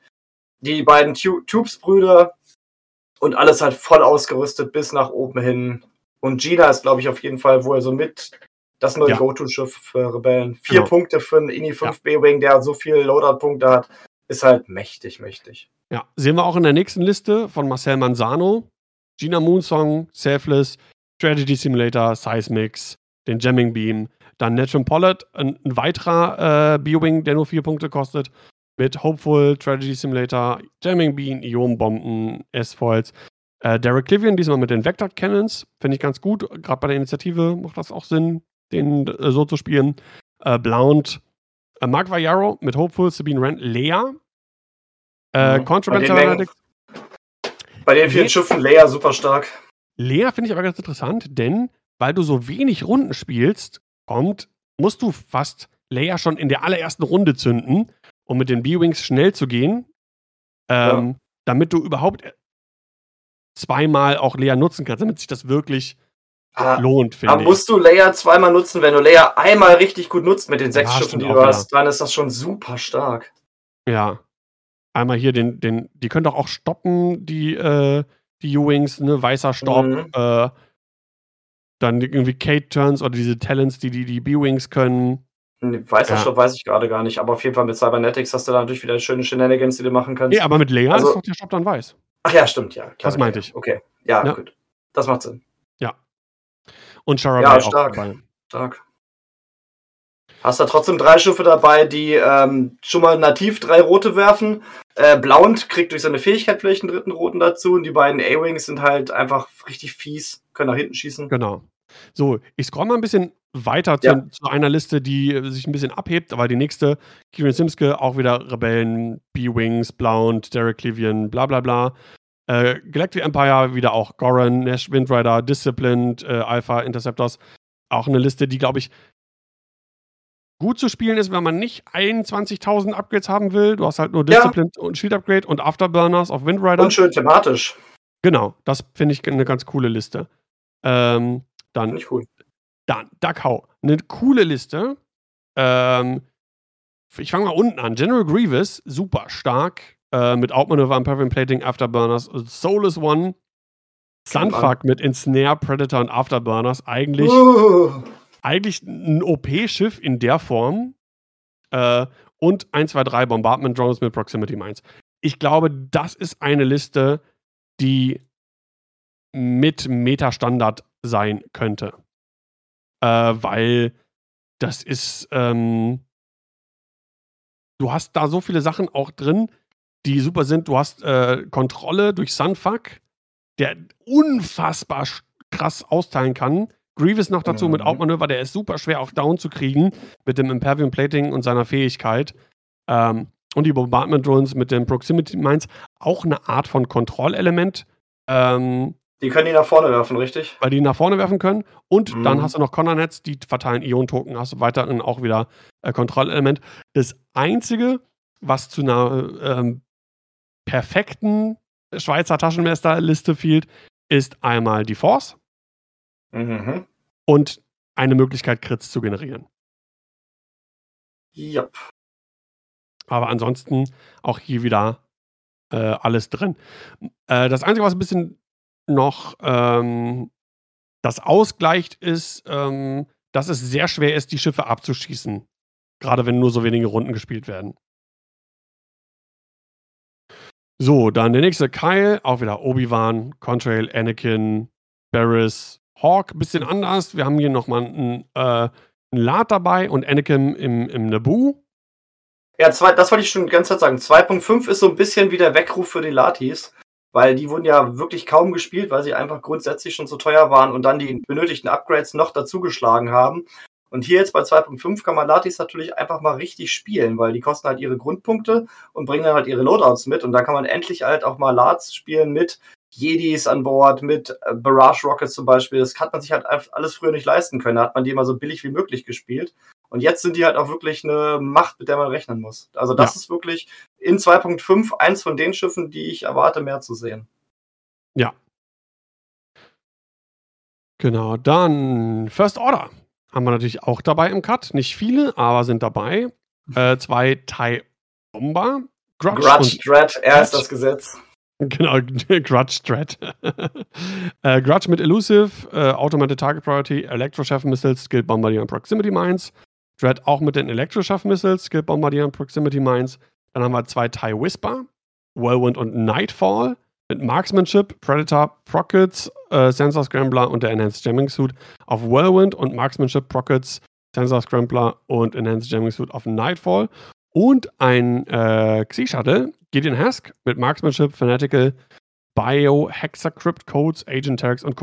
die beiden Tubes-Brüder und alles halt voll ausgerüstet bis nach oben hin. Und Gina ist, glaube ich, auf jeden Fall wohl so mit das neue ja. Go-To-Schiff für Rebellen. Vier genau. Punkte für einen INI 5 ja. B-Wing, der so viele Loadout-Punkte hat, ist halt mächtig, mächtig.
Ja, sehen wir auch in der nächsten Liste von Marcel Manzano. Gina Moonsong, Selfless, Strategy Simulator, Seismix, den Jamming Beam, dann Netrum Pollard, ein, ein weiterer äh, B-Wing, der nur vier Punkte kostet mit Hopeful, Tragedy Simulator, Jamming Bean, Ionbomben, S-Foils. Äh, Derek Livian, diesmal mit den Vector Cannons, finde ich ganz gut. Gerade bei der Initiative macht das auch Sinn, den äh, so zu spielen. Äh, Blount, äh, Mark Vajaro mit Hopeful, Sabine Rand, Lea. Äh, mhm. Contraband
Analytics. Bei den vielen Schiffen Lea super stark.
Lea finde ich aber ganz interessant, denn weil du so wenig Runden spielst, kommt, musst du fast Leia schon in der allerersten Runde zünden, um mit den B-Wings schnell zu gehen, ähm, ja. damit du überhaupt zweimal auch Leia nutzen kannst, damit sich das wirklich ah, lohnt, finde ich.
Musst du Leia zweimal nutzen, wenn du Leia einmal richtig gut nutzt mit den sechs ja, Schiffen, die du hast, dann ist das schon super stark.
Ja. Einmal hier den, den, die können doch auch stoppen, die, äh, die U-Wings, ne, weißer Stopp, mhm. äh, dann irgendwie Kate-Turns oder diese Talents, die die, die B-Wings können.
Weißer ja. Stopp weiß ich gerade gar nicht, aber auf jeden Fall mit Cybernetics hast du da natürlich wieder schöne Shenanigans, die du machen kannst.
Nee, aber mit Lea also, ist doch der Stopp dann weiß.
Ach ja, stimmt, ja.
Klar, das meinte ich.
Okay, ja, ja, gut. Das macht Sinn.
Ja. Und Shara
ja, stark. auch dabei. Stark. Hast da trotzdem drei Schiffe dabei, die ähm, schon mal nativ drei rote werfen. Äh, Blauend kriegt durch seine Fähigkeit vielleicht einen dritten roten dazu. Und die beiden A-Wings sind halt einfach richtig fies, können nach hinten schießen.
Genau. So, ich scroll mal ein bisschen weiter ja. zu, zu, einer Liste, die äh, sich ein bisschen abhebt, aber die nächste, Kieran Simske, auch wieder Rebellen, B-Wings, Blount, Derek Livian, bla bla bla. Äh, Galactic Empire, wieder auch Goran, Nash, Windrider, Disciplined, äh, Alpha, Interceptors. Auch eine Liste, die, glaube ich, gut zu spielen ist, wenn man nicht 21.000 Upgrades haben will. Du hast halt nur Disciplined ja. und Shield Upgrade und Afterburners auf Windrider.
Und schön thematisch.
Genau, das finde ich eine ganz coole Liste. Ähm, dann,
ich cool.
Dann Duckhau. Eine coole Liste. Ähm, ich fange mal unten an. General Grievous, super stark. Äh, mit Outmanöver, Impervium Plating, Afterburners. Soulless One. Sunfuck mit Ensnare, Predator und Afterburners. Eigentlich, uh. eigentlich ein OP-Schiff in der Form. Äh, und 1, 2, 3 Bombardment Drones mit Proximity Mines. Ich glaube, das ist eine Liste, die mit Meta-Standard sein könnte. Äh, weil das ist, ähm, du hast da so viele Sachen auch drin, die super sind. Du hast äh, Kontrolle durch Sunfuck, der unfassbar krass austeilen kann Grievous noch dazu mhm. mit Outmanöver, der ist super schwer auch down zu kriegen mit dem Impervium Plating und seiner Fähigkeit. Ähm, und die Bombardment Drones mit den Proximity Mines auch eine Art von Kontrollelement. Ähm,
die können die nach vorne werfen, richtig?
Weil die nach vorne werfen können. Und mhm. dann hast du noch Connor-Nets, die verteilen Ion-Token, hast du weiterhin auch wieder äh, Kontrollelement. Das Einzige, was zu einer ähm, perfekten Schweizer Taschenmesserliste fehlt, ist einmal die Force mhm. und eine Möglichkeit, Crits zu generieren.
Ja.
Aber ansonsten auch hier wieder äh, alles drin. Äh, das Einzige, was ein bisschen noch ähm, das ausgleicht, ist, ähm, dass es sehr schwer ist, die Schiffe abzuschießen. Gerade wenn nur so wenige Runden gespielt werden. So, dann der nächste Kyle, auch wieder Obi-Wan, Contrail, Anakin, Barris, Hawk, bisschen anders. Wir haben hier nochmal einen, äh, einen Lad dabei und Anakin im, im Naboo.
Ja, zwei, das wollte ich schon die ganze Zeit sagen. 2.5 ist so ein bisschen wie der Weckruf für die Latis, weil die wurden ja wirklich kaum gespielt, weil sie einfach grundsätzlich schon so teuer waren und dann die benötigten Upgrades noch dazugeschlagen haben. Und hier jetzt bei 2.5 kann man Latis natürlich einfach mal richtig spielen, weil die kosten halt ihre Grundpunkte und bringen dann halt ihre Loadouts mit. Und da kann man endlich halt auch mal Lats spielen mit Jedis an Bord, mit äh, Barrage Rockets zum Beispiel. Das hat man sich halt alles früher nicht leisten können. Da hat man die immer so billig wie möglich gespielt. Und jetzt sind die halt auch wirklich eine Macht, mit der man rechnen muss. Also das ja. ist wirklich in 2.5 eins von den Schiffen, die ich erwarte, mehr zu sehen.
Ja. Genau, dann First Order haben wir natürlich auch dabei im Cut. Nicht viele, aber sind dabei. Äh, zwei Thai Bomber.
Grudge, Grudge Dread, er ist das Gesetz.
Genau, Grudge Dread. äh, Grudge mit Elusive, äh, Automated Target Priority, Electro-Chef Missiles, Skill Bombardier und Proximity Mines. Dread auch mit den Electro-Chef Missiles, Skill Bombardier und Proximity Mines. Dann haben wir zwei TIE Whisper, Whirlwind und Nightfall mit Marksmanship, Predator, Prockets, äh, Sensor Scrambler und der Enhanced Jamming Suit auf Whirlwind und Marksmanship, Prockets, Sensor Scrambler und Enhanced Jamming Suit auf Nightfall. Und ein äh, Xi-Shuttle, Gideon Hask mit Marksmanship, Fanatical, Bio, Hexacrypt Codes, Agent Tags und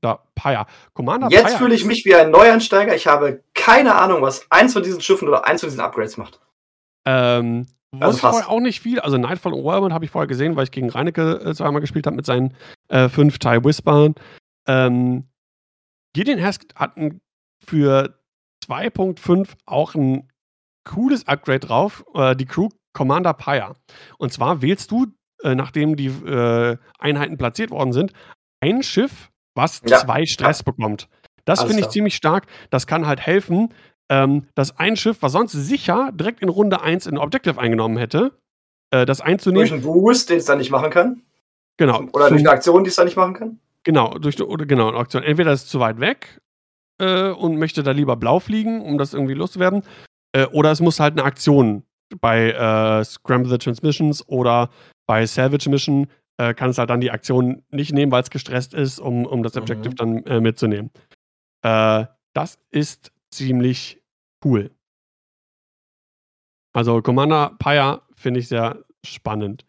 Commander Pyre.
Commander Jetzt fühle ich mich wie ein Neuansteiger. Ich habe keine Ahnung, was eins von diesen Schiffen oder eins von diesen Upgrades macht.
Ähm, also ich vorher auch nicht viel. Also Nightfall und Whirlwind habe ich vorher gesehen, weil ich gegen Reinecke äh, zweimal gespielt habe mit seinen äh, fünf TIE Whispern. Ähm, Gideon Hask hat ein, für 2.5 auch ein cooles Upgrade drauf, äh, die Crew Commander Pyre. Und zwar wählst du, äh, nachdem die äh, Einheiten platziert worden sind, ein Schiff, was ja. zwei Stress bekommt. Das finde ich ziemlich stark. Das kann halt helfen, ähm, dass ein Schiff, was sonst sicher direkt in Runde 1 in Objective eingenommen hätte, äh, das einzunehmen.
Durch einen Boost, den es dann nicht machen kann.
Genau.
Oder durch eine Aktion, die es dann nicht machen kann.
Genau, durch oder genau, eine Aktion. Entweder ist es zu weit weg äh, und möchte da lieber blau fliegen, um das irgendwie loszuwerden. Äh, oder es muss halt eine Aktion bei äh, Scramble the Transmissions oder bei Salvage Mission äh, kann es halt dann die Aktion nicht nehmen, weil es gestresst ist, um, um das Objective mhm. dann äh, mitzunehmen. Äh, das ist ziemlich cool. Also Commander Pyre finde ich sehr spannend.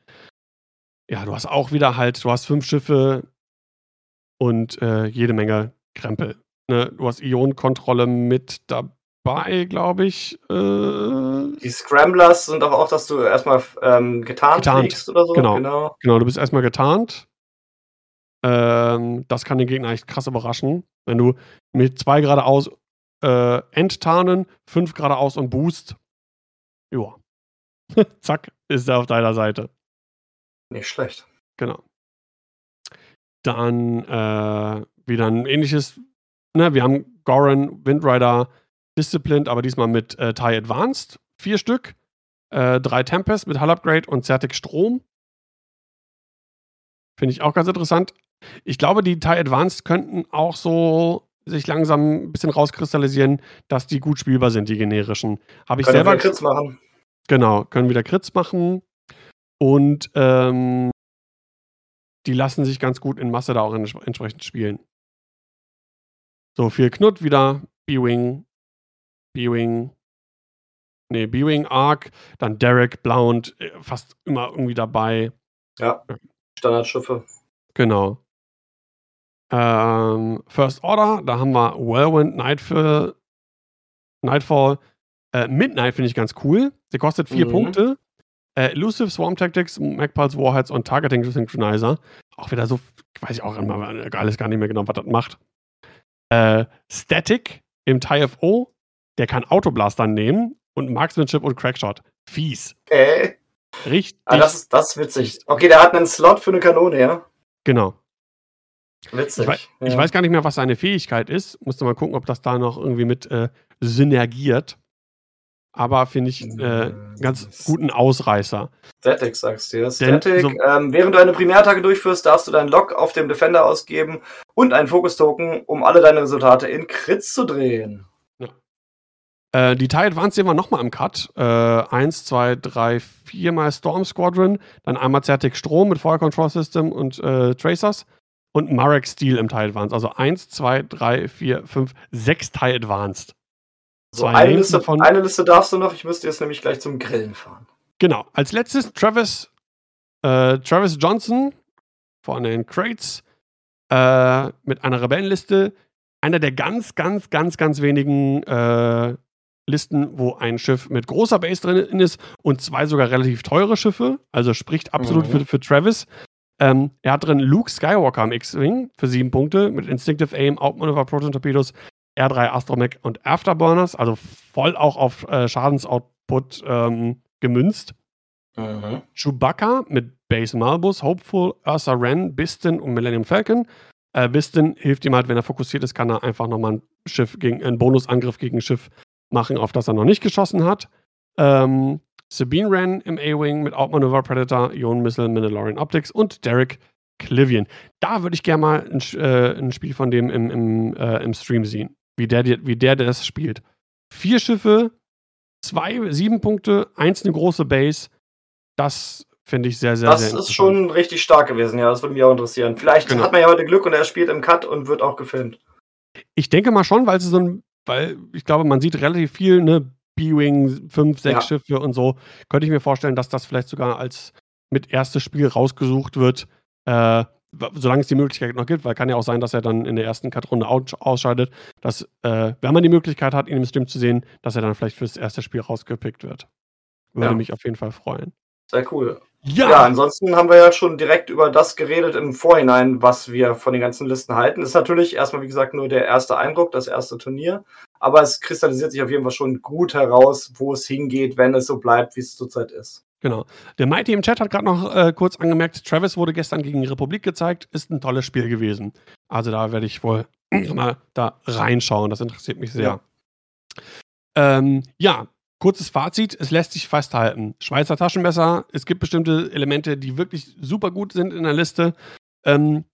Ja, du hast auch wieder halt, du hast fünf Schiffe und äh, jede Menge Krempel. Ne? Du hast Ionenkontrolle mit dabei, glaube ich. Äh,
Die Scramblers sind doch auch, dass du erstmal ähm, getarnt, getarnt oder so.
Genau. genau, genau du bist erstmal getarnt. Ähm, das kann den Gegner echt krass überraschen. Wenn du mit zwei geradeaus äh, enttarnen, 5 geradeaus und Boost. Joa. Zack, ist er auf deiner Seite.
Nicht schlecht.
Genau. Dann äh, wieder ein ähnliches. Ne, wir haben Goran, Windrider, Disciplined, aber diesmal mit äh, TIE Advanced. Vier Stück. Äh, drei Tempest mit Hull Upgrade und Zertic Strom. Finde ich auch ganz interessant. Ich glaube, die TIE Advanced könnten auch so sich langsam ein bisschen rauskristallisieren, dass die gut spielbar sind, die generischen. Habe ich können selber.
Wieder Crits machen.
Genau, können wieder Crits machen. Und ähm, die lassen sich ganz gut in Masse da auch entsprechend spielen. So, viel Knut wieder. B-Wing. B-Wing. Nee, B-Wing Arc. Dann Derek, Blount. Äh, fast immer irgendwie dabei.
Ja, Standardschiffe.
Genau. Ähm, First Order, da haben wir Whirlwind, Nightfall, Nightfall. Äh, Midnight finde ich ganz cool. Der kostet vier mhm. Punkte. Äh, Elusive Swarm Tactics, Magpulse Warheads und Targeting Synchronizer. Auch wieder so, weiß ich auch immer alles gar nicht mehr genau, was das macht. Äh, Static im TIFO, der kann Autoblaster nehmen und Marksmanship und Crackshot. Fies.
Okay.
Richtig.
Ah, das, ist, das ist witzig. Okay, der hat einen Slot für eine Kanone, ja?
Genau.
Witzig.
Ich, weiß, ja. ich weiß gar nicht mehr, was seine Fähigkeit ist. Musste mal gucken, ob das da noch irgendwie mit äh, synergiert. Aber finde ich äh, ganz guten Ausreißer.
Static sagst du. Static, so, ähm, während du eine Primärattacke durchführst, darfst du deinen Lock auf dem Defender ausgeben und einen Fokus-Token, um alle deine Resultate in Crits zu drehen.
Äh, die TIE Advance sehen wir nochmal im Cut. Äh, eins, zwei, drei, viermal Storm Squadron, dann einmal Zertic Strom mit Fire Control System und äh, Tracers und Marek Steel im TIE Advance. Also eins, zwei, drei, vier, fünf, sechs TIE Advanced.
So, eine Liste, von, eine Liste darfst du noch, ich müsste jetzt nämlich gleich zum Grillen fahren.
Genau. Als letztes Travis, äh, Travis Johnson von den Crates äh, mit einer Rebellenliste. Einer der ganz, ganz, ganz, ganz wenigen äh, Listen, wo ein Schiff mit großer Base drin ist und zwei sogar relativ teure Schiffe. Also spricht absolut mhm. für, für Travis. Ähm, er hat drin Luke Skywalker am X-Wing für sieben Punkte mit Instinctive Aim, Outmaneuver, Proton Torpedos, R3 Astromech und Afterburners. Also voll auch auf äh, Schadensoutput ähm, gemünzt. Mhm. Chewbacca mit Base Malbus, Hopeful, Ursa Wren, Biston und Millennium Falcon. Äh, Biston hilft ihm halt, wenn er fokussiert ist, kann er einfach nochmal ein Schiff gegen einen Bonusangriff gegen ein Schiff machen, auf das er noch nicht geschossen hat. Ähm, Sabine Wren im A-Wing mit Outmaneuver Predator, Ion Missile, Mandalorian Optics und Derek Clivian. Da würde ich gerne mal ein, äh, ein, Spiel von dem im, im, äh, im Stream sehen, wie der, wie der das spielt. Vier Schiffe, zwei, sieben Punkte, eins eine große Base. Das finde ich sehr, sehr,
das
sehr
Das ist schon richtig stark gewesen, ja. Das würde mich auch interessieren. Vielleicht genau. hat man ja heute Glück und er spielt im Cut und wird auch gefilmt.
Ich denke mal schon, weil es so ein weil ich glaube, man sieht relativ viel, ne, B-Wing, fünf, sechs ja. Schiffe und so. Könnte ich mir vorstellen, dass das vielleicht sogar als mit erstes Spiel rausgesucht wird, äh, solange es die Möglichkeit noch gibt, weil kann ja auch sein, dass er dann in der ersten Cut-Runde ausscheidet, dass, äh, wenn man die Möglichkeit hat, ihn im Stream zu sehen, dass er dann vielleicht fürs erste Spiel rausgepickt wird. Würde ja. mich auf jeden Fall freuen.
Sehr cool. Ja. ja, ansonsten haben wir ja schon direkt über das geredet im Vorhinein, was wir von den ganzen Listen halten. Ist natürlich erstmal, wie gesagt, nur der erste Eindruck, das erste Turnier. Aber es kristallisiert sich auf jeden Fall schon gut heraus, wo es hingeht, wenn es so bleibt, wie es zurzeit ist.
Genau. Der Mighty im Chat hat gerade noch äh, kurz angemerkt, Travis wurde gestern gegen die Republik gezeigt, ist ein tolles Spiel gewesen. Also da werde ich wohl mal da reinschauen, das interessiert mich sehr. Ja. Ähm, ja, Kurzes Fazit, es lässt sich festhalten. Schweizer Taschenmesser, es gibt bestimmte Elemente, die wirklich super gut sind in der Liste. Ähm,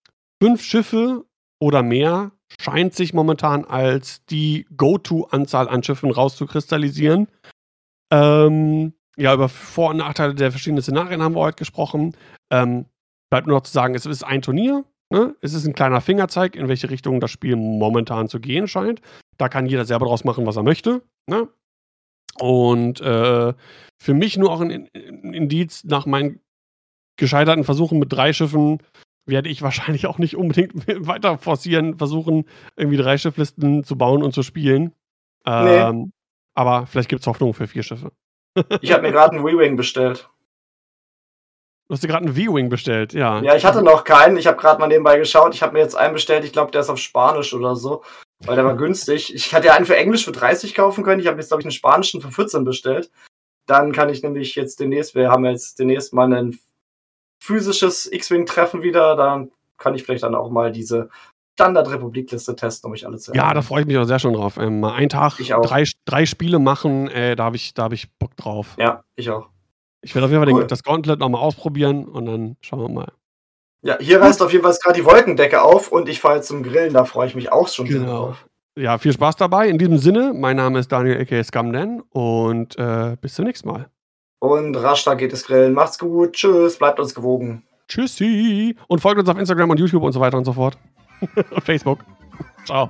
fünf Schiffe oder mehr scheint sich momentan als die Go-To-Anzahl an Schiffen rauszukristallisieren. Ähm, ja, über Vor- und Nachteile der verschiedenen Szenarien haben wir heute gesprochen. Ähm, bleibt nur noch zu sagen, es ist ein Turnier. Ne? Es ist ein kleiner Fingerzeig, in welche Richtung das Spiel momentan zu gehen scheint. Da kann jeder selber draus machen, was er möchte. Ne? Und äh, für mich nur auch ein Indiz nach meinen gescheiterten Versuchen mit drei Schiffen werde ich wahrscheinlich auch nicht unbedingt weiter forcieren, versuchen, irgendwie drei Schifflisten zu bauen und zu spielen. Ähm, nee. Aber vielleicht gibt es Hoffnung für vier Schiffe.
ich habe mir gerade einen W-Wing bestellt.
Du hast dir gerade einen V-Wing bestellt, ja.
Ja, ich hatte noch keinen. Ich habe gerade mal nebenbei geschaut. Ich habe mir jetzt einen bestellt. Ich glaube, der ist auf Spanisch oder so. Weil der war günstig. Ich hatte ja einen für Englisch für 30 kaufen können. Ich habe jetzt, glaube ich, einen spanischen für 14 bestellt. Dann kann ich nämlich jetzt demnächst, wir haben jetzt demnächst mal ein physisches X-Wing-Treffen wieder. Dann kann ich vielleicht dann auch mal diese Standard-Republik-Liste testen, um mich alle zu
Ja, da freue ich mich auch sehr schon drauf. Ähm, mal einen Tag drei, drei Spiele machen, äh, da habe ich, hab ich Bock drauf.
Ja, ich auch.
Ich werde auf jeden Fall cool. den, das Gauntlet nochmal ausprobieren und dann schauen wir mal.
Ja, hier reißt auf jeden Fall gerade die Wolkendecke auf und ich fahre jetzt zum Grillen, da freue ich mich auch schon genau. drauf.
Ja, viel Spaß dabei. In diesem Sinne, mein Name ist Daniel aka Scamden und äh, bis zum nächsten Mal.
Und rasch da geht es grillen. Macht's gut. Tschüss, bleibt uns gewogen.
Tschüssi. Und folgt uns auf Instagram und YouTube und so weiter und so fort. und Facebook. Ciao.